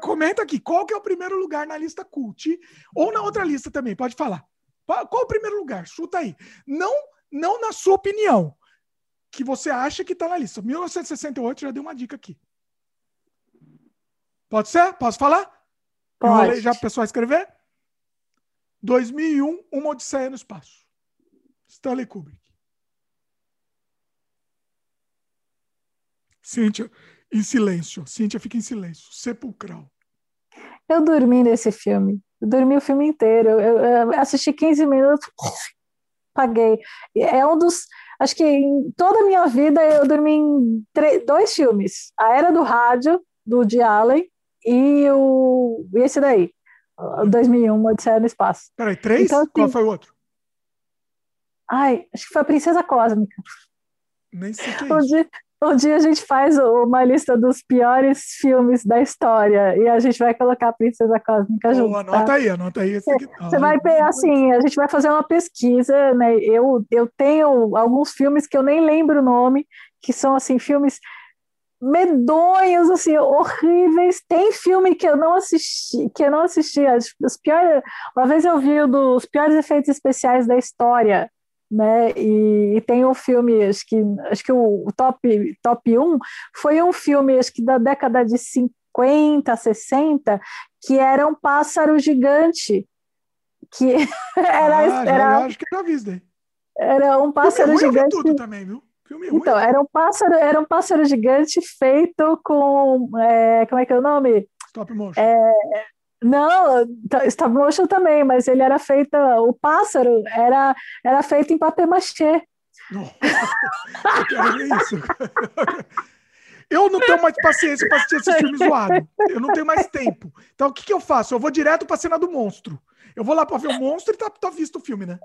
[SPEAKER 1] Comenta aqui qual que é o primeiro lugar na lista cult ou na outra lista também, pode falar. Qual o primeiro lugar? Chuta aí. Não, não na sua opinião, que você acha que está na lista. 1968 já deu uma dica aqui. Pode ser? Posso falar?
[SPEAKER 2] Pode.
[SPEAKER 1] já para o pessoal escrever? 2001, Uma Odisseia no Espaço. Stanley Kubrick. Cíntia, em silêncio. Cíntia fica em silêncio. Sepulcral.
[SPEAKER 2] Eu dormi nesse filme. Eu dormi o filme inteiro. Eu, eu assisti 15 minutos, paguei. É um dos. Acho que em toda a minha vida eu dormi em dois filmes: A Era do Rádio, do Woody Allen, e o, esse daí, 2001, Odisseia no Espaço.
[SPEAKER 1] Peraí, três? Então, assim, Qual foi o outro?
[SPEAKER 2] Ai, acho que foi a Princesa Cósmica.
[SPEAKER 1] Nem sei que é um,
[SPEAKER 2] dia, um dia a gente faz uma lista dos piores filmes da história e a gente vai colocar a Princesa Cósmica oh, junto.
[SPEAKER 1] Anota tá? aí, anota aí.
[SPEAKER 2] Você, você vai ver, assim, a gente vai fazer uma pesquisa, né? Eu, eu tenho alguns filmes que eu nem lembro o nome, que são, assim, filmes medonhos, assim, horríveis. Tem filme que eu não assisti, que eu não assisti. Os piores, uma vez eu vi um dos piores efeitos especiais da história, né? E, e, tem um filme, acho que acho que o, o, top top 1 foi um filme acho que da década de 50, 60, que era um pássaro gigante que era
[SPEAKER 1] ah, era, acho que já vi isso
[SPEAKER 2] Era um pássaro gigante.
[SPEAKER 1] tudo também, viu?
[SPEAKER 2] Filme então, ruim. era um pássaro, era um pássaro gigante feito com. É, como é que é o nome?
[SPEAKER 1] Stop motion.
[SPEAKER 2] É, não, stop motion também, mas ele era feito. O pássaro era, era feito em papel machê.
[SPEAKER 1] eu quero ver isso. Eu não tenho mais paciência para assistir esse filme zoado. Eu não tenho mais tempo. Então, o que, que eu faço? Eu vou direto para a cena do monstro. Eu vou lá para ver o monstro e tá, tá visto o filme, né?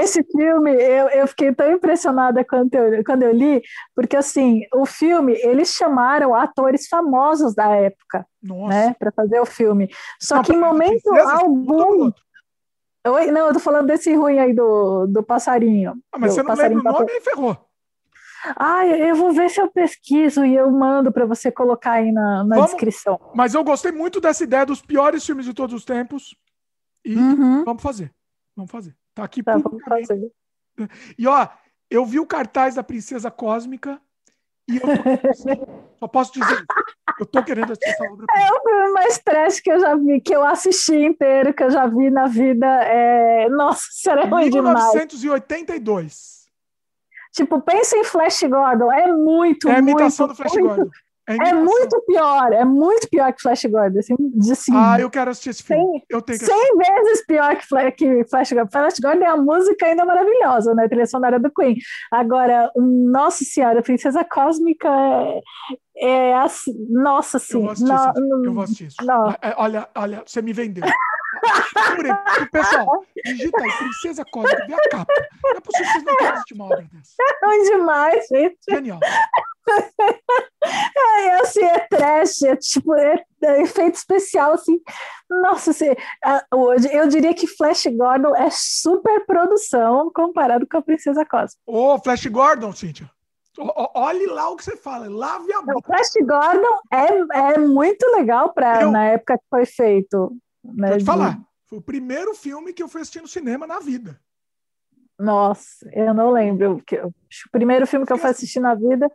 [SPEAKER 2] Esse filme, eu, eu fiquei tão impressionada quando eu, quando eu li, porque assim, o filme, eles chamaram atores famosos da época, Nossa. né, para fazer o filme. Só não, que em momento algum. Oi, não, eu tô falando desse ruim aí do, do passarinho.
[SPEAKER 1] Ah, mas você não lembra o nome e ferrou.
[SPEAKER 2] Ah, eu vou ver se eu pesquiso e eu mando para você colocar aí na, na vamos, descrição.
[SPEAKER 1] Mas eu gostei muito dessa ideia dos piores filmes de todos os tempos. E uhum. vamos fazer. Vamos fazer. Tá aqui tá, vamos fazer. E ó, eu vi o cartaz da Princesa Cósmica e eu só posso dizer, eu tô querendo assistir essa obra.
[SPEAKER 2] É o filme mais trash que eu já vi, que eu assisti inteiro, que eu já vi na vida. É... Nossa, será ruim
[SPEAKER 1] 1982.
[SPEAKER 2] Tipo, pensa em Flash Gordon, é muito, É a imitação muito, do Flash muito, Gordon. É, é, muito pior, é muito pior que Flash Gordon. Assim, de, assim,
[SPEAKER 1] ah, eu quero assistir esse filme. 100, eu tenho que
[SPEAKER 2] 100 vezes pior que Flash, que Flash Gordon. Flash Gordon é a música ainda maravilhosa, né? A trilha sonora do Queen. Agora, Nossa Senhora, Princesa Cósmica é, é assim, nossa, sim. Eu vou assistir,
[SPEAKER 1] no, eu vou assistir isso. É, olha, olha, você me vendeu. Pessoal, digita aí, Princesa Cósmica, vê a capa. Não é possível que vocês não tenham assistir uma obra dessa.
[SPEAKER 2] É demais, gente.
[SPEAKER 1] Genial.
[SPEAKER 2] É, assim, é trash, é tipo, é, é efeito especial, assim. Nossa, assim, hoje eu diria que Flash Gordon é super produção comparado com a Princesa Cosmo.
[SPEAKER 1] Ô, Flash Gordon, Cíntia. Olhe lá o que você fala, lave a boca.
[SPEAKER 2] O Flash Gordon é, é muito legal pra, eu, na época que foi feito.
[SPEAKER 1] Né, Vou te falar, foi o primeiro filme que eu fui assistir no cinema na vida.
[SPEAKER 2] Nossa, eu não lembro. O primeiro filme que eu fui assistir na vida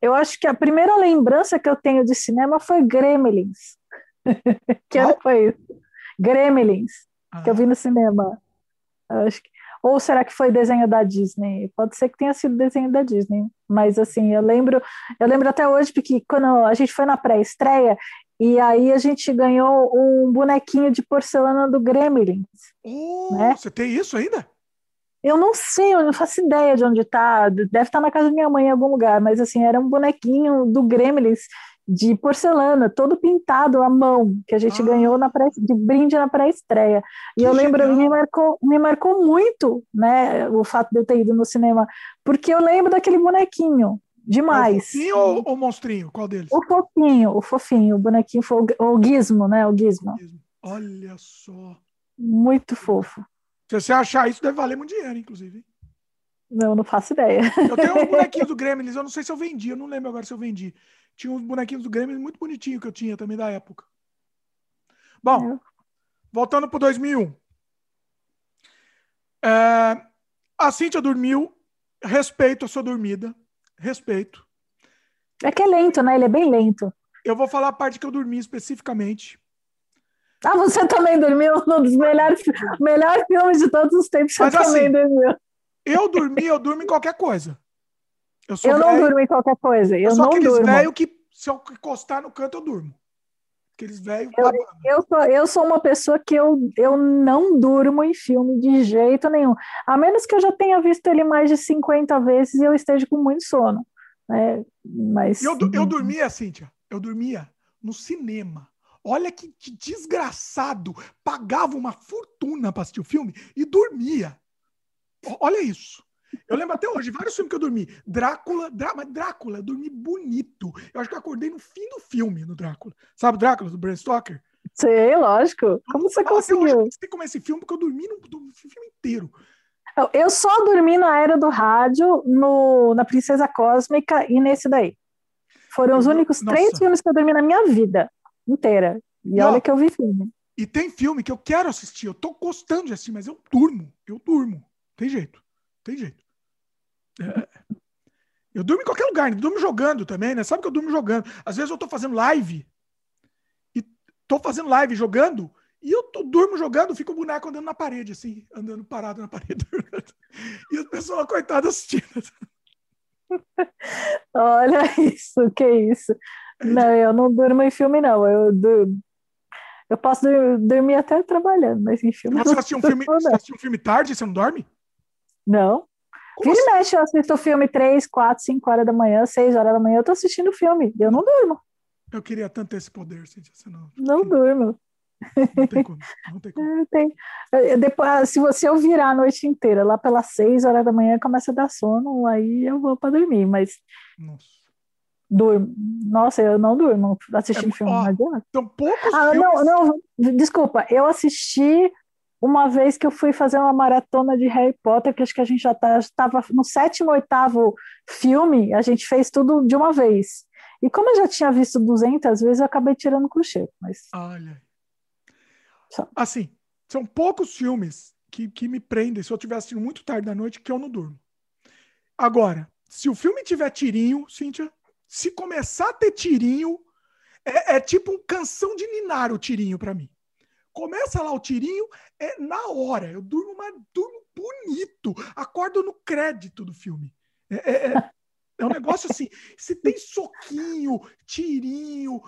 [SPEAKER 2] eu acho que a primeira lembrança que eu tenho de cinema foi Gremlins. que ano foi isso? Gremlins, ah. que eu vi no cinema. Acho que... Ou será que foi desenho da Disney? Pode ser que tenha sido desenho da Disney. Mas assim, eu lembro, eu lembro até hoje porque quando a gente foi na pré-estreia e aí a gente ganhou um bonequinho de porcelana do Gremlins.
[SPEAKER 1] Oh, né? Você tem isso ainda?
[SPEAKER 2] Eu não sei, eu não faço ideia de onde está. Deve estar tá na casa da minha mãe em algum lugar, mas assim, era um bonequinho do Gremlins de porcelana, todo pintado à mão, que a gente ah. ganhou na pré, de brinde na pré-estreia. E eu lembro, me marcou, me marcou muito, né, o fato de eu ter ido no cinema, porque eu lembro daquele bonequinho, demais.
[SPEAKER 1] o fofinho ou o monstrinho? Qual deles?
[SPEAKER 2] O fofinho, o fofinho, o bonequinho, o gizmo, né, o gizmo.
[SPEAKER 1] Olha só.
[SPEAKER 2] Muito fofo.
[SPEAKER 1] Se você achar isso, deve valer muito dinheiro, inclusive.
[SPEAKER 2] Não, não faço ideia.
[SPEAKER 1] Eu tenho uns bonequinhos do Gremlins, eu não sei se eu vendi, eu não lembro agora se eu vendi. Tinha uns bonequinhos do Gremlins muito bonitinhos que eu tinha também da época. Bom, é. voltando para 2001. É, a Cíntia dormiu, respeito a sua dormida, respeito.
[SPEAKER 2] É que é lento, né? Ele é bem lento.
[SPEAKER 1] Eu vou falar a parte que eu dormi especificamente.
[SPEAKER 2] Ah, você também dormiu num dos melhores, melhores filmes de todos os tempos. Você Mas, também assim, dormiu.
[SPEAKER 1] Eu dormi, eu durmo em qualquer coisa.
[SPEAKER 2] Eu, eu não durmo em qualquer coisa. Eu, eu
[SPEAKER 1] sou
[SPEAKER 2] não
[SPEAKER 1] aqueles
[SPEAKER 2] velho
[SPEAKER 1] que, se eu encostar no canto, eu durmo. Aqueles velhos.
[SPEAKER 2] Eu, eu, sou, eu sou uma pessoa que eu, eu não durmo em filme de jeito nenhum. A menos que eu já tenha visto ele mais de 50 vezes e eu esteja com muito sono. Né? Mas...
[SPEAKER 1] Eu, eu dormia, Cíntia, eu dormia no cinema. Olha que, que desgraçado. Pagava uma fortuna para assistir o filme e dormia. Olha isso. Eu lembro até hoje, vários filmes que eu dormi. Drácula, Drá, mas Drácula, eu dormi bonito. Eu acho que eu acordei no fim do filme, no Drácula. Sabe Drácula, do Bram Stoker?
[SPEAKER 2] Sei, lógico. Como você conseguiu? Eu
[SPEAKER 1] sei como esse filme, porque eu dormi no, no filme inteiro.
[SPEAKER 2] Eu só dormi na Era do Rádio, no, na Princesa Cósmica e nesse daí. Foram os únicos Nossa. três filmes que eu dormi na minha vida inteira. E, e olha que eu vi filme.
[SPEAKER 1] E tem filme que eu quero assistir, eu tô gostando de assistir, mas eu durmo. Eu durmo. Tem jeito. Tem jeito. É, eu durmo em qualquer lugar, eu durmo jogando também, né? Sabe que eu durmo jogando. Às vezes eu tô fazendo live e tô fazendo live jogando e eu tô, durmo jogando, fica o boneco andando na parede, assim, andando parado na parede. e as pessoas, coitadas, assistindo.
[SPEAKER 2] Olha isso, que isso. Não, eu não durmo em filme, não. Eu durmo. Eu posso dormir até trabalhando, mas em filme.
[SPEAKER 1] Você assistiu um filme, você assistiu um filme tarde você não dorme?
[SPEAKER 2] Não. Como Vira assim? mexe, eu assisto filme 3, 4, 5 horas da manhã, 6 horas da manhã, eu tô assistindo filme. Eu não durmo.
[SPEAKER 1] Eu queria tanto ter esse poder, Cintia. Você
[SPEAKER 2] não, não durmo. Não tem como. Não tem como. Tem. Depois, se você eu virar a noite inteira, lá pelas 6 horas da manhã começa a dar sono, aí eu vou para dormir, mas. Nossa. Durmo. Nossa, eu não durmo assistindo é, filme. Ó,
[SPEAKER 1] não São poucos
[SPEAKER 2] ah, filmes. Não, não, desculpa, eu assisti uma vez que eu fui fazer uma maratona de Harry Potter, que acho que a gente já tá, estava no sétimo, oitavo filme, a gente fez tudo de uma vez. E como eu já tinha visto 200 vezes, eu acabei tirando cochilo. Mas...
[SPEAKER 1] Olha. Só. Assim, são poucos filmes que, que me prendem se eu estiver assistindo muito tarde da noite que eu não durmo. Agora, se o filme tiver tirinho, Cíntia, se começar a ter tirinho, é, é tipo um canção de ninar o tirinho para mim. Começa lá o tirinho, é na hora. Eu durmo, mas durmo bonito. Acordo no crédito do filme. É, é, é, é um negócio assim. Se tem soquinho, tirinho,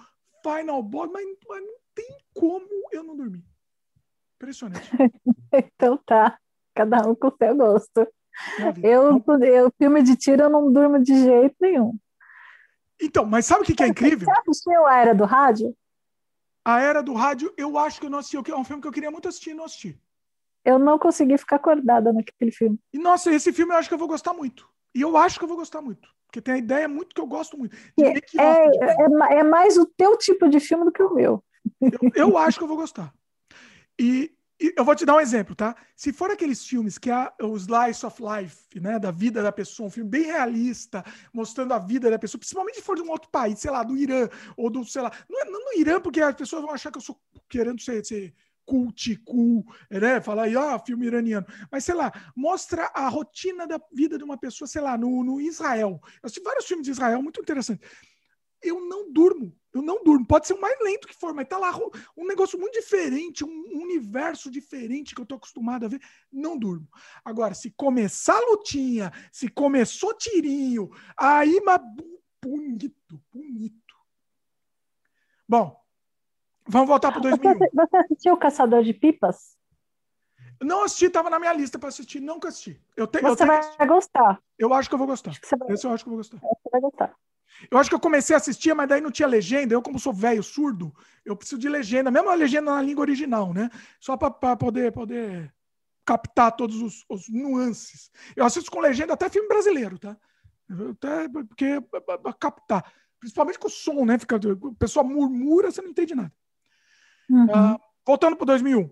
[SPEAKER 1] final boss, mas, mas não tem como eu não dormir. Impressionante.
[SPEAKER 2] então tá. Cada um com o seu gosto. Eu, eu, filme de tiro, eu não durmo de jeito nenhum.
[SPEAKER 1] Então, mas sabe o que, que é incrível?
[SPEAKER 2] Você assistiu a Era do Rádio?
[SPEAKER 1] A Era do Rádio, eu acho que eu não assisti. É um filme que eu queria muito assistir e não assisti.
[SPEAKER 2] Eu não consegui ficar acordada naquele filme.
[SPEAKER 1] E, nossa, esse filme eu acho que eu vou gostar muito. E eu acho que eu vou gostar muito. Porque tem a ideia muito que eu gosto muito.
[SPEAKER 2] É, é, é, mais o teu tipo de filme do que o meu.
[SPEAKER 1] Eu, eu acho que eu vou gostar. E, eu vou te dar um exemplo, tá? Se for aqueles filmes que é o slice of life, né, da vida da pessoa, um filme bem realista, mostrando a vida da pessoa, principalmente se for de um outro país, sei lá, do Irã, ou do, sei lá, não, é, não no Irã, porque as pessoas vão achar que eu sou querendo ser, ser cult, cool, né? Falar aí, ó, filme iraniano. Mas, sei lá, mostra a rotina da vida de uma pessoa, sei lá, no, no Israel. Eu assisti vários filmes de Israel, muito interessantes. Eu não durmo eu não durmo. Pode ser o mais lento que for, mas tá lá um negócio muito diferente, um universo diferente que eu tô acostumado a ver. Não durmo. Agora, se começar lutinha, se começou tirinho, aí, mas bonito, bonito. Bom, vamos voltar para 2001.
[SPEAKER 2] Você, você assistiu o Caçador de Pipas?
[SPEAKER 1] Não assisti, tava na minha lista para assistir, nunca assisti. Eu te,
[SPEAKER 2] você
[SPEAKER 1] eu
[SPEAKER 2] vai gostar.
[SPEAKER 1] Eu acho que eu vou gostar. Acho vai... Esse eu acho que eu vou gostar.
[SPEAKER 2] Você vai gostar.
[SPEAKER 1] Eu acho que eu comecei a assistir, mas daí não tinha legenda. Eu, como sou velho, surdo, eu preciso de legenda, mesmo a legenda na língua original, né? Só para poder, poder captar todos os, os, nuances. Eu assisto com legenda até filme brasileiro, tá? Até porque para captar. Principalmente com o som, né? Fica, a pessoa murmura, você não entende nada. Uhum. Uh, voltando para 2001.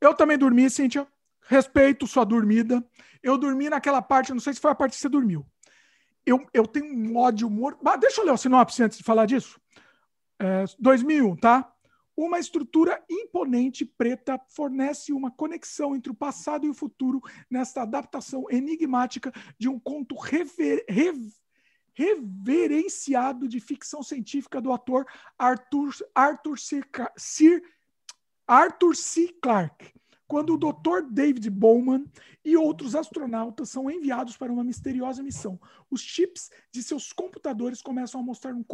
[SPEAKER 1] Eu também dormi, Cíntia. Respeito sua dormida. Eu dormi naquela parte, não sei se foi a parte que você dormiu eu, eu tenho um ódio morto. Deixa eu ler o sinopse antes de falar disso. É, 2001, tá? Uma estrutura imponente preta fornece uma conexão entre o passado e o futuro nesta adaptação enigmática de um conto rever, rev, reverenciado de ficção científica do ator Arthur, Arthur Sir Arthur C. Clarke, quando o Dr. David Bowman e outros astronautas são enviados para uma misteriosa missão. Os chips de seus computadores começam a mostrar um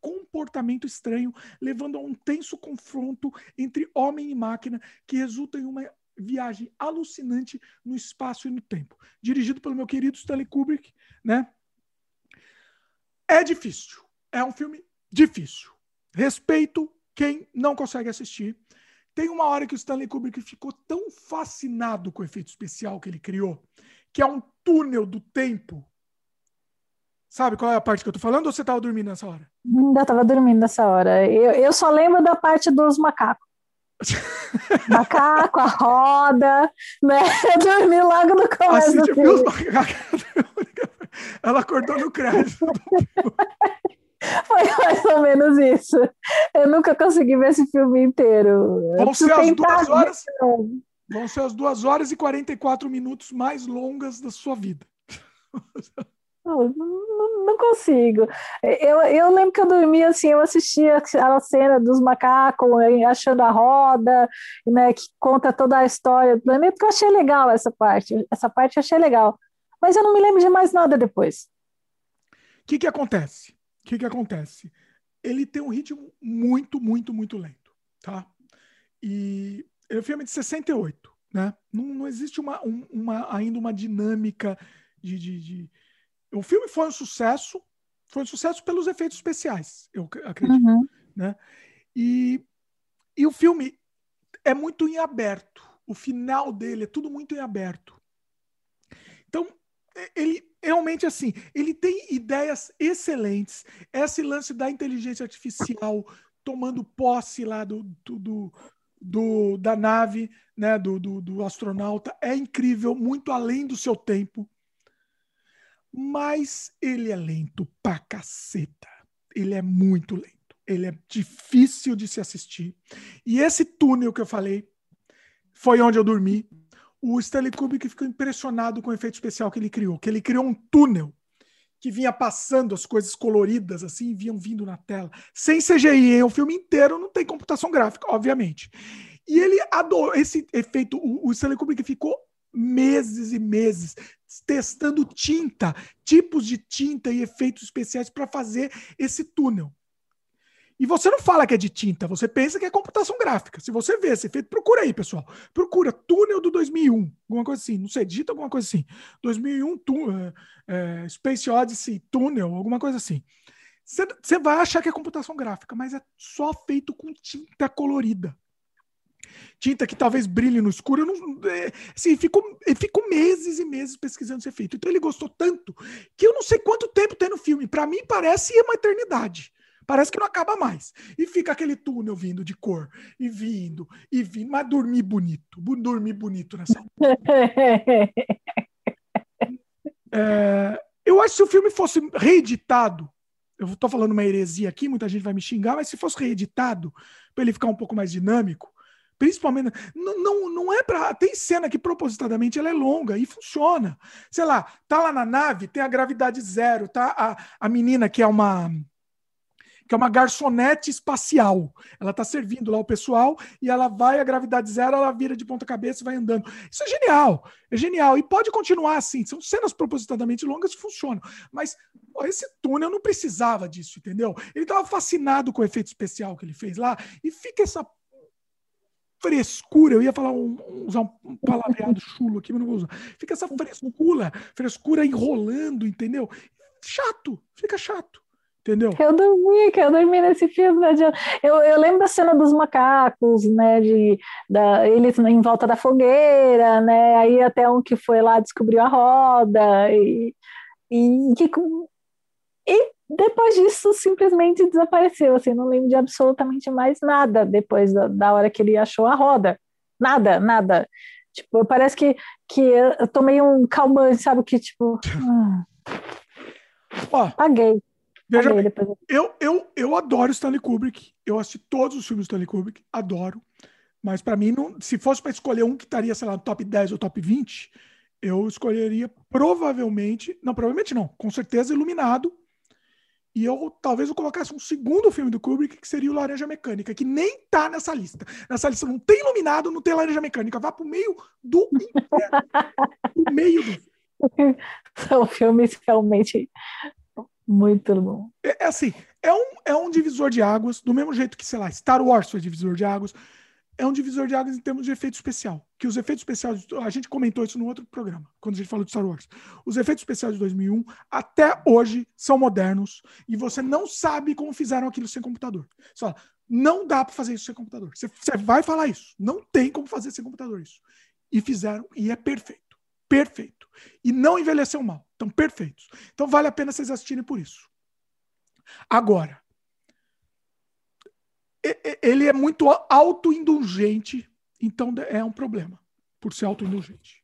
[SPEAKER 1] comportamento estranho, levando a um tenso confronto entre homem e máquina que resulta em uma viagem alucinante no espaço e no tempo. Dirigido pelo meu querido Stanley Kubrick, né? É difícil. É um filme difícil. Respeito quem não consegue assistir. Tem uma hora que o Stanley Kubrick ficou tão fascinado com o efeito especial que ele criou, que é um túnel do tempo. Sabe qual é a parte que eu tô falando ou você tava dormindo nessa hora?
[SPEAKER 2] Ainda tava dormindo nessa hora. Eu, eu só lembro da parte dos macacos. Macaco, a roda, né? Eu dormi logo no começo assim, do filme.
[SPEAKER 1] Ela acordou no crédito.
[SPEAKER 2] Foi mais ou menos isso. Eu nunca consegui ver esse filme inteiro.
[SPEAKER 1] Vão ser as duas horas. Vão ser as duas horas e 44 minutos mais longas da sua vida.
[SPEAKER 2] Não, não, consigo. Eu, eu lembro que eu dormia assim, eu assistia a cena dos macacos achando a roda, né, que conta toda a história do planeta, que eu achei legal essa parte. Essa parte eu achei legal. Mas eu não me lembro de mais nada depois.
[SPEAKER 1] O que, que acontece? O que, que acontece? Ele tem um ritmo muito, muito, muito lento, tá? E ele é um filme de 68, né? Não, não existe uma, uma, ainda uma dinâmica de, de, de o filme foi um sucesso, foi um sucesso pelos efeitos especiais, eu acredito. Uhum. Né? E, e o filme é muito em aberto. O final dele é tudo muito em aberto. Então, ele realmente assim, ele tem ideias excelentes. Esse lance da inteligência artificial tomando posse lá do, do, do, da nave, né, do, do, do astronauta, é incrível, muito além do seu tempo mas ele é lento pra caceta. Ele é muito lento. Ele é difícil de se assistir. E esse túnel que eu falei foi onde eu dormi. O Stanley Kubrick ficou impressionado com o efeito especial que ele criou, que ele criou um túnel que vinha passando as coisas coloridas assim, vinham vindo na tela, sem CGI, o filme inteiro não tem computação gráfica, obviamente. E ele adorou esse efeito, o, o Stanley Kubrick ficou meses e meses testando tinta, tipos de tinta e efeitos especiais para fazer esse túnel. E você não fala que é de tinta, você pensa que é computação gráfica. Se você vê esse efeito, procura aí, pessoal. Procura túnel do 2001, alguma coisa assim. Não sei, digita alguma coisa assim. 2001, tu, é, Space Odyssey Túnel, alguma coisa assim. Você vai achar que é computação gráfica, mas é só feito com tinta colorida tinta que talvez brilhe no escuro. Eu não, é, assim, ficou, ficou meses e meses pesquisando esse efeito. Então ele gostou tanto que eu não sei quanto tempo tem no filme. Para mim parece uma eternidade. Parece que não acaba mais. E fica aquele túnel vindo de cor, e vindo, e vindo. Mas dormir bonito. Dormir bonito nessa. é, eu acho que se o filme fosse reeditado, eu estou falando uma heresia aqui, muita gente vai me xingar, mas se fosse reeditado, para ele ficar um pouco mais dinâmico, Principalmente, não, não, não é para. Tem cena que propositadamente ela é longa e funciona. Sei lá, tá lá na nave, tem a gravidade zero, tá a, a menina que é uma que é uma garçonete espacial. Ela está servindo lá o pessoal e ela vai a gravidade zero, ela vira de ponta cabeça e vai andando. Isso é genial, é genial e pode continuar assim. São cenas propositadamente longas que funcionam, mas pô, esse túnel não precisava disso, entendeu? Ele estava fascinado com o efeito especial que ele fez lá e fica essa frescura, eu ia falar um, usar um palavreado chulo aqui, mas não vou usar. Fica essa frescura, frescura enrolando, entendeu? Chato, fica chato. Entendeu?
[SPEAKER 2] Eu dormi, que eu dormi nesse filme, não adianta. Eu, eu lembro da cena dos macacos, né? De, da, eles em volta da fogueira, né? Aí até um que foi lá descobriu a roda, e, e que e depois disso, simplesmente desapareceu. Assim, não lembro de absolutamente mais nada depois da, da hora que ele achou a roda. Nada, nada. Tipo, parece que, que eu tomei um calmante, sabe? Que tipo. Hum,
[SPEAKER 1] Ó,
[SPEAKER 2] paguei.
[SPEAKER 1] Veja, eu, eu, eu adoro Stanley Kubrick. Eu assisti todos os filmes do Stanley Kubrick, adoro. Mas para mim, não, se fosse para escolher um que estaria, sei lá, no top 10 ou top 20, eu escolheria provavelmente. Não, provavelmente não, com certeza Iluminado E eu talvez eu colocasse um segundo filme do Kubrick, que seria o Laranja Mecânica, que nem tá nessa lista. Nessa lista não tem Iluminado, não tem Laranja Mecânica. Vá pro meio do inferno. pro meio do
[SPEAKER 2] São filmes realmente muito bom.
[SPEAKER 1] É, é, assim, é um, é um divisor de águas, do mesmo jeito que, sei lá, Star Wars foi divisor de águas, é um divisor de águas em termos de efeito especial. Que os efeitos especiais, a gente comentou isso no outro programa, quando a gente falou de Star Wars. Os efeitos especiais de 2001 até hoje são modernos e você não sabe como fizeram aquilo sem computador. Você fala, não dá para fazer isso sem computador. Você, você vai falar isso. Não tem como fazer sem computador isso. E fizeram e é perfeito. Perfeito. E não envelheceu mal. Estão perfeitos. Então vale a pena vocês assistirem por isso. Agora, ele é muito autoindulgente, então é um problema, por ser autoindulgente.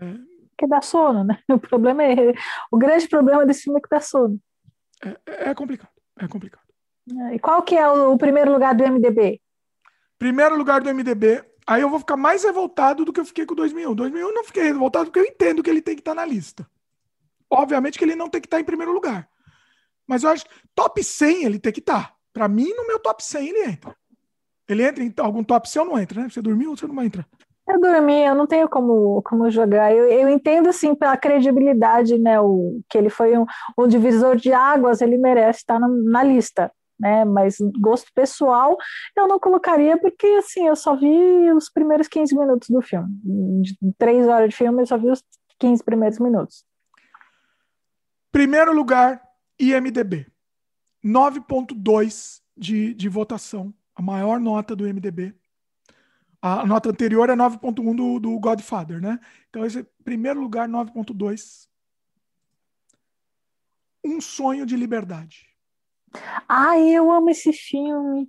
[SPEAKER 2] É... Que dá sono, né? O problema é. O grande problema desse filme é que dá sono.
[SPEAKER 1] É, é complicado, é complicado.
[SPEAKER 2] É, e qual que é o, primeiro lugar do MDB?
[SPEAKER 1] Primeiro lugar do MDB, aí eu vou ficar mais revoltado do que eu fiquei com 2001. 2001 eu não fiquei revoltado porque eu entendo que ele tem que estar na lista. Obviamente que ele não tem que estar em primeiro lugar. Mas eu acho que top 100 ele tem que estar. Para mim, no meu top 100 ele entra. Ele entra em algum top 100 ou não entra, né? Você dormiu ou você não vai entrar?
[SPEAKER 2] Eu dormi, eu não tenho como, como jogar. Eu, eu entendo, assim, pela credibilidade, né? O, que ele foi um, um divisor de águas, ele merece estar na, na lista, né? Mas gosto pessoal, eu não colocaria, porque, assim, eu só vi os primeiros 15 minutos do filme. De três horas de filme, eu só vi os 15 primeiros minutos.
[SPEAKER 1] Primeiro lugar, IMDB. 9,2 de, de votação, a maior nota do MDB. A nota anterior é 9,1 do, do Godfather, né? Então, esse é primeiro lugar, 9,2. Um sonho de liberdade.
[SPEAKER 2] Ai, eu amo esse filme.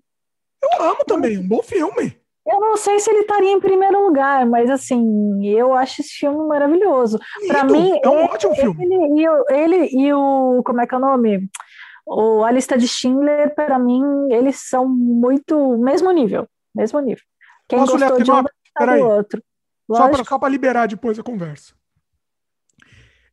[SPEAKER 1] Eu amo também, um bom filme.
[SPEAKER 2] Eu não sei se ele estaria em primeiro lugar, mas assim, eu acho esse filme maravilhoso. Para mim,
[SPEAKER 1] é um ele, ótimo filme.
[SPEAKER 2] Ele, ele, ele e o como é que é o nome? O, a lista de Schindler, para mim, eles são muito mesmo nível, mesmo nível. Quem Posso gostou de um do outro.
[SPEAKER 1] Só para liberar depois a conversa.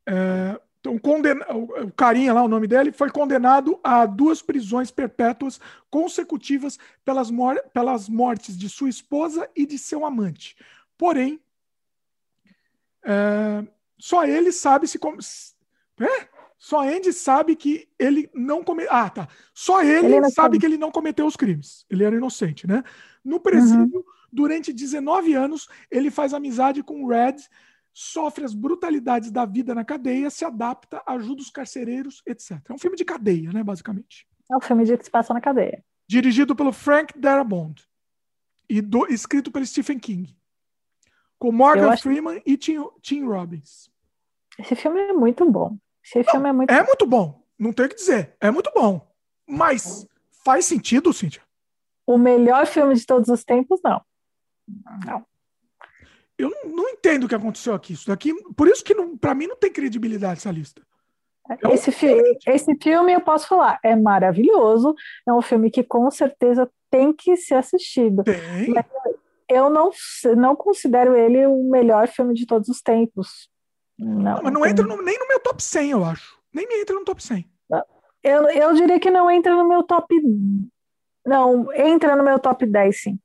[SPEAKER 1] É, então, condena, o carinha lá, o nome dele, foi condenado a duas prisões perpétuas consecutivas pelas, mor pelas mortes de sua esposa e de seu amante. Porém, é, só ele sabe se. É? Só Andy sabe que ele não cometeu. Ah, tá. Só ele, ele sabe que ele não cometeu os crimes. Ele era inocente, né? No presídio, uhum. durante 19 anos, ele faz amizade com o Red, sofre as brutalidades da vida na cadeia, se adapta, ajuda os carcereiros, etc. É um filme de cadeia, né, basicamente.
[SPEAKER 2] É um filme de que se passa na cadeia.
[SPEAKER 1] Dirigido pelo Frank Darabont e do, escrito pelo Stephen King. Com Morgan acho... Freeman e Tim, Tim Robbins.
[SPEAKER 2] Esse filme é muito bom. Esse
[SPEAKER 1] não,
[SPEAKER 2] filme é muito
[SPEAKER 1] É muito bom. Não tenho o que dizer. É muito bom. Mas faz sentido, Cíntia?
[SPEAKER 2] O melhor filme de todos os tempos, não. Não.
[SPEAKER 1] Eu não, não entendo o que aconteceu aqui. Isso daqui, por isso que para mim não tem credibilidade essa lista.
[SPEAKER 2] É esse, fi esse filme eu posso falar, é maravilhoso, é um filme que com certeza tem que ser assistido.
[SPEAKER 1] Tem.
[SPEAKER 2] Mas eu não, não considero ele o melhor filme de todos os tempos.
[SPEAKER 1] Não, mas não entra no, nem no meu top 100, eu acho. Nem me entra no top 100.
[SPEAKER 2] Eu, eu diria que não entra no meu top. Não, entra no meu top 10, sim.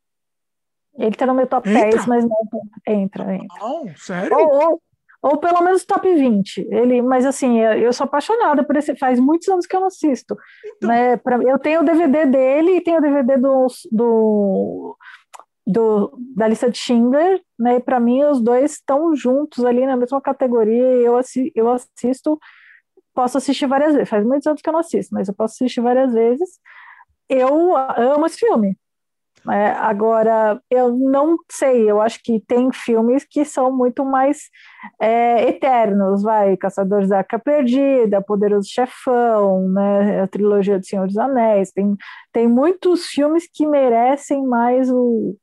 [SPEAKER 2] Ele tá no meu top entra? 10, mas não entra, entra.
[SPEAKER 1] Não, sério?
[SPEAKER 2] Ou, ou, ou, pelo menos top 20. Ele, mas assim, eu, sou apaixonada por esse. Faz muitos anos que eu não assisto. Então... Né? Pra, eu tenho o DVD dele e tenho o DVD do, do do, da lista de Schindler, né? E para mim os dois estão juntos ali na mesma categoria. E eu, assi eu assisto, posso assistir várias vezes. Faz muitos anos que eu não assisto, mas eu posso assistir várias vezes. Eu amo esse filme. É, agora, eu não sei, eu acho que tem filmes que são muito mais é, eternos, vai, Caçadores da Arca Perdida, Poderoso Chefão, né, a trilogia do Senhor dos Anéis, tem, tem muitos filmes que merecem mais o,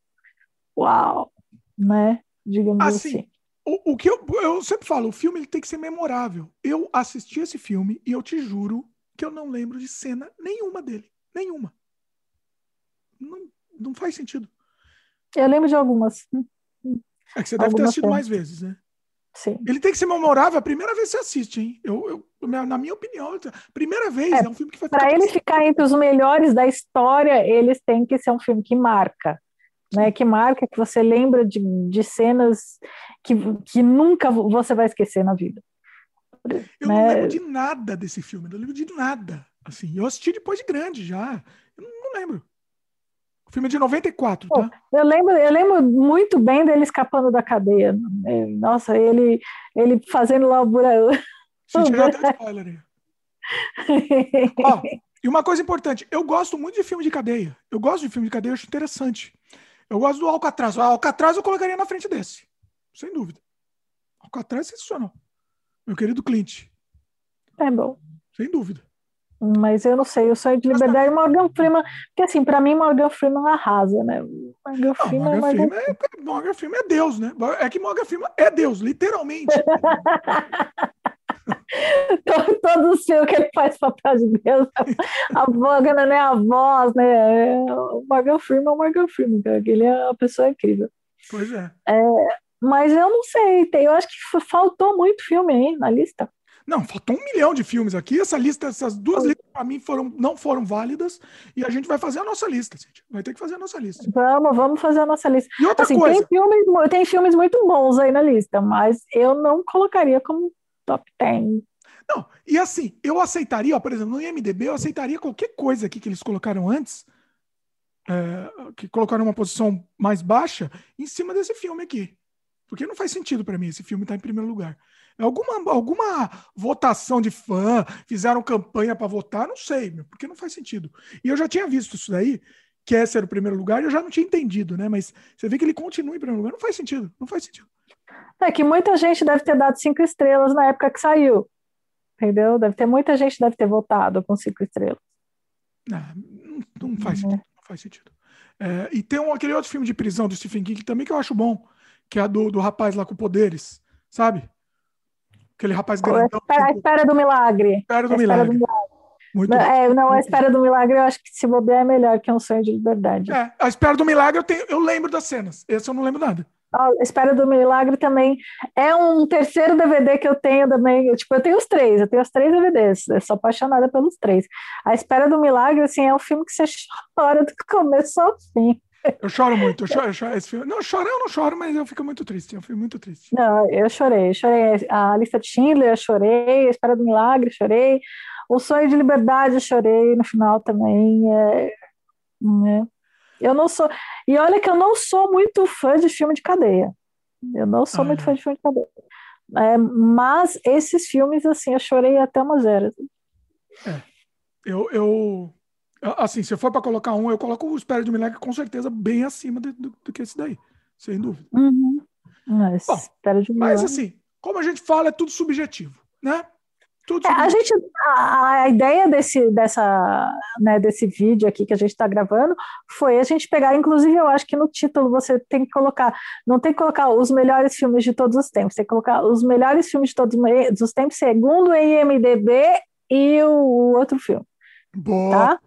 [SPEAKER 2] uau, né? Digamos assim. assim.
[SPEAKER 1] O, o que eu, eu sempre falo, o filme ele tem que ser memorável. Eu assisti esse filme e eu te juro que eu não lembro de cena nenhuma dele. Nenhuma. Não, não faz sentido.
[SPEAKER 2] Eu lembro de algumas.
[SPEAKER 1] É que você deve ter assistido mais vezes, né?
[SPEAKER 2] Sim.
[SPEAKER 1] Ele tem que ser memorável a primeira vez que você assiste, hein? Eu, eu na minha opinião, primeira vez, é, é um filme que vai
[SPEAKER 2] Para ele ficar entre os melhores da história, eles têm que ser um filme que marca. Né, que marca, que você lembra de, de cenas que, que nunca você vai esquecer na vida.
[SPEAKER 1] Eu né? não lembro de nada desse filme, não lembro de nada. Assim, eu assisti depois de grande já. Eu não lembro. O filme é de 94, tá?
[SPEAKER 2] Eu lembro, eu lembro muito bem dele escapando da cadeia. Nossa, ele, ele fazendo lá o buraco. spoiler
[SPEAKER 1] Ó, e uma coisa importante, eu gosto muito de filme de cadeia. Eu gosto de filme de cadeia, eu acho interessante. Eu gosto do Alcatraz. O Alcatraz eu colocaria na frente desse. Sem dúvida. Alcatraz é sensacional. Meu querido Clint.
[SPEAKER 2] É bom.
[SPEAKER 1] Sem dúvida.
[SPEAKER 2] Mas eu não sei, o sonho de liberdade, Morgan Freeman, porque assim, para mim Morgan Freeman arrasa, né?
[SPEAKER 1] Morgan Freeman, não, Morgan, Freeman é, Morgan Freeman é Deus, né? É que Morgan Freeman é Deus, literalmente.
[SPEAKER 2] Todos os filmes que ele faz papel de Deus, a Morgan não é a voz, né? O Morgan Freeman é o Morgan Freeman, ele é uma pessoa incrível.
[SPEAKER 1] Pois é.
[SPEAKER 2] é mas eu não sei, eu acho que faltou muito filme aí na lista.
[SPEAKER 1] Não, faltou um milhão de filmes aqui. Essa lista, essas duas listas para mim foram, não foram válidas e a gente vai fazer a nossa lista. Gente. Vai ter que fazer a nossa lista.
[SPEAKER 2] Vamos, vamos fazer a nossa lista.
[SPEAKER 1] E outra assim, coisa.
[SPEAKER 2] Tem filmes, tem filmes muito bons aí na lista, mas eu não colocaria como top 10.
[SPEAKER 1] Não, e assim, eu aceitaria, ó, por exemplo, no IMDB, eu aceitaria qualquer coisa aqui que eles colocaram antes, é, que colocaram uma posição mais baixa, em cima desse filme aqui. Porque não faz sentido para mim esse filme estar tá em primeiro lugar. Alguma, alguma votação de fã, fizeram campanha para votar, não sei, meu, porque não faz sentido. E eu já tinha visto isso daí, que esse era o primeiro lugar, e eu já não tinha entendido, né? Mas você vê que ele continua em primeiro lugar, não faz sentido, não faz sentido.
[SPEAKER 2] É que muita gente deve ter dado cinco estrelas na época que saiu. Entendeu? Deve ter muita gente deve ter votado com cinco estrelas.
[SPEAKER 1] Não, não, não faz sentido. Não faz sentido. É, e tem um, aquele outro filme de prisão do Stephen King também que eu acho bom, que é a do, do rapaz lá com poderes, sabe? Aquele rapaz grandão.
[SPEAKER 2] A espera, a espera do milagre.
[SPEAKER 1] Espera do a milagre. Espera do milagre.
[SPEAKER 2] Muito é, não, a espera do milagre eu acho que se bobear é melhor que um sonho de liberdade.
[SPEAKER 1] É, a espera do milagre eu, tenho, eu lembro das cenas. Esse eu não lembro nada.
[SPEAKER 2] A Espera do Milagre também é um terceiro DVD que eu tenho também. Tipo, eu tenho os três, eu tenho os três DVDs. Eu sou apaixonada pelos três. A Espera do Milagre, assim, é um filme que você chora do começo ao fim.
[SPEAKER 1] Eu choro muito, eu choro, eu choro esse filme. Não, chorar eu não choro, mas eu fico muito triste. É um filme muito triste.
[SPEAKER 2] Não, eu chorei, eu chorei. A lista de Schindler, eu chorei. A Espera do Milagre, chorei. O Sonho de Liberdade, eu chorei no final também. É, é. Eu não sou. E olha que eu não sou muito fã de filme de cadeia. Eu não sou ah, muito é. fã de filme de cadeia. É, mas esses filmes, assim, eu chorei até uma zero.
[SPEAKER 1] É. Eu, eu. Assim, se for para colocar um, eu coloco o Espera de Milagre com certeza bem acima do, do, do que esse daí. Sem dúvida.
[SPEAKER 2] Uhum. Mas, Bom,
[SPEAKER 1] mas assim, como a gente fala, é tudo subjetivo, né?
[SPEAKER 2] É, a gente, a, a, ideia desse, dessa, né, desse vídeo aqui que a gente está gravando foi a gente pegar, inclusive eu acho que no título você tem que colocar, não tem que colocar os melhores filmes de todos os tempos, tem que colocar os melhores filmes de todos os tempos, segundo o IMDB e o, outro filme.
[SPEAKER 1] Boa. Tá?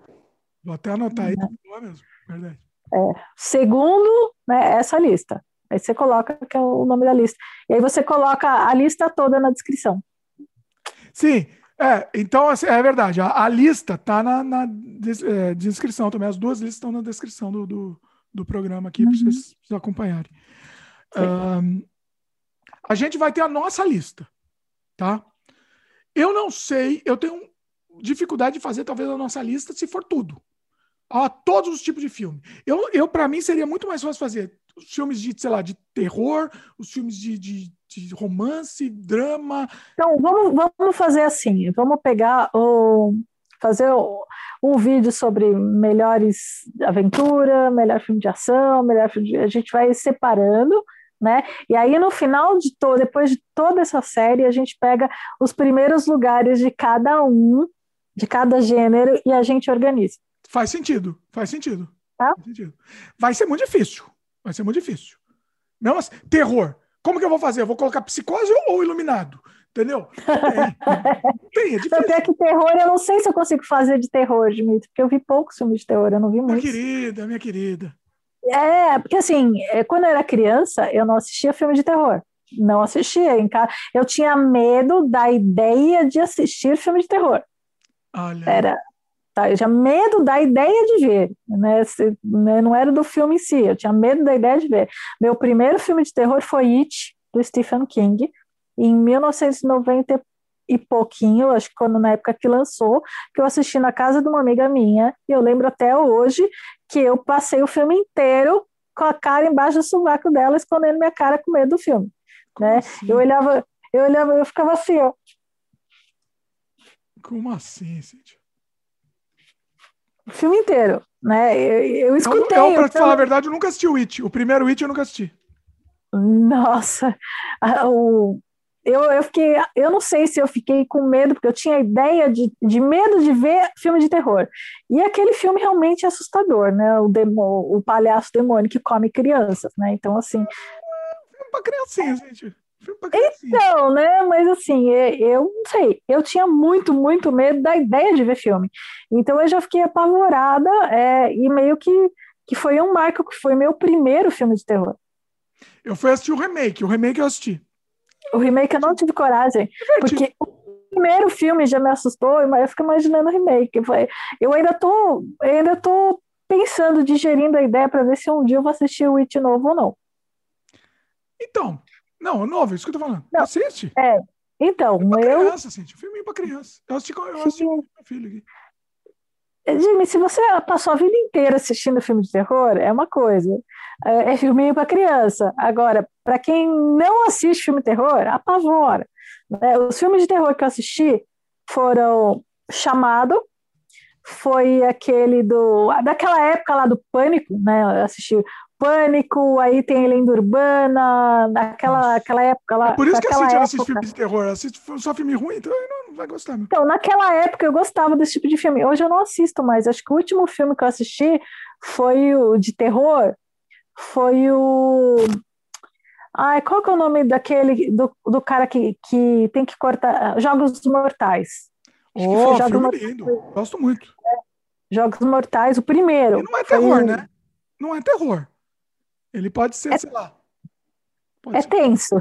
[SPEAKER 1] Vou até anotar aí, uhum. boa mesmo, verdade.
[SPEAKER 2] É, segundo né, essa lista. Aí você coloca que é o nome da lista. E aí você coloca a lista toda na descrição.
[SPEAKER 1] Sim, é, então assim, é verdade. A, a lista está na, na des, é, descrição também. As duas listas estão na descrição do, do, do programa aqui uhum. para vocês, vocês, acompanharem. Um, a gente vai ter a nossa lista, tá? Eu não sei, eu tenho dificuldade de fazer talvez a nossa lista se for tudo. a todos os tipos de filme. Eu, eu para mim, seria muito mais fácil fazer os filmes de, sei lá, de terror, os filmes de, de, de romance, drama.
[SPEAKER 2] Então, vamos, vamos fazer assim, vamos pegar o fazer um vídeo sobre melhores aventura, melhor filme de ação, melhor filme de... a gente vai separando, né? E aí no final de todo, depois de toda essa série, a gente pega os primeiros lugares de cada um, de cada gênero e a gente organiza.
[SPEAKER 1] Faz sentido, faz sentido.
[SPEAKER 2] Tá?
[SPEAKER 1] Faz sentido. Vai ser muito difícil. Vai ser muito difícil. Não, mas terror. Como que eu vou fazer? Eu vou colocar psicose ou iluminado? Entendeu?
[SPEAKER 2] Tem, tem, é difícil. Até que terror, eu não sei se eu consigo fazer de terror, Dimitri, porque eu vi poucos filmes de terror, eu não vi muito.
[SPEAKER 1] Minha querida, minha querida.
[SPEAKER 2] É, porque assim, é, quando eu era criança, eu não assistia filme de terror. não assistia. Em casa. Eu tinha medo da ideia de assistir filme de terror.
[SPEAKER 1] Olha.
[SPEAKER 2] Era, tá, eu tinha medo da ideia de ver, né? Se, né? Não era do filme em si, eu tinha medo da ideia de ver. Meu primeiro filme de terror foi It, do Stephen King, em 1990 e pouquinho, acho que quando na época que lançou, que eu assisti na casa de uma amiga minha, e eu lembro até hoje que eu passei o filme inteiro com a cara embaixo do sovaco dela, escondendo minha cara com medo do filme. né? Assim? Eu olhava, eu olhava, eu ficava assim, ó.
[SPEAKER 1] Como assim, Cíntia?
[SPEAKER 2] O filme inteiro, né? Eu, eu escutei. Eu,
[SPEAKER 1] eu pra te falar a verdade, eu nunca assisti o It. O primeiro It eu nunca assisti.
[SPEAKER 2] Nossa, o, eu, eu fiquei, eu não sei se eu fiquei com medo, porque eu tinha ideia de, de medo de ver filme de terror. E aquele filme realmente é assustador, né? O, demo, o palhaço demônio que come crianças, né? Então, assim.
[SPEAKER 1] Filme pra criancinha, gente.
[SPEAKER 2] Então, né? Mas assim, eu não sei, eu tinha muito, muito medo da ideia de ver filme. Então eu já fiquei apavorada é, e meio que, que foi um marco, que foi meu primeiro filme de terror.
[SPEAKER 1] Eu fui assistir o remake, o remake eu assisti.
[SPEAKER 2] O remake eu não tive coragem, porque o primeiro filme já me assustou, mas eu fico imaginando o remake. Eu ainda tô, eu ainda tô pensando, digerindo a ideia para ver se um dia eu vou assistir o It novo ou não.
[SPEAKER 1] Então, não, novo, isso que eu tô falando. Não, Assiste.
[SPEAKER 2] É, então,
[SPEAKER 1] filme pra eu... criança, gente. Filme pra criança. Eu assisti, eu assisti com meu filho aqui.
[SPEAKER 2] Jimmy, se você passou a vida inteira assistindo filme de terror, é uma coisa. É, é filminho para criança. Agora, para quem não assiste filme de terror, apavora. Os filmes de terror que eu assisti foram Chamado, foi aquele do daquela época lá do Pânico, né? Eu assisti Pânico, aí tem Lenda Urbana, naquela aquela época lá. É
[SPEAKER 1] por isso que a Cintia assiste filme de terror, assiste só filme ruim, então não vai gostar.
[SPEAKER 2] Então, naquela época eu gostava desse tipo de filme. Hoje eu não assisto mais. Acho que o último filme que eu assisti foi o de terror, foi o. Ai, qual que é o nome daquele do, do cara que, que tem que cortar Jogos Mortais?
[SPEAKER 1] Oh, filme Mortais. lindo. Gosto muito. É,
[SPEAKER 2] Jogos Mortais, o primeiro.
[SPEAKER 1] E não é terror, foi... né? Não é terror. Ele pode ser, é, sei lá.
[SPEAKER 2] é ser. tenso.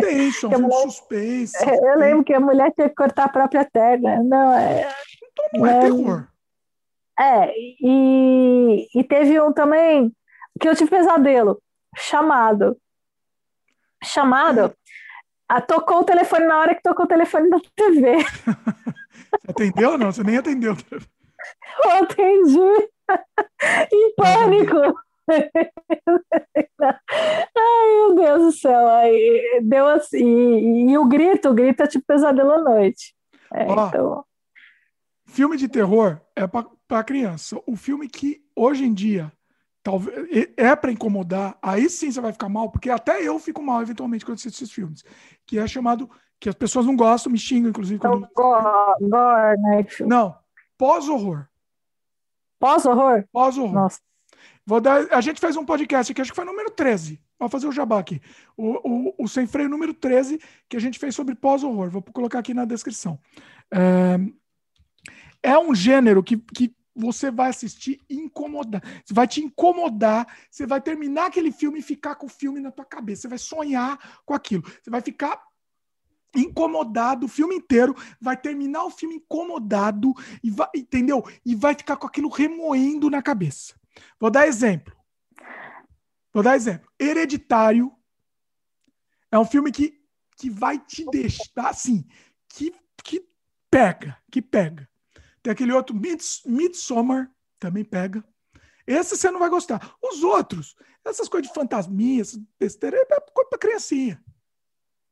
[SPEAKER 1] Tenso, um mulher, suspense.
[SPEAKER 2] É, eu lembro que a mulher tinha que cortar a própria perna. Não, é,
[SPEAKER 1] então não é, é terror.
[SPEAKER 2] É, e, e teve um também que eu tive pesadelo. Chamado. Chamado. A, tocou o telefone na hora que tocou o telefone da TV.
[SPEAKER 1] Você atendeu ou não? Você nem atendeu.
[SPEAKER 2] Eu atendi. em pânico. Ai, meu Deus do céu. Aí, deu assim. E, e, o grito, o grito é tipo pesadelo à noite. É, Ó, então...
[SPEAKER 1] Filme de terror é para criança. O filme que hoje em dia talvez é para incomodar, aí sim você vai ficar mal, porque até eu fico mal eventualmente quando assisto esses filmes, que é chamado que as pessoas não gostam, me xingam inclusive quando...
[SPEAKER 2] Gore, gore, né?
[SPEAKER 1] Não, pós-horror.
[SPEAKER 2] Pós-horror?
[SPEAKER 1] Pós-horror. Nossa. Vou dar, a gente fez um podcast aqui, acho que foi número 13. Vou fazer o jabá aqui. O, o, o Sem Freio número 13, que a gente fez sobre pós-horror. Vou colocar aqui na descrição. É, é um gênero que, que você vai assistir incomodar. Vai te incomodar, você vai terminar aquele filme e ficar com o filme na tua cabeça. Você vai sonhar com aquilo. Você vai ficar incomodado o filme inteiro, vai terminar o filme incomodado e vai, entendeu? E vai ficar com aquilo remoendo na cabeça. Vou dar exemplo. Vou dar exemplo. Hereditário é um filme que, que vai te deixar assim, que, que pega, que pega. Tem aquele outro Mids, Midsommar, também pega. Esse você não vai gostar. Os outros, essas coisas de fantasminha, besteira, é coisa pra criancinha.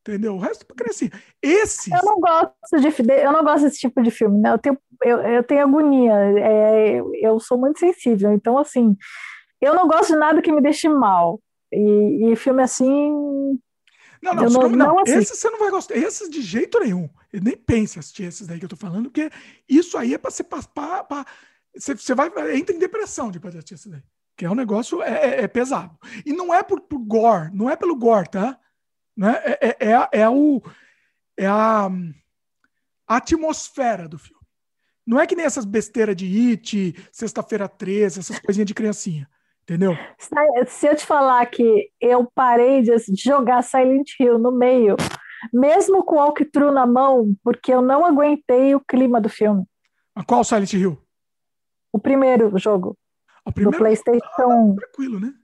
[SPEAKER 1] Entendeu? O resto é pra crescer. Esse.
[SPEAKER 2] Eu não gosto de eu não gosto desse tipo de filme, né? Eu tenho, eu, eu tenho agonia. É, eu sou muito sensível. Então, assim, eu não gosto de nada que me deixe mal. E, e filme assim.
[SPEAKER 1] Não, não, não, não, não esse você não vai gostar. Esses de jeito nenhum. Eu nem pense assistir esses daí que eu tô falando, porque isso aí é pra pra, pra, você, você vai. Entra em depressão depois de assistir esse daí. Que é um negócio é, é, é pesado. E não é por, por gore, não é pelo gore, tá? Né? É, é, é, é, o, é a, a atmosfera do filme. Não é que nem essas besteiras de It, Sexta-feira 13, essas coisinhas de criancinha. Entendeu?
[SPEAKER 2] Se eu te falar que eu parei de jogar Silent Hill no meio, mesmo com o walkthrough na mão, porque eu não aguentei o clima do filme.
[SPEAKER 1] A qual Silent Hill?
[SPEAKER 2] O primeiro jogo.
[SPEAKER 1] O primeiro?
[SPEAKER 2] Do PlayStation.
[SPEAKER 1] Ah, tranquilo, né?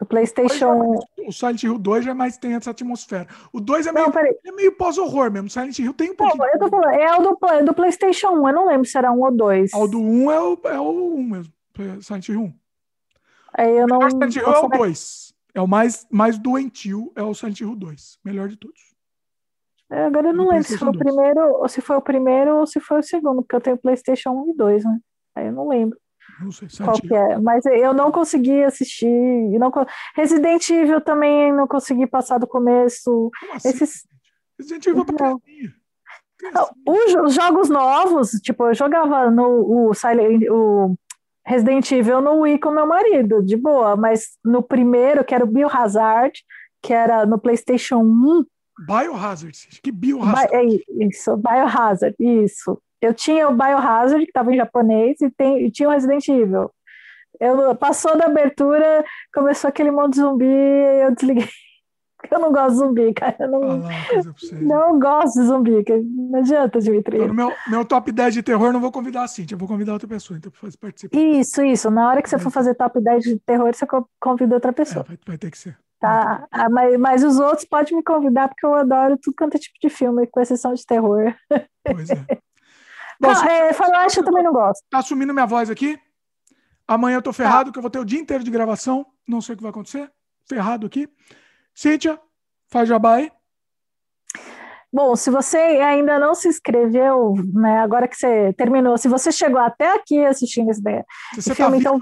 [SPEAKER 2] Do PlayStation.
[SPEAKER 1] O Silent Hill 2 já mais tem essa atmosfera. O 2 é meio, não, é meio pós-horror mesmo. Silent Hill tem um pouquinho.
[SPEAKER 2] eu tô falando, é o do, do PlayStation 1. Eu não lembro se era um ou dois.
[SPEAKER 1] Ah, o do 1 é o, é o 1 mesmo. Silent Hill 1.
[SPEAKER 2] Aí eu não. O
[SPEAKER 1] Silent Hill é o 2. É o mais, mais doentio, é o Silent Hill 2. Melhor de todos.
[SPEAKER 2] É, agora eu não lembro se foi o primeiro, ou se foi o primeiro ou se foi o segundo, porque eu tenho PlayStation 1 e 2, né? Aí eu não lembro.
[SPEAKER 1] Não sei,
[SPEAKER 2] qual que é. Mas eu não consegui assistir. Não... Resident Evil também não consegui passar do começo.
[SPEAKER 1] Assim? Esses... Resident Evil é pra
[SPEAKER 2] Os jogos novos, tipo, eu jogava no o Silent, o Resident Evil no Wii com meu marido, de boa, mas no primeiro, que era o Biohazard, que era no PlayStation 1.
[SPEAKER 1] Biohazard, que Biohazard?
[SPEAKER 2] É isso, Biohazard, isso. Eu tinha o Biohazard, que estava em japonês, e, tem, e tinha o Resident Evil. Eu, passou da abertura, começou aquele monte de zumbi, eu desliguei. Eu não gosto de zumbi, cara. Eu não, não gosto de zumbi. Não adianta, Dimitri.
[SPEAKER 1] Então, no meu, meu top 10 de terror, não vou convidar a Cintia, eu vou convidar outra pessoa, então para participar.
[SPEAKER 2] Isso, isso. Na hora que você for fazer top 10 de terror, você convida outra pessoa. É,
[SPEAKER 1] vai, vai, ter que ser.
[SPEAKER 2] Tá, ah, mas, mas os outros podem me convidar, porque eu adoro tudo quanto é tipo de filme, com exceção de terror.
[SPEAKER 1] Pois é.
[SPEAKER 2] Bom, não, é, faroeste eu também não gosto.
[SPEAKER 1] Tá assumindo minha voz aqui? Amanhã eu tô ferrado, tá. que eu vou ter o dia inteiro de gravação. Não sei o que vai acontecer. Ferrado aqui. Cíntia, faz jabá aí.
[SPEAKER 2] Bom, se você ainda não se inscreveu, né, agora que você terminou, se você chegou até aqui assistindo esse,
[SPEAKER 1] esse filme, tá então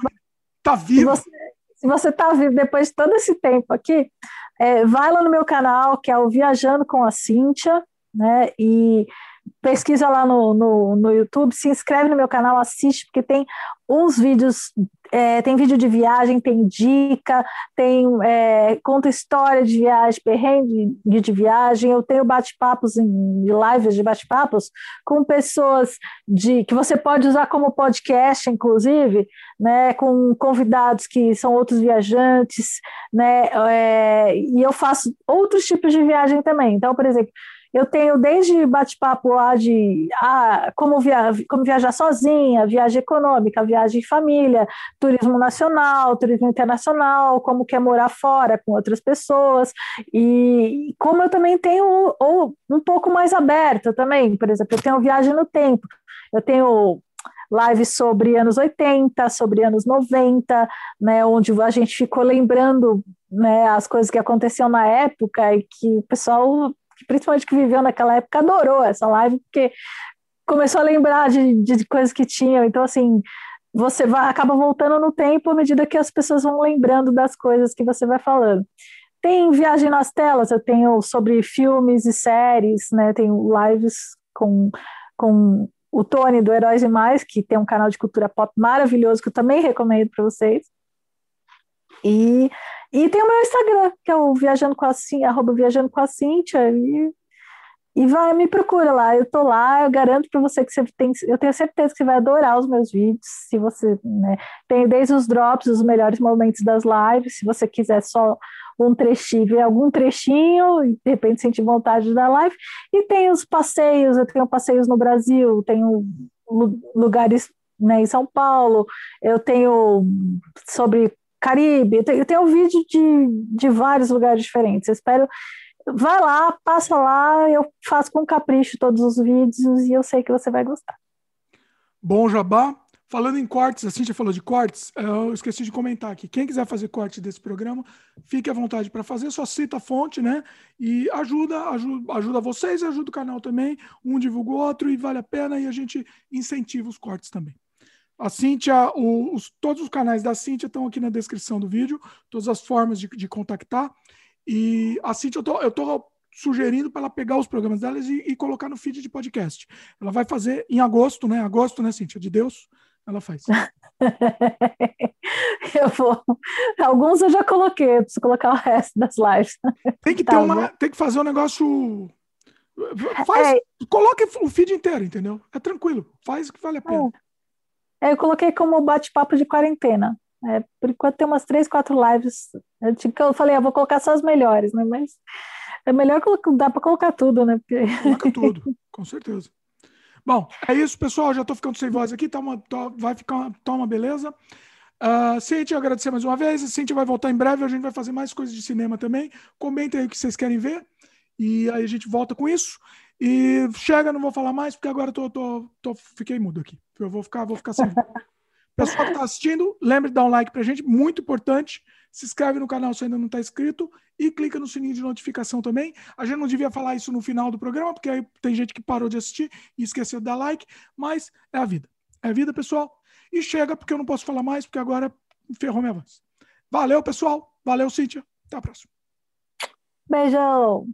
[SPEAKER 1] tá vivo.
[SPEAKER 2] Se você está vivo depois de todo esse tempo aqui, é, vai lá no meu canal, que é o Viajando com a Cíntia, né? E pesquisa lá no, no, no YouTube, se inscreve no meu canal, assiste, porque tem uns vídeos, é, tem vídeo de viagem, tem dica, tem é, conta história de viagem, perrengue de, de viagem, eu tenho bate-papos em lives de bate-papos com pessoas de que você pode usar como podcast, inclusive, né, com convidados que são outros viajantes, né, é, e eu faço outros tipos de viagem também. Então, por exemplo, eu tenho desde bate-papo lá de ah, como, via como viajar sozinha, viagem econômica, viagem de família, turismo nacional, turismo internacional, como quer morar fora com outras pessoas, e como eu também tenho ou um pouco mais aberto também, por exemplo, eu tenho viagem no tempo, eu tenho lives sobre anos 80, sobre anos 90, né, onde a gente ficou lembrando né, as coisas que aconteciam na época e que o pessoal principalmente que viveu naquela época, adorou essa live, porque começou a lembrar de, de coisas que tinham. Então, assim, você vai, acaba voltando no tempo à medida que as pessoas vão lembrando das coisas que você vai falando. Tem viagem nas telas, eu tenho sobre filmes e séries, né? Tenho lives com, com o Tony do Heróis e Mais, que tem um canal de cultura pop maravilhoso que eu também recomendo para vocês. E e tem o meu Instagram, que é o Viajando com a Cíntia, arroba Viajando com a e, e vai, me procura lá, eu tô lá, eu garanto para você que você tem, eu tenho certeza que você vai adorar os meus vídeos, se você, né, tem desde os drops, os melhores momentos das lives, se você quiser só um trechinho, ver algum trechinho, e de repente sentir vontade da live, e tem os passeios, eu tenho passeios no Brasil, tenho lugares né, em São Paulo, eu tenho sobre Caribe, eu tenho, um vídeo de, de vários lugares diferentes. Eu espero. Vai lá, passa lá, eu faço com capricho todos os vídeos e eu sei que você vai gostar.
[SPEAKER 1] Bom, Jabá. Falando em cortes, a Cintia falou de cortes, eu esqueci de comentar aqui. Quem quiser fazer corte desse programa, fique à vontade para fazer, só cita a fonte, né? E ajuda, ajuda, ajuda vocês, ajuda o canal também. Um divulga o outro e vale a pena e a gente incentiva os cortes também. A Cíntia, os, todos os canais da Cíntia estão aqui na descrição do vídeo, todas as formas de, de contactar. E a Cíntia, eu estou sugerindo para ela pegar os programas delas e, e, colocar no feed de podcast. Ela vai fazer em agosto, né? Agosto, né, Cíntia? De Deus, ela faz.
[SPEAKER 2] eu vou. Alguns eu já coloquei, eu preciso colocar o resto das lives.
[SPEAKER 1] Tem que ter tá, uma. Tem que fazer um negócio. Faz, é... Coloque o feed inteiro, entendeu? É tranquilo. Faz o que vale a pena.
[SPEAKER 2] É. Eu coloquei como bate-papo de quarentena. É, por enquanto tem umas três, quatro lives. Eu falei, eu vou colocar só as melhores, né? Mas é melhor colocar, dá para colocar tudo, né? Porque...
[SPEAKER 1] Coloca tudo, com certeza. Bom, é isso, pessoal. Já estou ficando sem voz aqui, tá uma, tá, vai ficar uma, tá uma beleza. Uh, Cintia, agradecer mais uma vez. A Cintia vai voltar em breve, a gente vai fazer mais coisas de cinema também. Comentem aí o que vocês querem ver. E aí a gente volta com isso. E chega, não vou falar mais, porque agora tô, tô, tô fiquei mudo aqui. Eu vou ficar, vou ficar sem. Pessoal que está assistindo, lembre de dar um like para a gente, muito importante. Se inscreve no canal se ainda não está inscrito e clica no sininho de notificação também. A gente não devia falar isso no final do programa, porque aí tem gente que parou de assistir e esqueceu de dar like, mas é a vida. É a vida, pessoal. E chega, porque eu não posso falar mais, porque agora ferrou minha voz. Valeu, pessoal. Valeu, Cíntia. Até a próxima.
[SPEAKER 2] Beijão.